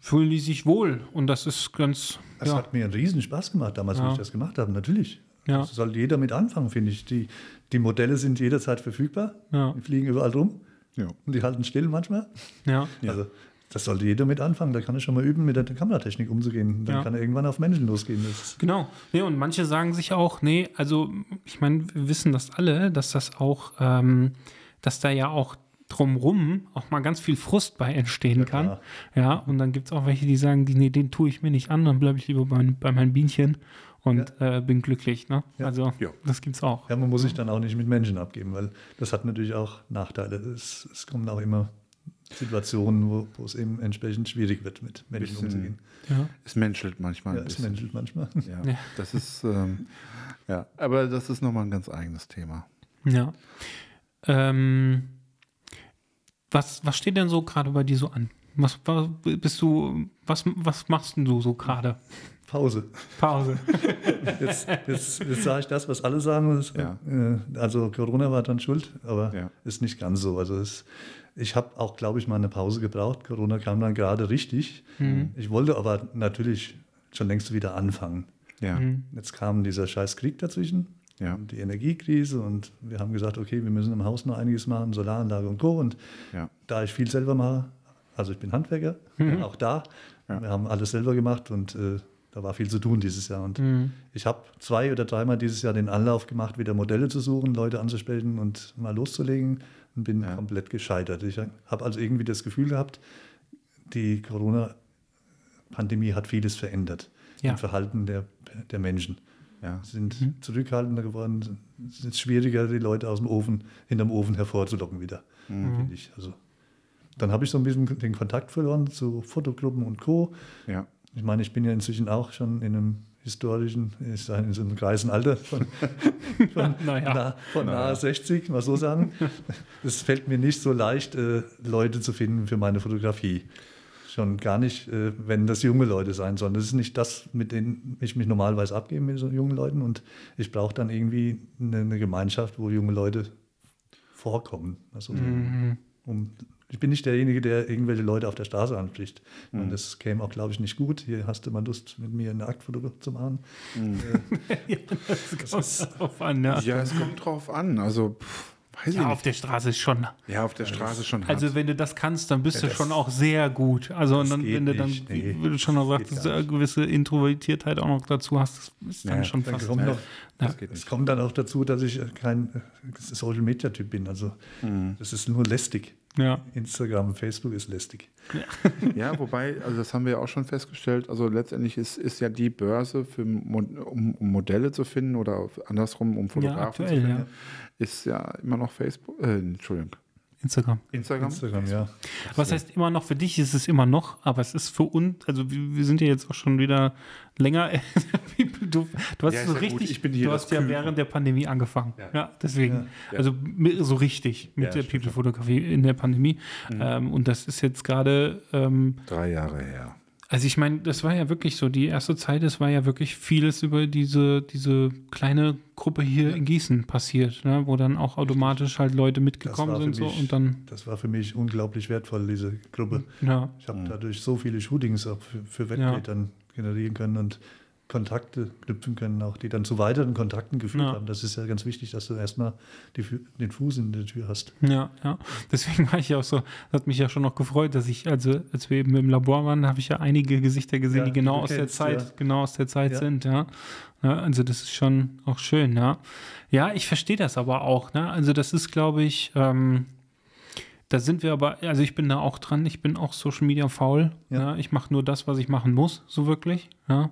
fühlen die sich wohl. Und das ist ganz, das ja, hat mir einen riesen Spaß gemacht damals, Ja. wo ich das gemacht habe, natürlich. Ja. Das soll jeder mit anfangen, finde ich. Die, die Modelle sind jederzeit verfügbar. Ja. Die fliegen überall rum Ja. und die halten still manchmal. ja. Also das sollte jeder mit anfangen. Da kann er schon mal üben, mit der Kameratechnik umzugehen. Dann Ja. kann er irgendwann auf Menschen losgehen. Das, Genau. Nee, und manche sagen sich auch, nee, also ich meine, wir wissen das alle, dass das auch, ähm, dass da ja auch drumrum auch mal ganz viel Frust bei entstehen kann. klar. Ja, und dann gibt es auch welche, die sagen, die, nee, den tue ich mir nicht an, dann bleibe ich lieber bei, bei meinen Bienchen und äh, bin glücklich. Ne? Ja. Also Ja. das gibt's auch. ja, man muss sich dann auch nicht mit Menschen abgeben, weil das hat natürlich auch Nachteile. Es, es kommen auch immer Situationen, wo, wo es eben entsprechend schwierig wird, mit Menschen Bisschen- umzugehen. Ja. Es menschelt manchmal Ja, ein es bisschen. menschelt manchmal. Ja, Ja. das ist, ähm, ja, aber das ist nochmal ein ganz eigenes Thema. ja. Ähm, was, was steht denn so gerade bei dir so an? Was, was bist du, was, was machst denn du so gerade? Pause. Pause. Jetzt, jetzt, jetzt sage ich das, was alle sagen. Ja. äh, Also Corona war dann schuld, aber Ja. ist nicht ganz so. Also es, ich habe auch, glaube ich, mal eine Pause gebraucht. Corona kam dann gerade richtig. Ich wollte aber natürlich schon längst wieder anfangen. Ja, Jetzt kam dieser scheiß Krieg dazwischen, ja, und die Energiekrise und wir haben gesagt, okay, wir müssen im Haus noch einiges machen, Solaranlage und Co. Und ja. da ich viel selber mache, also ich bin Handwerker, auch da, wir haben alles selber gemacht und äh, da war viel zu tun dieses Jahr. Und ich habe zwei oder dreimal dieses Jahr den Anlauf gemacht, wieder Modelle zu suchen, Leute anzusprechen und mal loszulegen und bin Ja. komplett gescheitert. Ich habe also irgendwie das Gefühl gehabt, die Corona-Pandemie hat vieles verändert Ja. im Verhalten der, der Menschen. ja. Sind zurückhaltender geworden, es ist schwieriger, die Leute aus dem Ofen, hinterm Ofen hervorzulocken wieder, finde ich. Also, dann habe ich so ein bisschen den Kontakt verloren zu Fotogruppen und Co. ja. Ich meine, ich bin ja inzwischen auch schon in einem historischen, ich sage in so einem greisen Alter von, von, Naja. nah, von nahe 60, mal so sagen. Es fällt mir nicht so leicht, äh, Leute zu finden für meine Fotografie. Schon gar nicht, äh, wenn das junge Leute sein sollen. Das ist nicht das, mit denen ich mich normalerweise abgebe mit so jungen Leuten. Und ich brauche dann irgendwie eine, eine Gemeinschaft, wo junge Leute vorkommen. Also, um, ich bin nicht derjenige, der irgendwelche Leute auf der Straße anspricht. Und das käme auch, glaube ich, nicht gut. Hier hast du mal Lust, mit mir eine Aktfoto zu machen. Das kommt drauf an, ne? Ja, es kommt drauf an. Also, pff, weiß Ja, ich auf der Straße ist schon. Ja, auf der Straße schon hart. Also wenn du das kannst, dann bist Ja, du schon auch sehr gut. Also und dann, wenn du dann, nicht, nee, wie du schon noch du eine gewisse Introvertiertheit auch noch dazu hast, das ist dann Ja, schon Dann fast. kommt, noch, das geht es kommt dann auch dazu, dass ich kein äh, Social-Media-Typ bin. Also das ist nur lästig. Ja. Instagram, Facebook ist lästig. Ja, wobei, also das haben wir ja auch schon festgestellt, also letztendlich ist, ist ja die Börse, für, um, um Modelle zu finden oder andersrum, um Fotografen aktuell, zu finden, ja. ist ja immer noch Facebook, äh, Entschuldigung, Instagram. Instagram? Instagram, ja. Was heißt immer noch, für dich ist es immer noch, aber es ist für uns, also wir, wir sind ja jetzt auch schon wieder länger. du, du hast Ja, so ja richtig, ich bin hier du hast ja Küken. während der Pandemie angefangen. Ja, Ja. deswegen. Ja. Also so richtig mit Ja, der. People-Fotografie in der Pandemie. Ähm, und das ist jetzt gerade, ähm, Drei Jahre her. Also ich meine, das war ja wirklich so, die erste Zeit, es war ja wirklich vieles über diese, diese kleine Gruppe hier in Gießen passiert, ne, wo dann auch automatisch halt Leute mitgekommen sind so, mich- und dann, Das war für mich unglaublich wertvoll, diese Gruppe. ja, Ich habe dadurch so viele Shootings auch für, für Wettbewerb dann generieren können und Kontakte knüpfen können, auch die dann zu weiteren Kontakten geführt Ja. haben. Das ist ja ganz wichtig, dass du erstmal die, den Fuß in der Tür hast. Ja, ja. Deswegen war ich ja auch so, hat mich ja schon noch gefreut, dass ich, also als wir eben im Labor waren, habe ich ja einige Gesichter gesehen, Ja, die genau aus der kennst, Zeit, ja. genau aus der Zeit sind, ja. Also das ist schon auch schön, ja. Ja, ich verstehe das aber auch, ne? Also das ist, glaube ich, ähm, da sind wir aber, also ich bin da auch dran, ich bin auch Social Media faul. Ja. Ja. Ich mache nur das, was ich machen muss, so wirklich. Ja.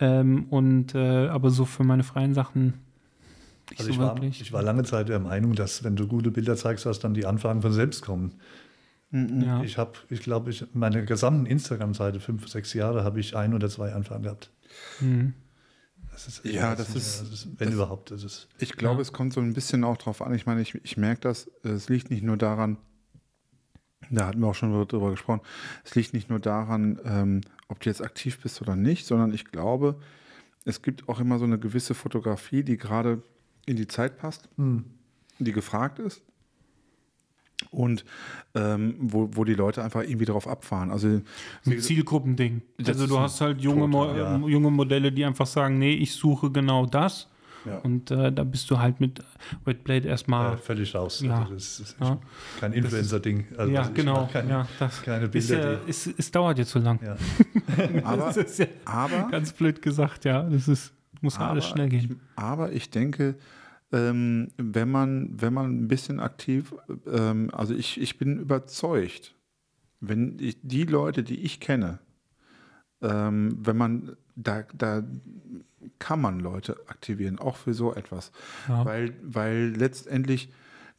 Ähm, und äh, aber so für meine freien Sachen nicht Also so ich war, wirklich. ich war lange Zeit der Meinung, dass wenn du gute Bilder zeigst, dass dann die Anfragen von selbst kommen. ja. Ich habe, ich glaube, ich meine gesamten Instagram-Seite, fünf, sechs Jahre, habe ich ein oder zwei Anfragen gehabt. Mhm. Das ist, Ja, das nicht ist- mehr, das wenn das- überhaupt, das ist. Ich glaube, Ja. es kommt so ein bisschen auch drauf an. Ich meine, ich, ich merke das, es liegt nicht nur daran, da hatten wir auch schon drüber gesprochen, es liegt nicht nur daran, ähm, ob du jetzt aktiv bist oder nicht, sondern ich glaube, es gibt auch immer so eine gewisse Fotografie, die gerade in die Zeit passt, Hm. die gefragt ist und ähm, wo, wo die Leute einfach irgendwie darauf abfahren. Also Ein Zielgruppending. Also du hast halt junge, Mo total, ja. äh, junge Modelle, die einfach sagen, nee, ich suche genau das. Ja. Und äh, da bist du halt mit Wetblade erstmal. Äh, völlig raus. Ja. Also das ist Ja. kein Influencer-ding. Also ja, ich genau. Keine, ja, das keine ist Bilder, ja, es, es dauert jetzt so lang. Ja. aber, das ist ja aber ganz blöd gesagt, ja. Das ist, muss ja alles schnell gehen. Aber ich denke, ähm, wenn, man, wenn man ein bisschen aktiv, ähm, also ich, ich bin überzeugt, wenn ich, die Leute, die ich kenne, ähm, wenn man, da, da kann man Leute aktivieren, auch für so etwas. Ja. Weil, weil letztendlich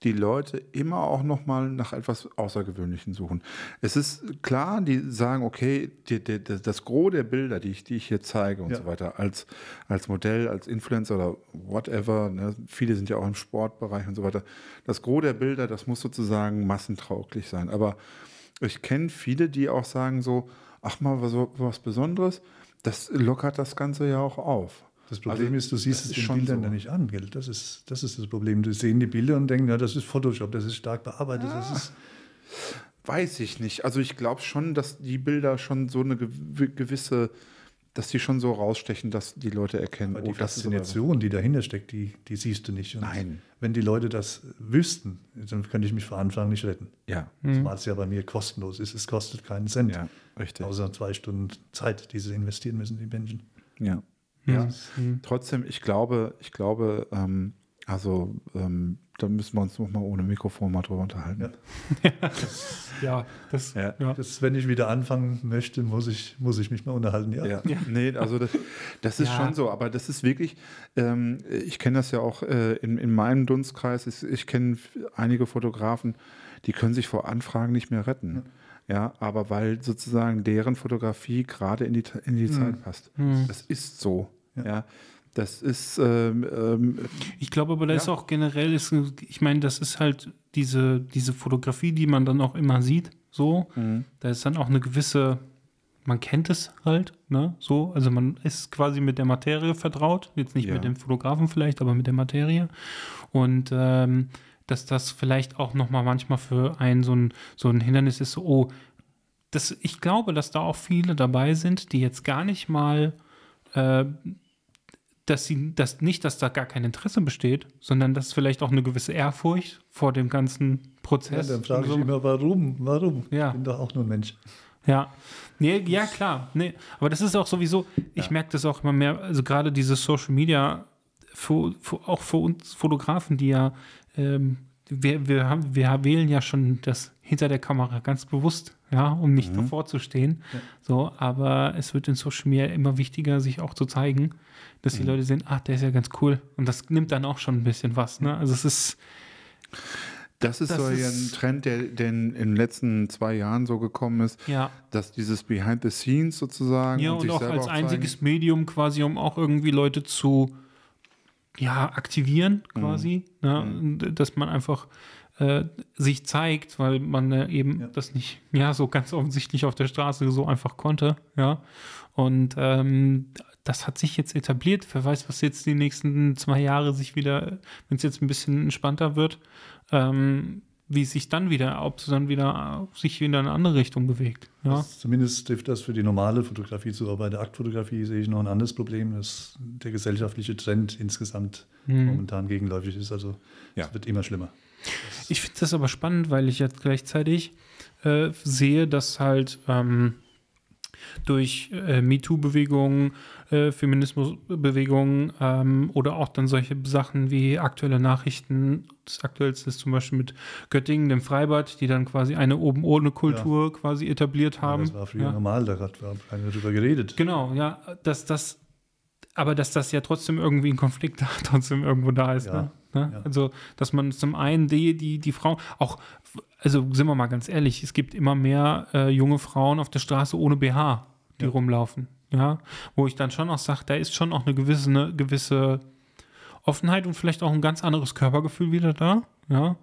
die Leute immer auch noch mal nach etwas Außergewöhnlichem suchen. Es ist klar, die sagen, okay, die, die, die, das Gros der Bilder, die ich, die ich hier zeige und Ja. so weiter, als, als Modell, als Influencer oder whatever, ne, viele sind ja auch im Sportbereich und so weiter, das Gros der Bilder, das muss sozusagen massentauglich sein. Aber ich kenne viele, die auch sagen so, ach mal, was, was Besonderes, das lockert das Ganze ja auch auf. Das Problem Also, ist, du siehst es den schon Bildern so. ja nicht an. Gell? Das, ist, das ist das Problem. Du sehen die Bilder und denken, ja, das ist Photoshop, das ist stark bearbeitet. Das ist, Weiß ich nicht. Also ich glaube schon, dass die Bilder schon so eine gew- gewisse, dass die schon so rausstechen, dass die Leute erkennen, aber die oh, das ist aber- Faszination, die dahinter steckt, die, die siehst du nicht. Und Nein. Wenn die Leute das wüssten, dann könnte ich mich vor Anfang nicht retten. Ja, Zumal es ja bei mir kostenlos ist. Es kostet keinen Cent. ja, richtig. Außer zwei Stunden Zeit, die sie investieren müssen, die Menschen. Ja. Ja. Trotzdem, ich glaube, ich glaube, ähm, also ähm, da müssen wir uns noch mal ohne Mikrofon mal drüber unterhalten. Ja. Ja, das, Ja. ja. Das, wenn ich wieder anfangen möchte, muss ich, muss ich mich mal unterhalten. Ja. Ja. Nee, also das, das ist Ja. schon so, aber das ist wirklich, ähm, ich kenne das ja auch äh, in, in meinem Dunstkreis, ich, ich kenne einige Fotografen, die können sich vor Anfragen nicht mehr retten. Ja, aber weil sozusagen deren Fotografie gerade in die, in die Zeit passt. Das ist so. Ja. Ja. Das ist, ähm, ähm, Ich glaube aber, da Ja. ist auch generell, ist, ich meine, das ist halt diese, diese Fotografie, die man dann auch immer sieht, so. Da ist dann auch eine gewisse, man kennt es halt, ne, so. Also man ist quasi mit der Materie vertraut, jetzt nicht Ja. mit dem Fotografen vielleicht, aber mit der Materie. Und ähm, dass das vielleicht auch nochmal manchmal für einen so ein, so ein Hindernis ist, so, oh, das, ich glaube, dass da auch viele dabei sind, die jetzt gar nicht mal äh, dass sie, dass nicht, dass da gar kein Interesse besteht, sondern dass vielleicht auch eine gewisse Ehrfurcht vor dem ganzen Ja, Prozess. dann frage ich so- immer, warum? Warum? Ja. Ich bin doch auch nur ein Mensch. Ja. Nee, ja, klar. Nee, aber das ist auch sowieso, ich merke das auch immer mehr, also gerade diese Social Media, für, für, auch für uns Fotografen, die ja, ähm, wir, wir, haben, wir wählen ja schon das hinter der Kamera ganz bewusst, ja, um nicht davor zu stehen. So, aber es wird in Social Media immer wichtiger, sich auch zu zeigen, dass die Leute sehen, ah, der ist ja ganz cool. Und das nimmt dann auch schon ein bisschen was. Ne? Also es ist, Das ist Das so ja ein ist- Trend, der, der in, in den letzten zwei Jahren so gekommen ist, Ja. dass dieses Behind the Scenes sozusagen Ja, und, sich auch als zeigen. einziges Medium quasi, um auch irgendwie Leute zu ja, aktivieren, quasi. Ne? Dass man einfach äh, sich zeigt, weil man äh, eben Ja. das nicht ja so ganz offensichtlich auf der Straße so einfach konnte. Ja. Und ähm, das hat sich jetzt etabliert. Wer weiß, was jetzt die nächsten zwei Jahre sich wieder, wenn es jetzt ein bisschen entspannter wird, ähm, wie es sich dann wieder, ob es dann wieder sich wieder in eine andere Richtung bewegt. Ja. Das, zumindest trifft das für die normale Fotografie zu. Aber bei der Aktfotografie sehe ich noch ein anderes Problem, dass der gesellschaftliche Trend insgesamt Hm. momentan gegenläufig ist. Also Ja. es wird immer schlimmer. Ich finde das aber spannend, weil ich jetzt gleichzeitig äh, sehe, dass halt ähm, durch äh, MeToo-Bewegungen, äh, Feminismusbewegungen ähm, oder auch dann solche Sachen wie aktuelle Nachrichten, das aktuellste ist zum Beispiel mit Göttingen, dem Freibad, die dann quasi eine oben ohne Kultur quasi etabliert haben. das war früher ja. normal, da hat keiner drüber geredet. Genau, ja, dass das, aber dass das ja trotzdem irgendwie ein Konflikt da trotzdem irgendwo da ist. Ja, Ne? Ne? ja. Also, dass man zum einen die, die, die Frauen, auch, also sind wir mal ganz ehrlich, es gibt immer mehr äh, junge Frauen auf der Straße ohne BH, die Ja. rumlaufen. Ja, wo ich dann schon auch sage, da ist schon auch eine gewisse, eine gewisse Offenheit und vielleicht auch ein ganz anderes Körpergefühl wieder da. Ja.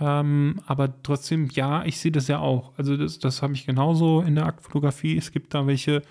Ähm, aber trotzdem, ja, ich sehe das ja auch. Also das, das habe ich genauso in der Aktfotografie. Es gibt da welche,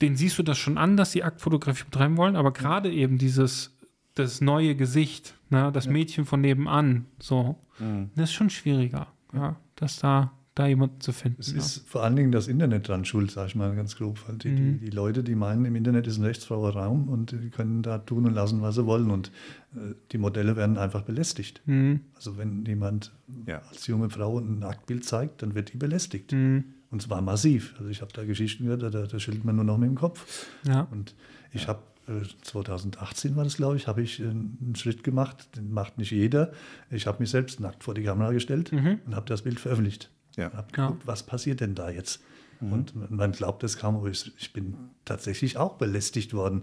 denen siehst du das schon an, dass sie Aktfotografie betreiben wollen, aber gerade eben dieses, das neue Gesicht, ne, das Ja. Mädchen von nebenan, so, Mhm. das ist schon schwieriger, ja, dass da, da jemanden zu finden. Es ja. ist vor allen Dingen das Internet dran schuld, sage ich mal ganz grob. Weil die, Mhm. die, die Leute, die meinen, im Internet ist ein rechtsfreier Raum und die können da tun und lassen, was sie wollen. Und äh, die Modelle werden einfach belästigt. Mhm. Also wenn jemand Ja. als junge Frau ein Nacktbild zeigt, dann wird die belästigt. Mhm. Und zwar massiv. Also ich habe da Geschichten gehört, da, da schüttelt man nur noch mit dem Kopf. Ja. Und ich habe äh, 2018 war das, glaube ich, habe ich äh, einen Schritt gemacht, den macht nicht jeder. Ich habe mich selbst nackt vor die Kamera gestellt Mhm. und habe das Bild veröffentlicht. Ja. Ja. geguckt, was passiert denn da jetzt? Und man glaubt es kaum, aber ich, ich bin tatsächlich auch belästigt worden.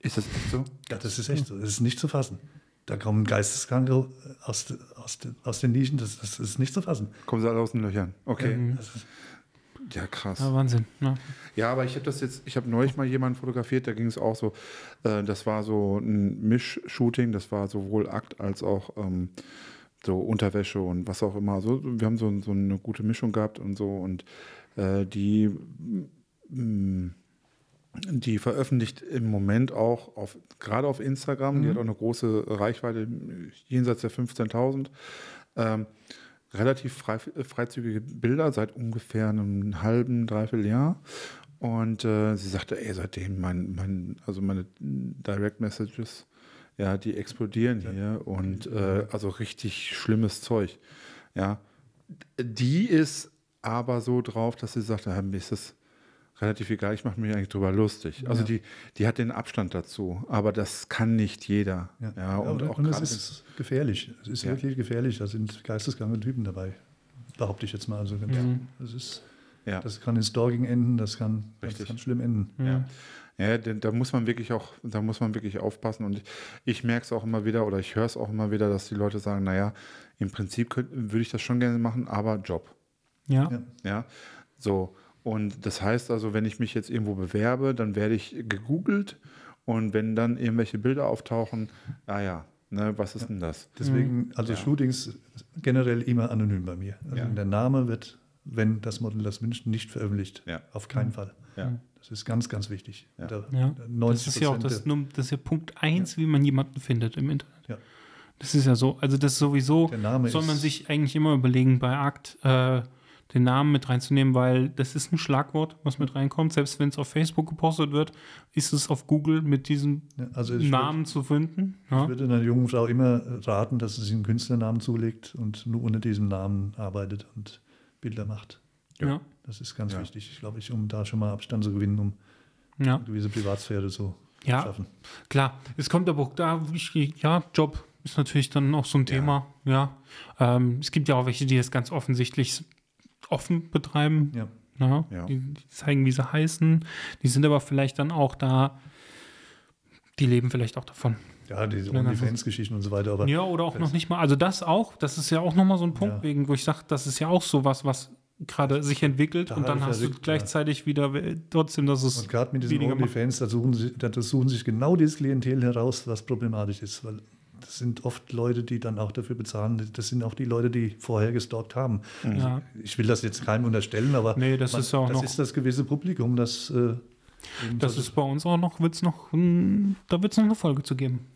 Ist das echt so? Ja, das ist echt so. Das ist nicht zu fassen. Da kommen Geisteskranke aus, de- aus, de- aus den Nischen, das, das ist nicht zu fassen. Kommen sie alle aus den Löchern. Okay. Mhm. Das ist, Ja, krass. ja, Wahnsinn. Ne? Ja, aber ich habe das jetzt, ich habe neulich mal jemanden fotografiert, da ging es auch so, äh, das war so ein Misch-Shooting, das war sowohl Akt als auch ähm, so Unterwäsche und was auch immer. So, wir haben so, so eine gute Mischung gehabt und so und äh, die, mm, die veröffentlicht im Moment auch auf, gerade auf Instagram, die hat auch eine große Reichweite, jenseits der 15.000. Ähm, relativ frei, freizügige Bilder seit ungefähr einem halben, dreiviertel Jahr. Und äh, sie sagte, ey, seitdem mein, mein, also meine Direct Messages, ja, die explodieren hier und äh, also richtig schlimmes Zeug. Ja. Die ist aber so drauf, dass sie sagt, ja, mir ist das relativ egal, ich mache mich eigentlich drüber lustig. Also Ja. die, die hat den Abstand dazu, aber das kann nicht jeder. Ja, ja. und, und, auch und es ist gefährlich. Es ist Ja. wirklich gefährlich. Da sind geisteskranke Typen dabei. Behaupte ich jetzt mal. Also ganz, Mhm. das, ist, ja. das kann in Stalking enden, das kann, das kann schlimm enden. Ja. Ja, denn da muss man wirklich auch, da muss man wirklich aufpassen. Und ich, ich merke es auch immer wieder oder ich höre es auch immer wieder, dass die Leute sagen, naja, im Prinzip könnt- würde ich das schon gerne machen, aber Job. Ja. Ja. Ja, so. Und das heißt also, wenn ich mich jetzt irgendwo bewerbe, dann werde ich gegoogelt und wenn dann irgendwelche Bilder auftauchen, ah ja, ne, was ist denn das? Deswegen, also Ja. Shootings generell immer anonym bei mir. Also Ja. Der Name wird, wenn das Model das wünscht, nicht veröffentlicht. Ja. Auf keinen Fall. Ja. Das ist ganz, ganz wichtig. Ja. Da- Ja. 90 Das ist ja auch das, das ist ja Punkt eins, wie man jemanden findet im Internet. Ja. Das ist ja so, also das ist sowieso, Der Name soll man sich eigentlich immer überlegen, bei Akt äh, den Namen mit reinzunehmen, weil das ist ein Schlagwort, was mit reinkommt. Selbst wenn es auf Facebook gepostet wird, ist es auf Google mit diesem Ja, also Namen zu finden. Ja. Ich würde einer jungen Frau immer raten, dass sie sich einen Künstlernamen zulegt und nur unter diesem Namen arbeitet und Bilder macht. Ja. Das ist ganz Ja. wichtig, glaube ich, um da schon mal Abstand zu gewinnen, um ja, eine gewisse Privatsphäre zu Ja. schaffen. klar. Es kommt aber auch da, ich, ja, Job ist natürlich dann auch so ein. Thema. Ja. Ähm, es gibt ja auch welche, die das ganz offensichtlich offen betreiben. Ja. Ja, Ja. Die, die zeigen, wie sie heißen. Die sind aber vielleicht dann auch da, die leben vielleicht auch davon. Ja, diese OnlyFans-Geschichten und so weiter. Aber Ja, oder auch noch nicht mal. Also das auch, das ist ja auch nochmal so ein Punkt, Ja. wegen, wo ich sage, das ist ja auch sowas, was gerade sich entwickelt und dann hast du verrückt, gleichzeitig wieder äh, trotzdem, dass es Und gerade mit diesen. OnlyFans, da suchen, sie, da suchen sich genau dieses Klientel heraus, was problematisch ist. Weil das sind oft Leute, die dann auch dafür bezahlen. Das sind auch die Leute, die vorher gestalkt haben. Ja. Ich will das jetzt keinem unterstellen, aber Nee, das ist ja auch das noch- ist das gewisse Publikum, das. Äh, Das ist bei uns auch noch, wird's noch, hm, da wird es noch eine Folge zu geben.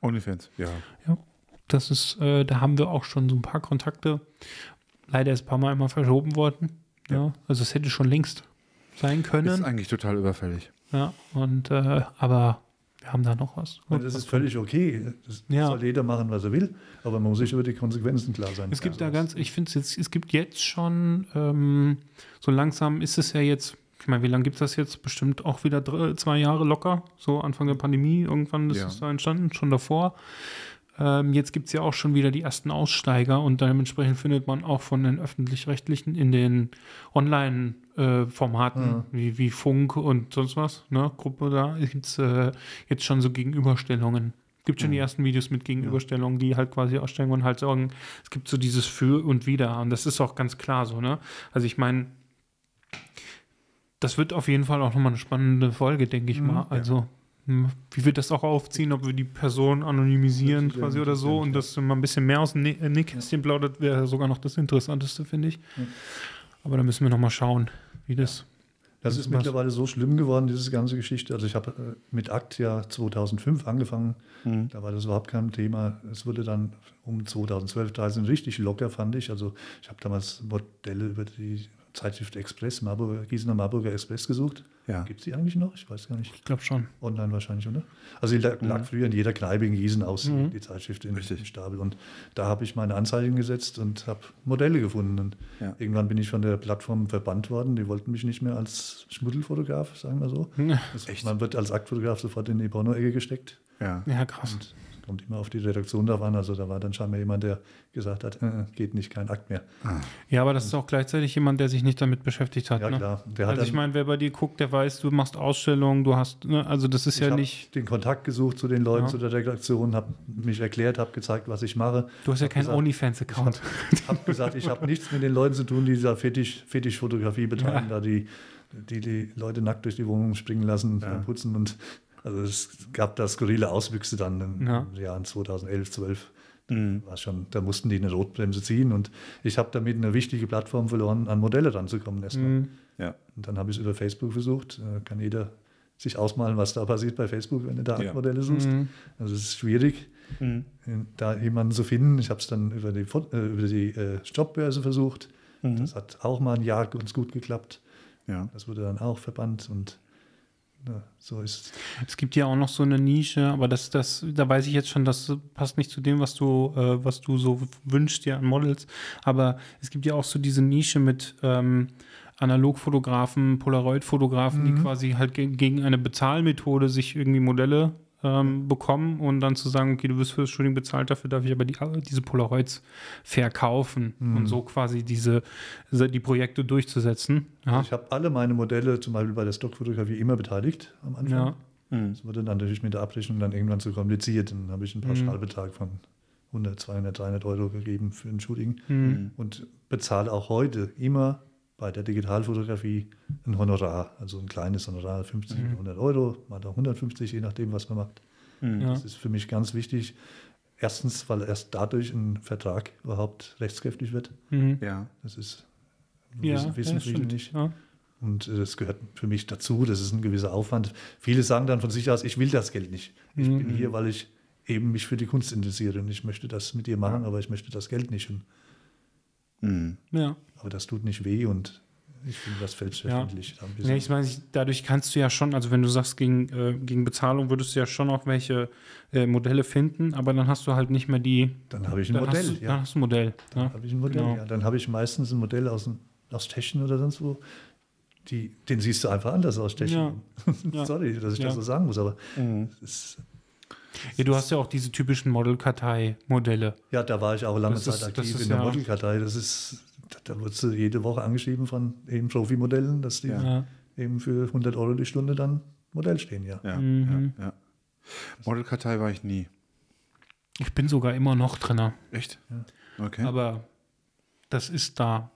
OnlyFans, ja. Ja, das ist, äh, da haben wir auch schon so ein paar Kontakte. Leider ist ein paar Mal immer verschoben worden. Ja, also es hätte schon längst sein Ist können. eigentlich total überfällig. Ja, und äh, aber wir haben da noch was. Und das ist völlig okay. Das Ja. soll jeder machen, was er will, aber man muss sich über die Konsequenzen klar sein. Es gibt da ganz, ich finde es jetzt, es gibt jetzt schon, ähm, so langsam ist es ja jetzt, ich meine, wie lange gibt es das jetzt? Bestimmt auch wieder drei, zwei Jahre locker, so Anfang der Pandemie, irgendwann ist Ja. es da entstanden, schon davor. Ähm, jetzt gibt es ja auch schon wieder die ersten Aussteiger und dementsprechend findet man auch von den öffentlich-rechtlichen in den Online-Formaten Ja. wie, wie Funk und sonst was, ne, Gruppe da, gibt es äh, jetzt schon so Gegenüberstellungen. Gibt schon die ersten Videos mit Gegenüberstellungen, die halt quasi aussteigen und halt sagen, es gibt so dieses Für und Wider. Und das ist auch ganz klar so, ne? Also ich meine, das wird auf jeden Fall auch nochmal eine spannende Folge, denke ich Mhm, mal. ja. Also, hm, wie wird das auch aufziehen, ob wir die Person anonymisieren ja quasi oder so und ja. das mal ein bisschen mehr aus dem Nä- äh, Nähkästchen plaudert, wäre sogar noch das Interessanteste, finde ich. Aber da müssen wir nochmal schauen, wie das. Das Das ist was. mittlerweile so schlimm geworden, diese ganze Geschichte. Also ich habe äh, mit Akt ja 2005 angefangen. Mhm. Da war das überhaupt kein Thema. Es wurde dann um 2012, 13 richtig locker, fand ich. Also ich habe damals Modelle über die Zeitschrift Express, Marburger, Gießener Marburger Express gesucht. Ja. Gibt es die eigentlich noch? Ich weiß gar nicht. Ich glaube schon. Online wahrscheinlich, oder? Also die lag, lag früher in jeder Kneipe in Gießen aus, Mhm. die Zeitschrift in Richtig. im Stapel. Und da habe ich meine Anzeigen gesetzt und habe Modelle gefunden. Und Ja. irgendwann bin ich von der Plattform verbannt worden. Die wollten mich nicht mehr als Schmuddelfotograf, sagen wir so. Das, Man wird als Aktfotograf sofort in die Porno-Ecke gesteckt. Ja. Ja, krass. Und kommt immer auf die Redaktion drauf an. Also da war dann scheinbar jemand, der gesagt hat, äh, geht nicht, kein Akt mehr. Ja, aber das ist auch gleichzeitig jemand, der sich nicht damit beschäftigt hat. Ja, ne? klar. Der hat Also ich meine, wer bei dir guckt, der weiß, du machst Ausstellungen, du hast, ne, also das ist Ich ja habe nicht, den Kontakt gesucht zu den Leuten, Ja. zu der Redaktion, habe mich erklärt, habe gezeigt, was ich mache. du hast ja Hab keinen OnlyFans-Account. Ich habe gesagt, ich habe nichts mit den Leuten zu tun, die dieser Fetisch, Fetischfotografie betreiben, Ja. da die, die die Leute nackt durch die Wohnung springen lassen, Ja. beim putzen und also es gab da skurrile Auswüchse dann in Ja. den Jahren 2011, 12. Mhm. War schon, da mussten die eine Rotbremse ziehen und ich habe damit eine wichtige Plattform verloren, an Modelle ranzukommen erstmal. Mhm. Ja. Und dann habe ich es über Facebook versucht. Äh, Kann jeder sich ausmalen, was da passiert bei Facebook, wenn du da Ja. Modelle suchst. Mhm. Also es ist schwierig, Mhm. äh, da jemanden zu finden. Ich habe es dann über die, äh, über die äh, Jobbörse versucht. Mhm. Das hat auch mal ein Jahr ganz gut geklappt. Ja. Das wurde dann auch verbannt und so ist Es gibt ja auch noch so eine Nische, aber das, das, da weiß ich jetzt schon, das passt nicht zu dem, was du, äh, was du so wünschst dir an Models. Aber es gibt ja auch so diese Nische mit ähm, Analogfotografen, Polaroid-Fotografen, die quasi halt ge gegen eine Bezahlmethode sich irgendwie Modelle ähm, bekommen und dann zu sagen, okay, du wirst für das Shooting bezahlt, dafür darf ich aber die, diese Polaroids verkaufen und so quasi diese, die Projekte durchzusetzen. Ja. Ich habe alle meine Modelle, zum Beispiel bei der Stockfotografie, immer beteiligt am Anfang. Ja. Mhm. Das wurde dann natürlich mit der Abrechnung dann irgendwann zu kompliziert. Dann habe ich einen Pauschalbetrag von 100, 200, 300 Euro gegeben für ein Shooting Mhm. und bezahle auch heute immer bei der Digitalfotografie ein Honorar, also ein kleines Honorar, 50, 100 Euro, mal auch 150, je nachdem, was man macht. Ja. Das ist für mich ganz wichtig. Erstens, weil erst dadurch ein Vertrag überhaupt rechtskräftig wird. Mhm. Ja. Das ist Ja, wissen, ja, viele nicht. Ja. Und äh, das gehört für mich dazu. Das ist ein gewisser Aufwand. Viele sagen dann von sich aus, ich will das Geld nicht. Ich Mhm. bin hier, weil ich eben mich für die Kunst interessiere und ich möchte das mit dir machen, aber ich möchte das Geld nicht. Und, Mhm. ja. aber das tut nicht weh und ich finde das selbstverständlich. Da ein bisschen- Nee, ich meine, dadurch kannst du ja schon, also wenn du sagst, gegen, äh, gegen Bezahlung würdest du ja schon auch welche äh, Modelle finden, aber dann hast du halt nicht mehr die. dann habe ich ein dann Modell. Hast du, ja. Dann hast du ein Modell. Dann Ja. habe ich ein Modell, Genau. ja. Dann habe ich meistens ein Modell aus, aus Tschechien oder sonst wo. Die, den siehst du einfach anders aus Tschechien. Ja. Sorry, dass ich Ja. das so sagen muss, aber Mhm. es ist, Ja, du hast ja auch diese typischen Modelkartei-Modelle. ja, da war ich auch lange Das Zeit ist- aktiv ist in der ja- Modelkartei. Das ist, da, da wurdest du jede Woche angeschrieben von eben Profimodellen, dass die Ja. Eben für 100 Euro die Stunde dann Modell stehen, ja. Ja. Mhm. Ja. Ja. Modelkartei war ich nie. Ich bin sogar immer noch drin. Echt? Okay. Aber das ist da.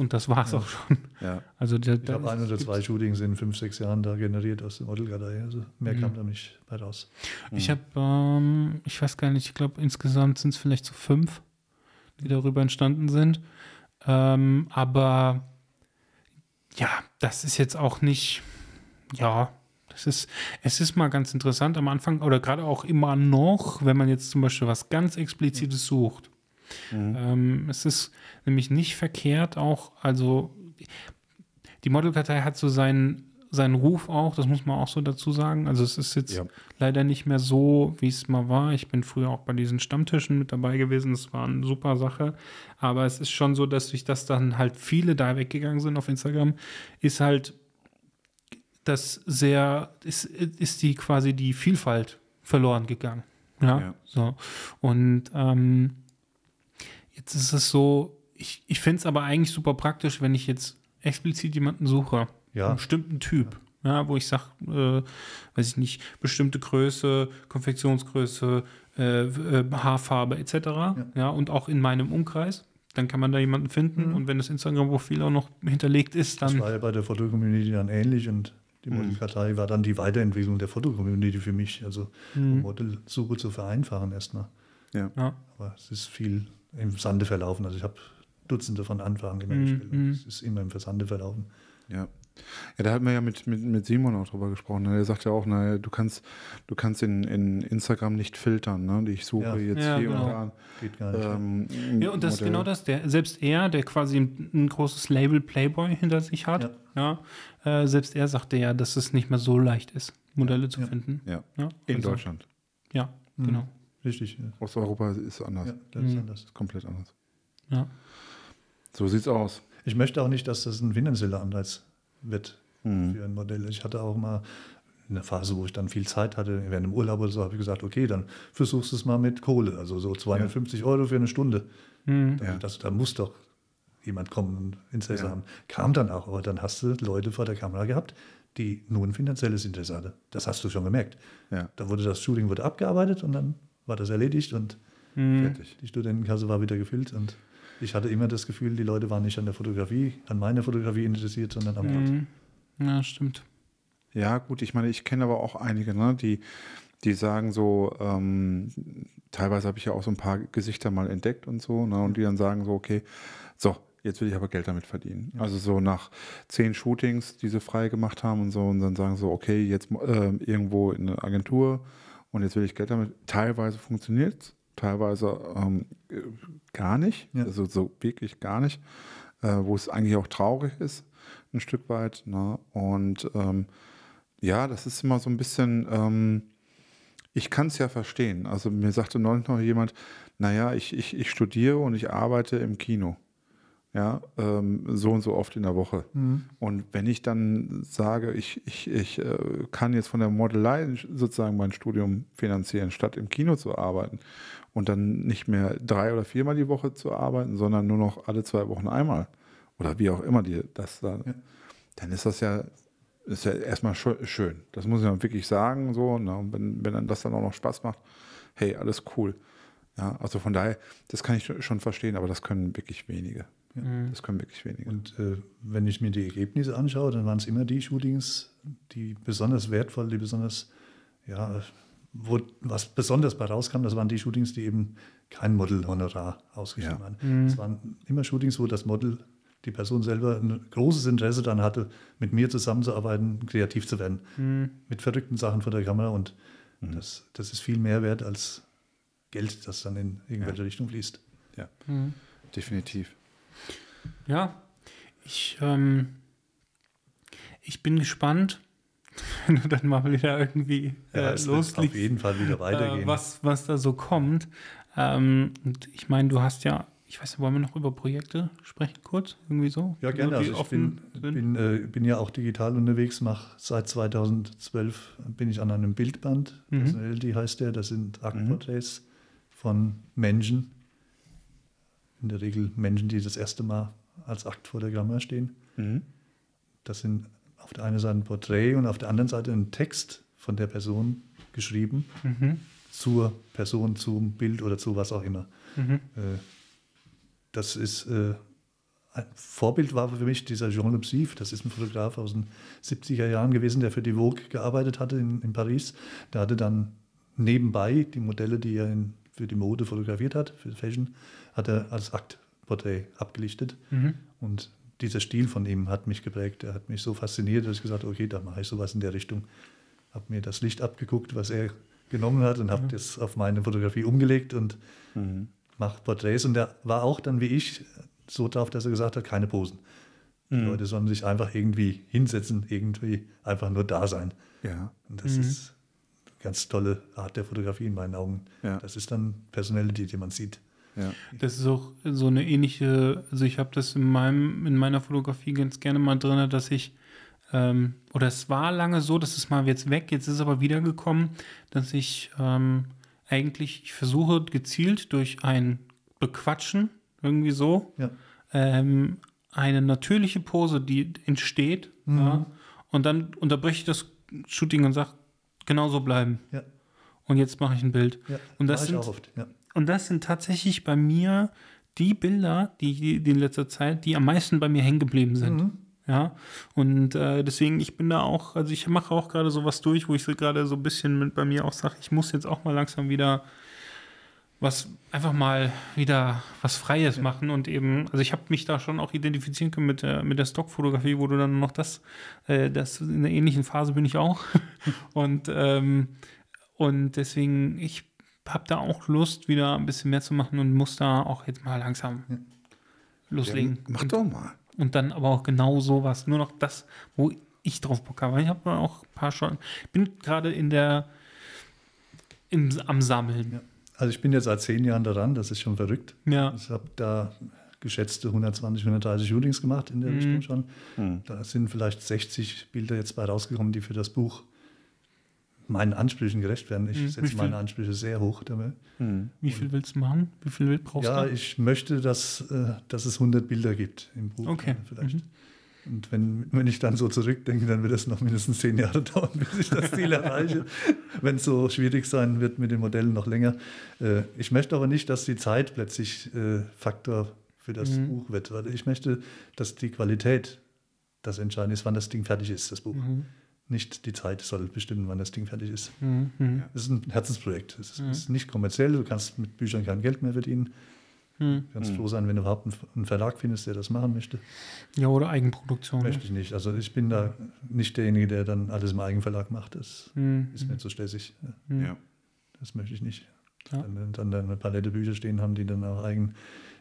Und das war es auch schon. ja. Also der, Ich habe ein oder zwei Shootings in fünf, sechs Jahren da generiert aus der Modelkartei. Also mehr kam da nicht bei raus. Ich habe, ähm, ich weiß gar nicht, ich glaube insgesamt sind es vielleicht so fünf, die darüber entstanden sind. Ähm, aber ja, das ist jetzt auch nicht, ja, das ist, es ist mal ganz interessant am Anfang oder gerade auch immer noch, wenn man jetzt zum Beispiel was ganz Explizites sucht. Ähm, es ist nämlich nicht verkehrt auch, also die Modelkartei hat so seinen, seinen Ruf auch, das muss man auch so dazu sagen. Also es ist jetzt Ja. leider nicht mehr so, wie es mal war. Ich bin früher auch bei diesen Stammtischen mit dabei gewesen. Das war eine super Sache. Aber es ist schon so, dass durch das dann halt viele da weggegangen sind auf Instagram, ist halt das sehr, ist, ist die quasi die Vielfalt verloren gegangen. Ja, Ja. so. Und ähm, jetzt ist es so, ich, ich finde es aber eigentlich super praktisch, wenn ich jetzt explizit jemanden suche, Ja. einen bestimmten Typ, ja, wo ich sage, äh, weiß ich nicht, bestimmte Größe, Konfektionsgröße, äh, äh, Haarfarbe etc. Ja. und auch in meinem Umkreis. Dann kann man da jemanden finden und wenn das Instagram-Profil auch noch hinterlegt ist, Das dann war ja bei der Fotocommunity dann ähnlich und Mhm. die Modelkartei war dann die Weiterentwicklung der Fotocommunity für mich. Also Mhm. um Modelsuche zu vereinfachen erstmal. Ja. ja. Aber es ist viel im Sande verlaufen. Also ich habe Dutzende von Anfragen immer Mhm, gestellt. mhm. und Es ist immer im Versande verlaufen. Ja. Ja, da hatten wir ja mit, mit, mit Simon auch drüber gesprochen. ne? Er sagt ja auch, na, du kannst, du kannst in, in Instagram nicht filtern. Ne? Ich suche Ja. jetzt Ja, hier genau. und da. Geht gar nicht. Ähm, Ja, und das ist genau das. Der, selbst er, der quasi ein, ein großes Label Playboy hinter sich hat, ja. äh, selbst er sagte ja, dass es nicht mehr so leicht ist, Modelle zu Ja. finden. Ja, Ja, in also, Deutschland. Ja, Mhm. Richtig. Ja, Osteuropa ist anders. ja das ist Mhm. anders. Ist komplett anders. Ja. So sieht's aus. Ich möchte auch nicht, dass das ein finanzieller Anreiz wird Mhm. für ein Modell. Ich hatte auch mal in der Phase, wo ich dann viel Zeit hatte, während dem Urlaub oder so, habe ich gesagt, okay, dann versuchst du es mal mit Kohle. Also so 250 Euro für eine Stunde. Mhm. Da, Ja. das, da muss doch jemand kommen und Interesse Ja. haben. Kam dann auch, aber dann hast du Leute vor der Kamera gehabt, die nur ein finanzielles Interesse hatten. Das hast du schon gemerkt. Ja, Da wurde das Shooting wurde abgearbeitet und dann war das erledigt und Mhm. fertig. die Studentenkasse war wieder gefüllt. Und ich hatte immer das Gefühl, die Leute waren nicht an der Fotografie, an meiner Fotografie interessiert, sondern am. Mhm. Ja, stimmt. Ja, gut, ich meine, ich kenne aber auch einige, ne, die, die sagen so, ähm, teilweise habe ich ja auch so ein paar Gesichter mal entdeckt und so, ne, und die dann sagen so, okay, so, jetzt will ich aber Geld damit verdienen. Also so nach zehn Shootings, die sie frei gemacht haben und so, und dann sagen so, okay, jetzt äh, irgendwo in eine Agentur und jetzt will ich Geld damit. Teilweise funktioniert es, teilweise ähm, äh, gar nicht, Ja. also so wirklich gar nicht, äh, wo es eigentlich auch traurig ist, ein Stück weit. Ne? Und ähm, ja, das ist immer so ein bisschen, ähm, ich kann es ja verstehen. Also mir sagte neulich noch jemand, naja, ich, ich, ich studiere und ich arbeite im Kino. Ja, ähm, so und so oft in der Woche. Und wenn ich dann sage, ich, ich, ich äh, kann jetzt von der Modelei sozusagen mein Studium finanzieren, statt im Kino zu arbeiten und dann nicht mehr drei oder viermal die Woche zu arbeiten, sondern nur noch alle zwei Wochen einmal oder wie auch immer die das da, Ja. dann ist das ja, ist ja erstmal schön. Das muss ich dann wirklich sagen, so, ne? und wenn, wenn dann das dann auch noch Spaß macht, hey, alles cool. Ja, also von daher, das kann ich schon verstehen, aber das können wirklich wenige. Das können wirklich wenige. Und äh, wenn ich mir die Ergebnisse anschaue, dann waren es immer die Shootings, die besonders wertvoll, die besonders, ja, wo was besonders bei rauskam, das waren die Shootings, die eben kein Modelhonorar ausgeschrieben Ja. haben. Es waren immer Shootings, wo das Model, die Person selber ein großes Interesse daran hatte, mit mir zusammenzuarbeiten, kreativ zu werden, mit verrückten Sachen vor der Kamera und das, das ist viel mehr wert als Geld, das dann in irgendwelche Richtung fließt. ja, definitiv. Ja, ich, ähm, ich bin gespannt, wenn du dann mal wieder irgendwie Ja, äh, es wird auf jeden Fall wieder weitergehen. äh, was, was da so kommt. Ähm, und ich meine, du hast ja, ich weiß nicht, wollen wir noch über Projekte sprechen kurz? Irgendwie so? Ja, gerne. Also ich bin, bin, äh, bin ja auch digital unterwegs, mache seit 2012 bin ich an einem Bildband, Mhm. Personality heißt der, das sind Aktporträts von Menschen, in der Regel Menschen, die das erste Mal als Akt vor der Kamera stehen. Mhm. Das sind auf der einen Seite ein Porträt und auf der anderen Seite ein Text von der Person, geschrieben Mhm. zur Person, zum Bild oder zu was auch immer. Mhm. Äh, das ist äh, ein Vorbild war für mich dieser Jean Le Psif, das ist ein Fotograf aus den 70er Jahren gewesen, der für die Vogue gearbeitet hatte in, in Paris. Der hatte dann nebenbei die Modelle, die er in, für die Mode fotografiert hat, für Fashion, hat er als Aktporträt abgelichtet. Mhm. Und dieser Stil von ihm hat mich geprägt. Er hat mich so fasziniert, dass ich gesagt habe, okay, da mache ich sowas in der Richtung. Habe mir das Licht abgeguckt, was er genommen hat und habe das auf meine Fotografie umgelegt und mache Porträts. Und er war auch dann wie ich so drauf, dass er gesagt hat, keine Posen. Die Leute sollen sich einfach irgendwie hinsetzen, irgendwie einfach nur da sein. Ja. Und das ist eine ganz tolle Art der Fotografie in meinen Augen. Ja. Das ist dann Personality, die man sieht. Ja. Das ist auch so eine ähnliche, also ich habe das in meinem, in meiner Fotografie ganz gerne mal drin, dass ich, ähm, oder es war lange so, das ist mal jetzt weg, jetzt ist es aber wiedergekommen, dass ich ähm, eigentlich, ich versuche gezielt durch ein Bequatschen, irgendwie so, Ja. ähm, eine natürliche Pose, die entsteht, Mhm. ja, und dann unterbreche ich das Shooting und sage, genau so bleiben. Ja. Und jetzt mache ich ein Bild. Ja, Und das sind- auch oft. Ja. Und das sind tatsächlich bei mir die Bilder, die, die in letzter Zeit, die am meisten bei mir hängen geblieben sind. Mhm. Ja, und äh, deswegen, ich bin da auch, also ich mache auch gerade sowas durch, wo ich so gerade so ein bisschen mit bei mir auch sage, ich muss jetzt auch mal langsam wieder was, einfach mal wieder was Freies machen und eben, also ich habe mich da schon auch identifizieren können mit der, mit der Stockfotografie, wo du dann noch das, äh, das in einer ähnlichen Phase bin ich auch. und, ähm, und deswegen, ich habe da auch Lust, wieder ein bisschen mehr zu machen und muss da auch jetzt mal langsam loslegen. Ja, mach und, doch mal. und dann aber auch genau sowas, nur noch das, wo ich drauf Bock habe. Ich habe auch ein paar schon, ich bin gerade in der, im, am Sammeln. Ja. Also ich bin jetzt seit zehn Jahren daran, das ist schon verrückt. Ja. Ich habe da geschätzte 120, 130 Shootings gemacht in der Mhm. Richtung schon. Da sind vielleicht 60 Bilder jetzt bei rausgekommen, die für das Buch meinen Ansprüchen gerecht werden. Ich Mhm. Setze meine Ansprüche sehr hoch dabei. Wie viel willst du machen? Wie viel Bild brauchst Ja, du? ich möchte, dass, äh, dass es 100 Bilder gibt im Buch. Okay. Vielleicht. Mhm. Und wenn, wenn ich dann so zurückdenke, dann wird es noch mindestens zehn Jahre dauern, bis ich das Ziel erreiche. wenn es so schwierig sein wird mit den Modellen noch länger. Äh, ich möchte aber nicht, dass die Zeit plötzlich äh, Faktor für das Mhm. Buch wird. Weil ich möchte, dass die Qualität das Entscheidende ist, wann das Ding fertig ist, das Buch. Mhm. Nicht die Zeit soll bestimmen, wann das Ding fertig ist. Mhm. Mhm. Es ist ein Herzensprojekt. Es ist, ist nicht kommerziell. Du kannst mit Büchern kein Geld mehr verdienen. Mhm. Du kannst froh sein, wenn du überhaupt einen- Verlag findest, der das machen möchte. Ja, oder Eigenproduktion. Möchte ich nicht. Also ich bin da nicht derjenige, der dann alles im Eigenverlag macht. Das Mhm. ist mir zu stressig. Ja. Das möchte ich nicht. Ja. Dann, dann da eine Palette Bücher stehen haben, die dann auch eigen,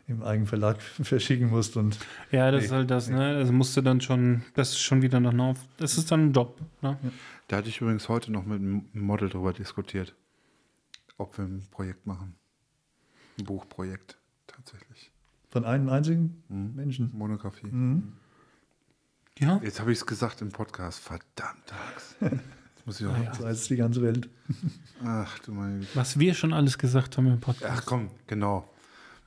im Eigenverlag verschicken musst. Und Ja, das Nee, ist halt das, nee. ne? Also musst du dann schon, das ist schon wieder noch auf. Das ist dann ein Job, ne? Da hatte ich übrigens heute noch mit einem Model drüber diskutiert, ob wir ein Projekt machen. Ein Buchprojekt, tatsächlich. von einem einzigen Mhm. Menschen. Monographie. Mhm. Ja. Jetzt habe ich es gesagt im Podcast. Verdammt. Jetzt muss ich auch. Ah, ja. So heißt es die ganze Welt. Ach du meine Güte. Was wir schon alles gesagt haben im Podcast. Ach komm, genau.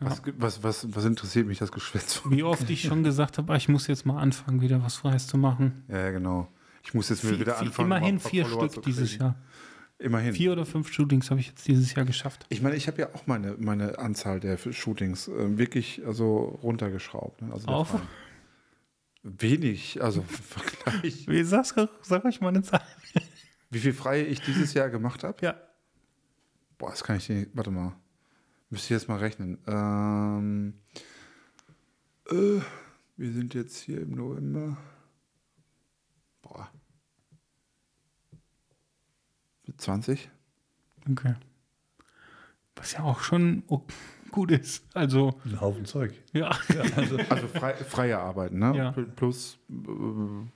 Was, was, was, was interessiert mich das Geschwätz von? Wie oft ich schon gesagt habe, ah, ich muss jetzt mal anfangen, wieder was Freies zu machen. Ja, genau. Ich muss jetzt Vier, wieder anfangen. immerhin vier Follower Stück dieses. Jahr. Immerhin. Vier oder fünf Shootings habe ich jetzt dieses Jahr geschafft. Ich meine, ich habe ja auch meine, meine Anzahl der Shootings äh, wirklich also runtergeschraubt. Ne? Also Auf? Wenig, also im Vergleich. Wie sagst du, sag euch mal eine Zahl. Wie viel freie ich dieses Jahr gemacht habe? Ja. Boah, das kann ich nicht. Warte mal. Müsste ich jetzt mal rechnen. Ähm, äh, wir sind jetzt hier im November. Boah. Mit 20? Okay. Was ja auch schon gut ist. Also, Ein Haufen Zeug. ja. Also, Also frei, freie Arbeiten, ne? Ja. Pl- Plus, äh,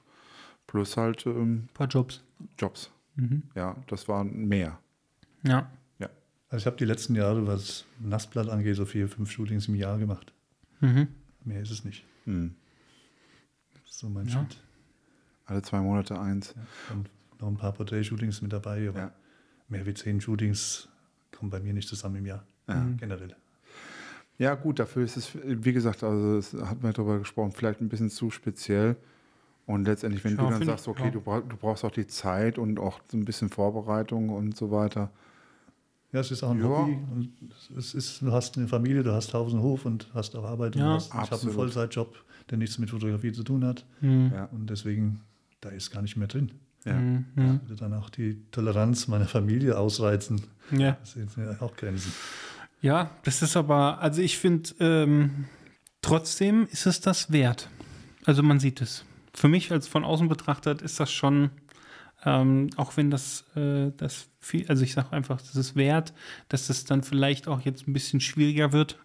plus halt ähm, Ein paar Jobs. Jobs. Mhm. Ja, das waren mehr. Ja. Ja. also ich habe die letzten Jahre, was Nassblatt angeht, so vier, fünf Shootings im Jahr gemacht. Mhm. Mehr ist es nicht. Hm. Das ist so mein Ja. Schritt. Alle zwei Monate eins. Und noch ein paar Porträt-Shootings mit dabei, aber Ja. mehr wie zehn Shootings kommen bei mir nicht zusammen im Jahr. Ja. Generell. Ja, gut, dafür ist es, wie gesagt, also es hat man darüber gesprochen, vielleicht ein bisschen zu speziell. Und letztendlich, wenn Ja, du dann sagst, okay, ja. du, brauch, du brauchst auch die Zeit und auch so ein bisschen Vorbereitung und so weiter. Ja, es ist auch ein Ja. Hobby. Und es ist, du hast eine Familie, du hast Haus und Hof und hast auch Arbeit. Und Ja, hast, ich habe einen. Vollzeitjob, der nichts mit Fotografie zu tun hat. Mhm. Ja. Und deswegen, da ist gar nicht mehr drin. Ja. Mhm. Ich würde dann auch die Toleranz meiner Familie ausreizen. ja. Das sind ja auch Grenzen. Ja, das ist aber, also ich finde, ähm, trotzdem ist es das wert. Also man sieht es. Für mich als von außen betrachtet ist das schon, ähm, auch wenn das, äh, das viel, also ich sage einfach, das ist wert, dass es dann vielleicht auch jetzt ein bisschen schwieriger wird,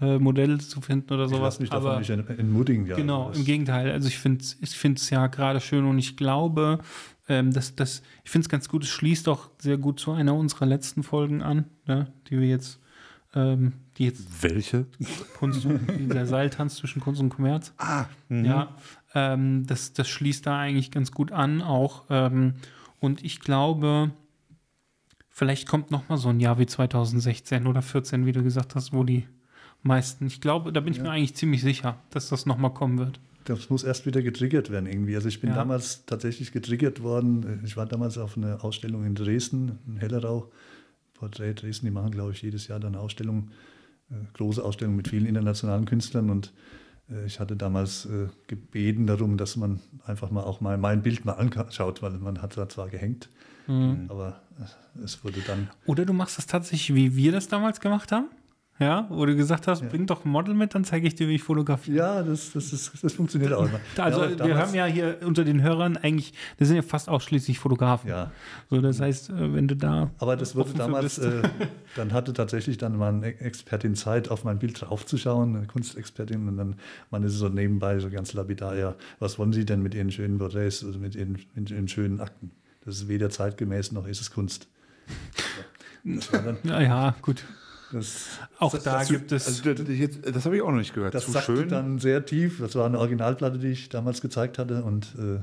äh, Modelle zu finden oder Ich sowas. lasse mich davon aber nicht entmutigen. Ja. Genau, im das- Gegenteil. Also ich finde es ich find's ja gerade schön und ich glaube, ähm, dass das, ich finde es ganz gut, es schließt auch sehr gut zu einer unserer letzten Folgen an, ne, die wir jetzt, ähm, die jetzt Welche? Kunst, der Seiltanz zwischen Kunst und Kommerz. Ah, Ja, ähm, das, das schließt da eigentlich ganz gut an auch. Ähm, und ich glaube, vielleicht kommt noch mal so ein Jahr wie 2016 oder 14, wie du gesagt hast, wo die meisten, ich glaube, da bin ich mir eigentlich ziemlich sicher, dass das noch mal kommen wird. Das muss erst wieder getriggert werden irgendwie. Also ich bin Ja. damals tatsächlich getriggert worden. Ich war damals auf einer Ausstellung in Dresden, in Hellerau. Porträt Dresden, die machen, glaube ich, jedes Jahr dann Ausstellungen, äh, große Ausstellungen mit vielen internationalen Künstlern. Und ich hatte damals äh, gebeten darum, dass man einfach mal auch mal mein Bild mal anschaut, weil man hat da zwar gehängt, aber äh, es wurde dann Oder du machst das tatsächlich, wie wir das damals gemacht haben. Ja, wo du gesagt hast, bring doch ein Model mit, dann zeige ich dir, wie ich fotografiere. Ja, das, das, ist, das funktioniert auch immer. Also ja, wir haben ja hier unter den Hörern eigentlich, das sind ja fast ausschließlich Fotografen. Ja, So, das heißt, äh, wenn du da. aber das wurde damals, äh, dann hatte tatsächlich dann mal eine Expertin Zeit, auf mein Bild draufzuschauen, eine Kunstexpertin, und dann man ist so nebenbei so ganz lapidar, ja, was wollen Sie denn mit Ihren schönen Porträts, also mit Ihren, mit Ihren schönen Akten? Das ist weder zeitgemäß noch ist es Kunst. Dann, Naja, gut. Das, Auch Das- da das- gibt es. Also, das habe ich auch noch nicht gehört. das Zu sackte schön. dann sehr tief. Das war eine Originalplatte, die ich damals gezeigt hatte. Und äh,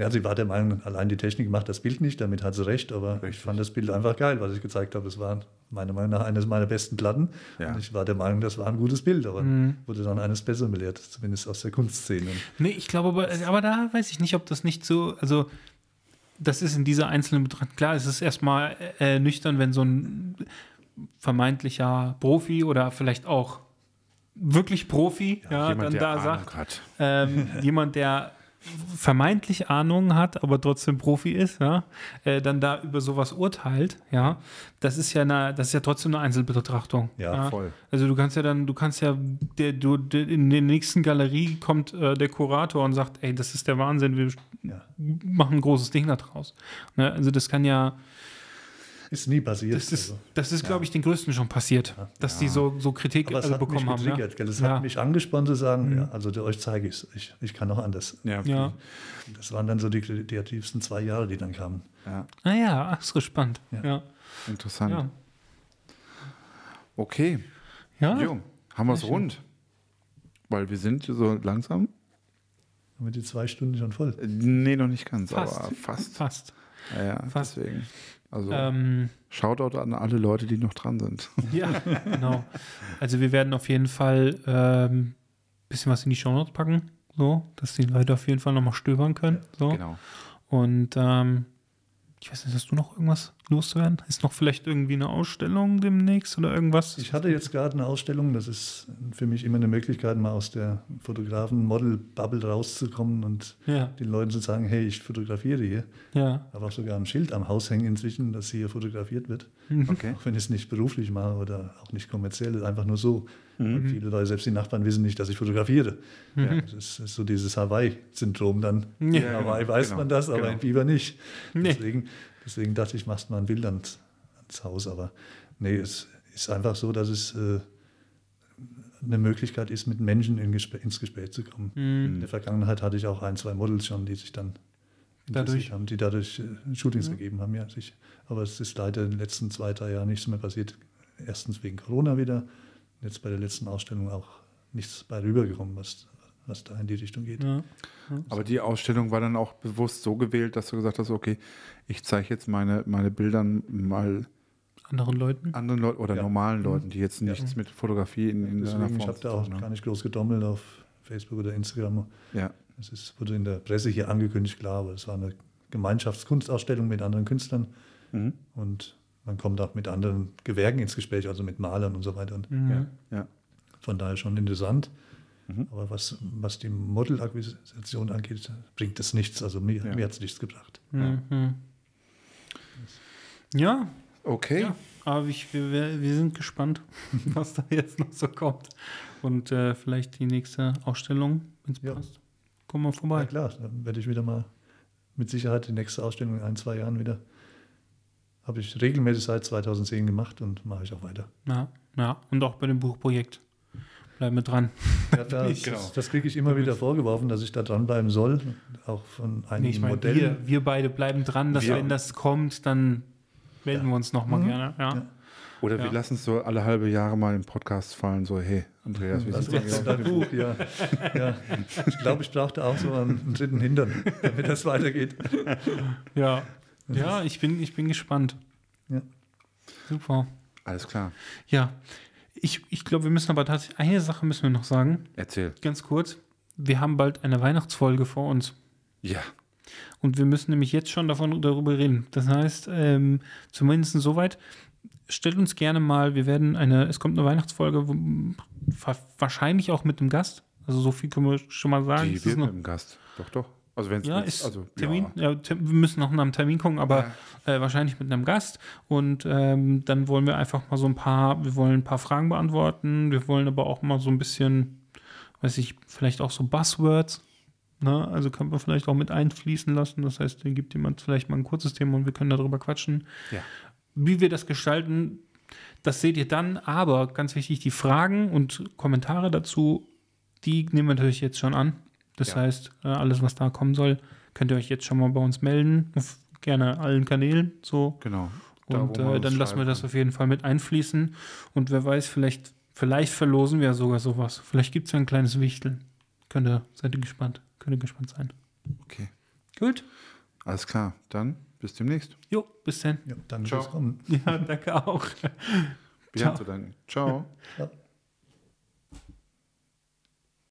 ja, sie war der Meinung, allein die Technik macht das Bild nicht, damit hat sie recht. Aber ich Richtig. fand das Bild einfach geil, was ich gezeigt habe. Das war meiner Meinung nach eines meiner besten Platten. Ja. Und ich war der Meinung, das war ein gutes Bild, aber Mhm. wurde dann eines Besseren belehrt, zumindest aus der Kunstszene. Nee, ich glaube, aber, aber da weiß ich nicht, ob das nicht so, also das ist in dieser einzelnen Betrachtung, klar, es ist erstmal äh, nüchtern, wenn so ein vermeintlicher Profi oder vielleicht auch wirklich Profi, ja, Jemand, dann der da Ahnung sagt, hat. ähm, jemand, der vermeintlich Ahnung hat, aber trotzdem Profi ist, ja, äh, dann da über sowas urteilt, ja, das ist ja eine, das ist ja trotzdem eine Einzelbetrachtung. Ja, voll. Also du kannst ja dann, du kannst ja, der, du, der, in der nächsten Galerie kommt äh, der Kurator und sagt, ey, das ist der Wahnsinn, wir Ja. machen ein großes Ding da draus. Ne? Also das kann ja, Ist nie passiert. das ist, also. das ist, glaube ich, den Größten schon passiert, dass die so, so Kritik Aber es hat mich bekommen haben. getriggert. Ja? gell? Es Ja. Mhm. hat mich angespannt zu sagen, ja, also euch zeige ich es. Ich, ich kann auch anders. Ja. Ja. Das waren dann so die kreativsten zwei Jahre, die dann kamen. ja. Ah ja, ach, so spannend. Ja. Ja. Interessant. Ja. Okay. Ja. Jo, haben wir es rund. Weil wir sind so langsam. Haben wir die zwei Stunden schon voll. Äh, Nee, noch nicht ganz, Fast. aber fast. Fast. Ja, ja, Fast. deswegen. Also Ähm, Shoutout an alle Leute, die noch dran sind. ja, genau. Also wir werden auf jeden Fall ein ähm, bisschen was in die Shownotes packen, so, dass die Leute auf jeden Fall nochmal stöbern können. So. Genau. Und ähm, ich weiß nicht, hast du noch irgendwas loszuwerden? Ist noch vielleicht irgendwie eine Ausstellung demnächst oder irgendwas? Ich hatte jetzt gerade eine Ausstellung, das ist für mich immer eine Möglichkeit, mal aus der Fotografen-Model-Bubble rauszukommen und ja, den Leuten zu sagen, hey, ich fotografiere hier. ja. Habe auch sogar ein Schild am Haus hängen inzwischen, dass hier fotografiert wird. Okay. Auch wenn ich es nicht beruflich mache oder auch nicht kommerziell, ist einfach nur so. Und viele Leute, selbst die Nachbarn, wissen nicht, dass ich fotografiere. Ja, das ist, so dieses Hawaii-Syndrom dann. Ja, In Hawaii weiß genau, man das, aber genau. in Biber nicht. Nee. Deswegen, deswegen dachte ich, machst mal ein Bild ans, ans Haus. Aber nee, es ist einfach so, dass es äh, eine Möglichkeit ist, mit Menschen in Gespr ins Gespräch zu kommen. In der Vergangenheit hatte ich auch ein, zwei Models schon, die sich dann Dadurch? haben, die dadurch äh, Shootings gegeben haben, ja. Sich. Aber es ist leider in den letzten zwei, drei Jahren nichts mehr passiert. Erstens wegen Corona wieder, jetzt bei der letzten Ausstellung auch nichts bei rübergekommen, was, was da in die Richtung geht. ja. Aber die Ausstellung war dann auch bewusst so gewählt, dass du gesagt hast, okay, ich zeige jetzt meine, meine Bilder mal Anderen Leuten? anderen Leuten oder Ja. normalen Leuten, die jetzt nichts mit Fotografie in, in Deswegen, seiner ich Form habe da auch tun gar nicht groß gedommelt auf Facebook oder Instagram. Ja. Es ist, wurde in der Presse hier angekündigt, klar, aber es war eine Gemeinschaftskunstausstellung mit anderen Künstlern Mhm. und man kommt auch mit anderen Gewerken ins Gespräch, also mit Malern und so weiter. Und Ja. Ja. von daher schon interessant. Mhm. Aber was, was die Modelakquisition angeht, bringt es nichts. Also mir, Ja. mir hat es nichts gebracht. Mhm. Ja, Okay. ja. Aber ich, wir, wir sind gespannt, was da jetzt noch so kommt. Und äh, vielleicht die nächste Ausstellung, wenn es Ja. passt. Kommen wir Ja, vorbei. klar, dann werde ich wieder mal mit Sicherheit die nächste Ausstellung in ein, zwei Jahren wieder. Habe ich regelmäßig seit 2010 gemacht und mache ich auch weiter. Ja, ja. Und auch bei dem Buchprojekt. Bleiben wir dran. Ja, da, Genau. das das kriege ich immer wieder vorgeworfen, dass ich da dranbleiben soll, auch von einigen Nee, ich meine, Modellen. wir, wir beide bleiben dran, dass Wir- wenn das kommt, dann melden Ja. wir uns nochmal Mhm. gerne. Ja. Ja. Oder Ja. wir lassen es so alle halbe Jahre mal im Podcast fallen, so, hey, Andreas, wie Das ist denn dein? Buch, ja. ja. Ich glaube, ich brauchte auch so einen, einen dritten Hintern, damit das weitergeht. Ja, ja ich, bin, ich bin gespannt. Ja. Super. Alles klar. Ja, ich, ich glaube, wir müssen aber tatsächlich, eine Sache müssen wir noch sagen, Erzähl. ganz kurz. Wir haben bald eine Weihnachtsfolge vor uns. Ja. Und wir müssen nämlich jetzt schon davon darüber reden. Das heißt, ähm, zumindest soweit, stellt uns gerne mal, wir werden eine, es kommt eine Weihnachtsfolge, wo, wahrscheinlich auch mit einem Gast. Also so viel können wir schon mal sagen. Die wird mit dem Gast. Doch, doch. Also wenn es Ja, ist also, Termin. Ja. Ja. Wir müssen noch nach einem Termin gucken, aber äh, wahrscheinlich mit einem Gast. Und ähm, dann wollen wir einfach mal so ein paar, wir wollen ein paar Fragen beantworten. Wir wollen aber auch mal so ein bisschen, weiß ich, vielleicht auch so Buzzwords. Ne? Also können wir vielleicht auch mit einfließen lassen. Das heißt, da gibt jemand vielleicht mal ein kurzes Thema und wir können darüber quatschen. Ja. Wie wir das gestalten, das seht ihr dann. Aber ganz wichtig, die Fragen und Kommentare dazu, die nehmen wir natürlich jetzt schon an. Das Ja. heißt, äh, alles, was da kommen soll, könnt ihr euch jetzt schon mal bei uns melden. Auf gerne allen Kanälen. So. Genau. Da, Und äh, dann lassen wir das auf jeden Fall mit einfließen. Und wer weiß, vielleicht, vielleicht verlosen wir sogar sowas. Vielleicht gibt es ja ein kleines Wichteln. Könnt ihr, seid ihr gespannt. Könnt ihr gespannt sein. Okay. Gut. Alles klar. Dann bis demnächst. Jo, bis dann. Ja, danke Ciao. Ja, danke auch. Zu danken. Ciao. Ja.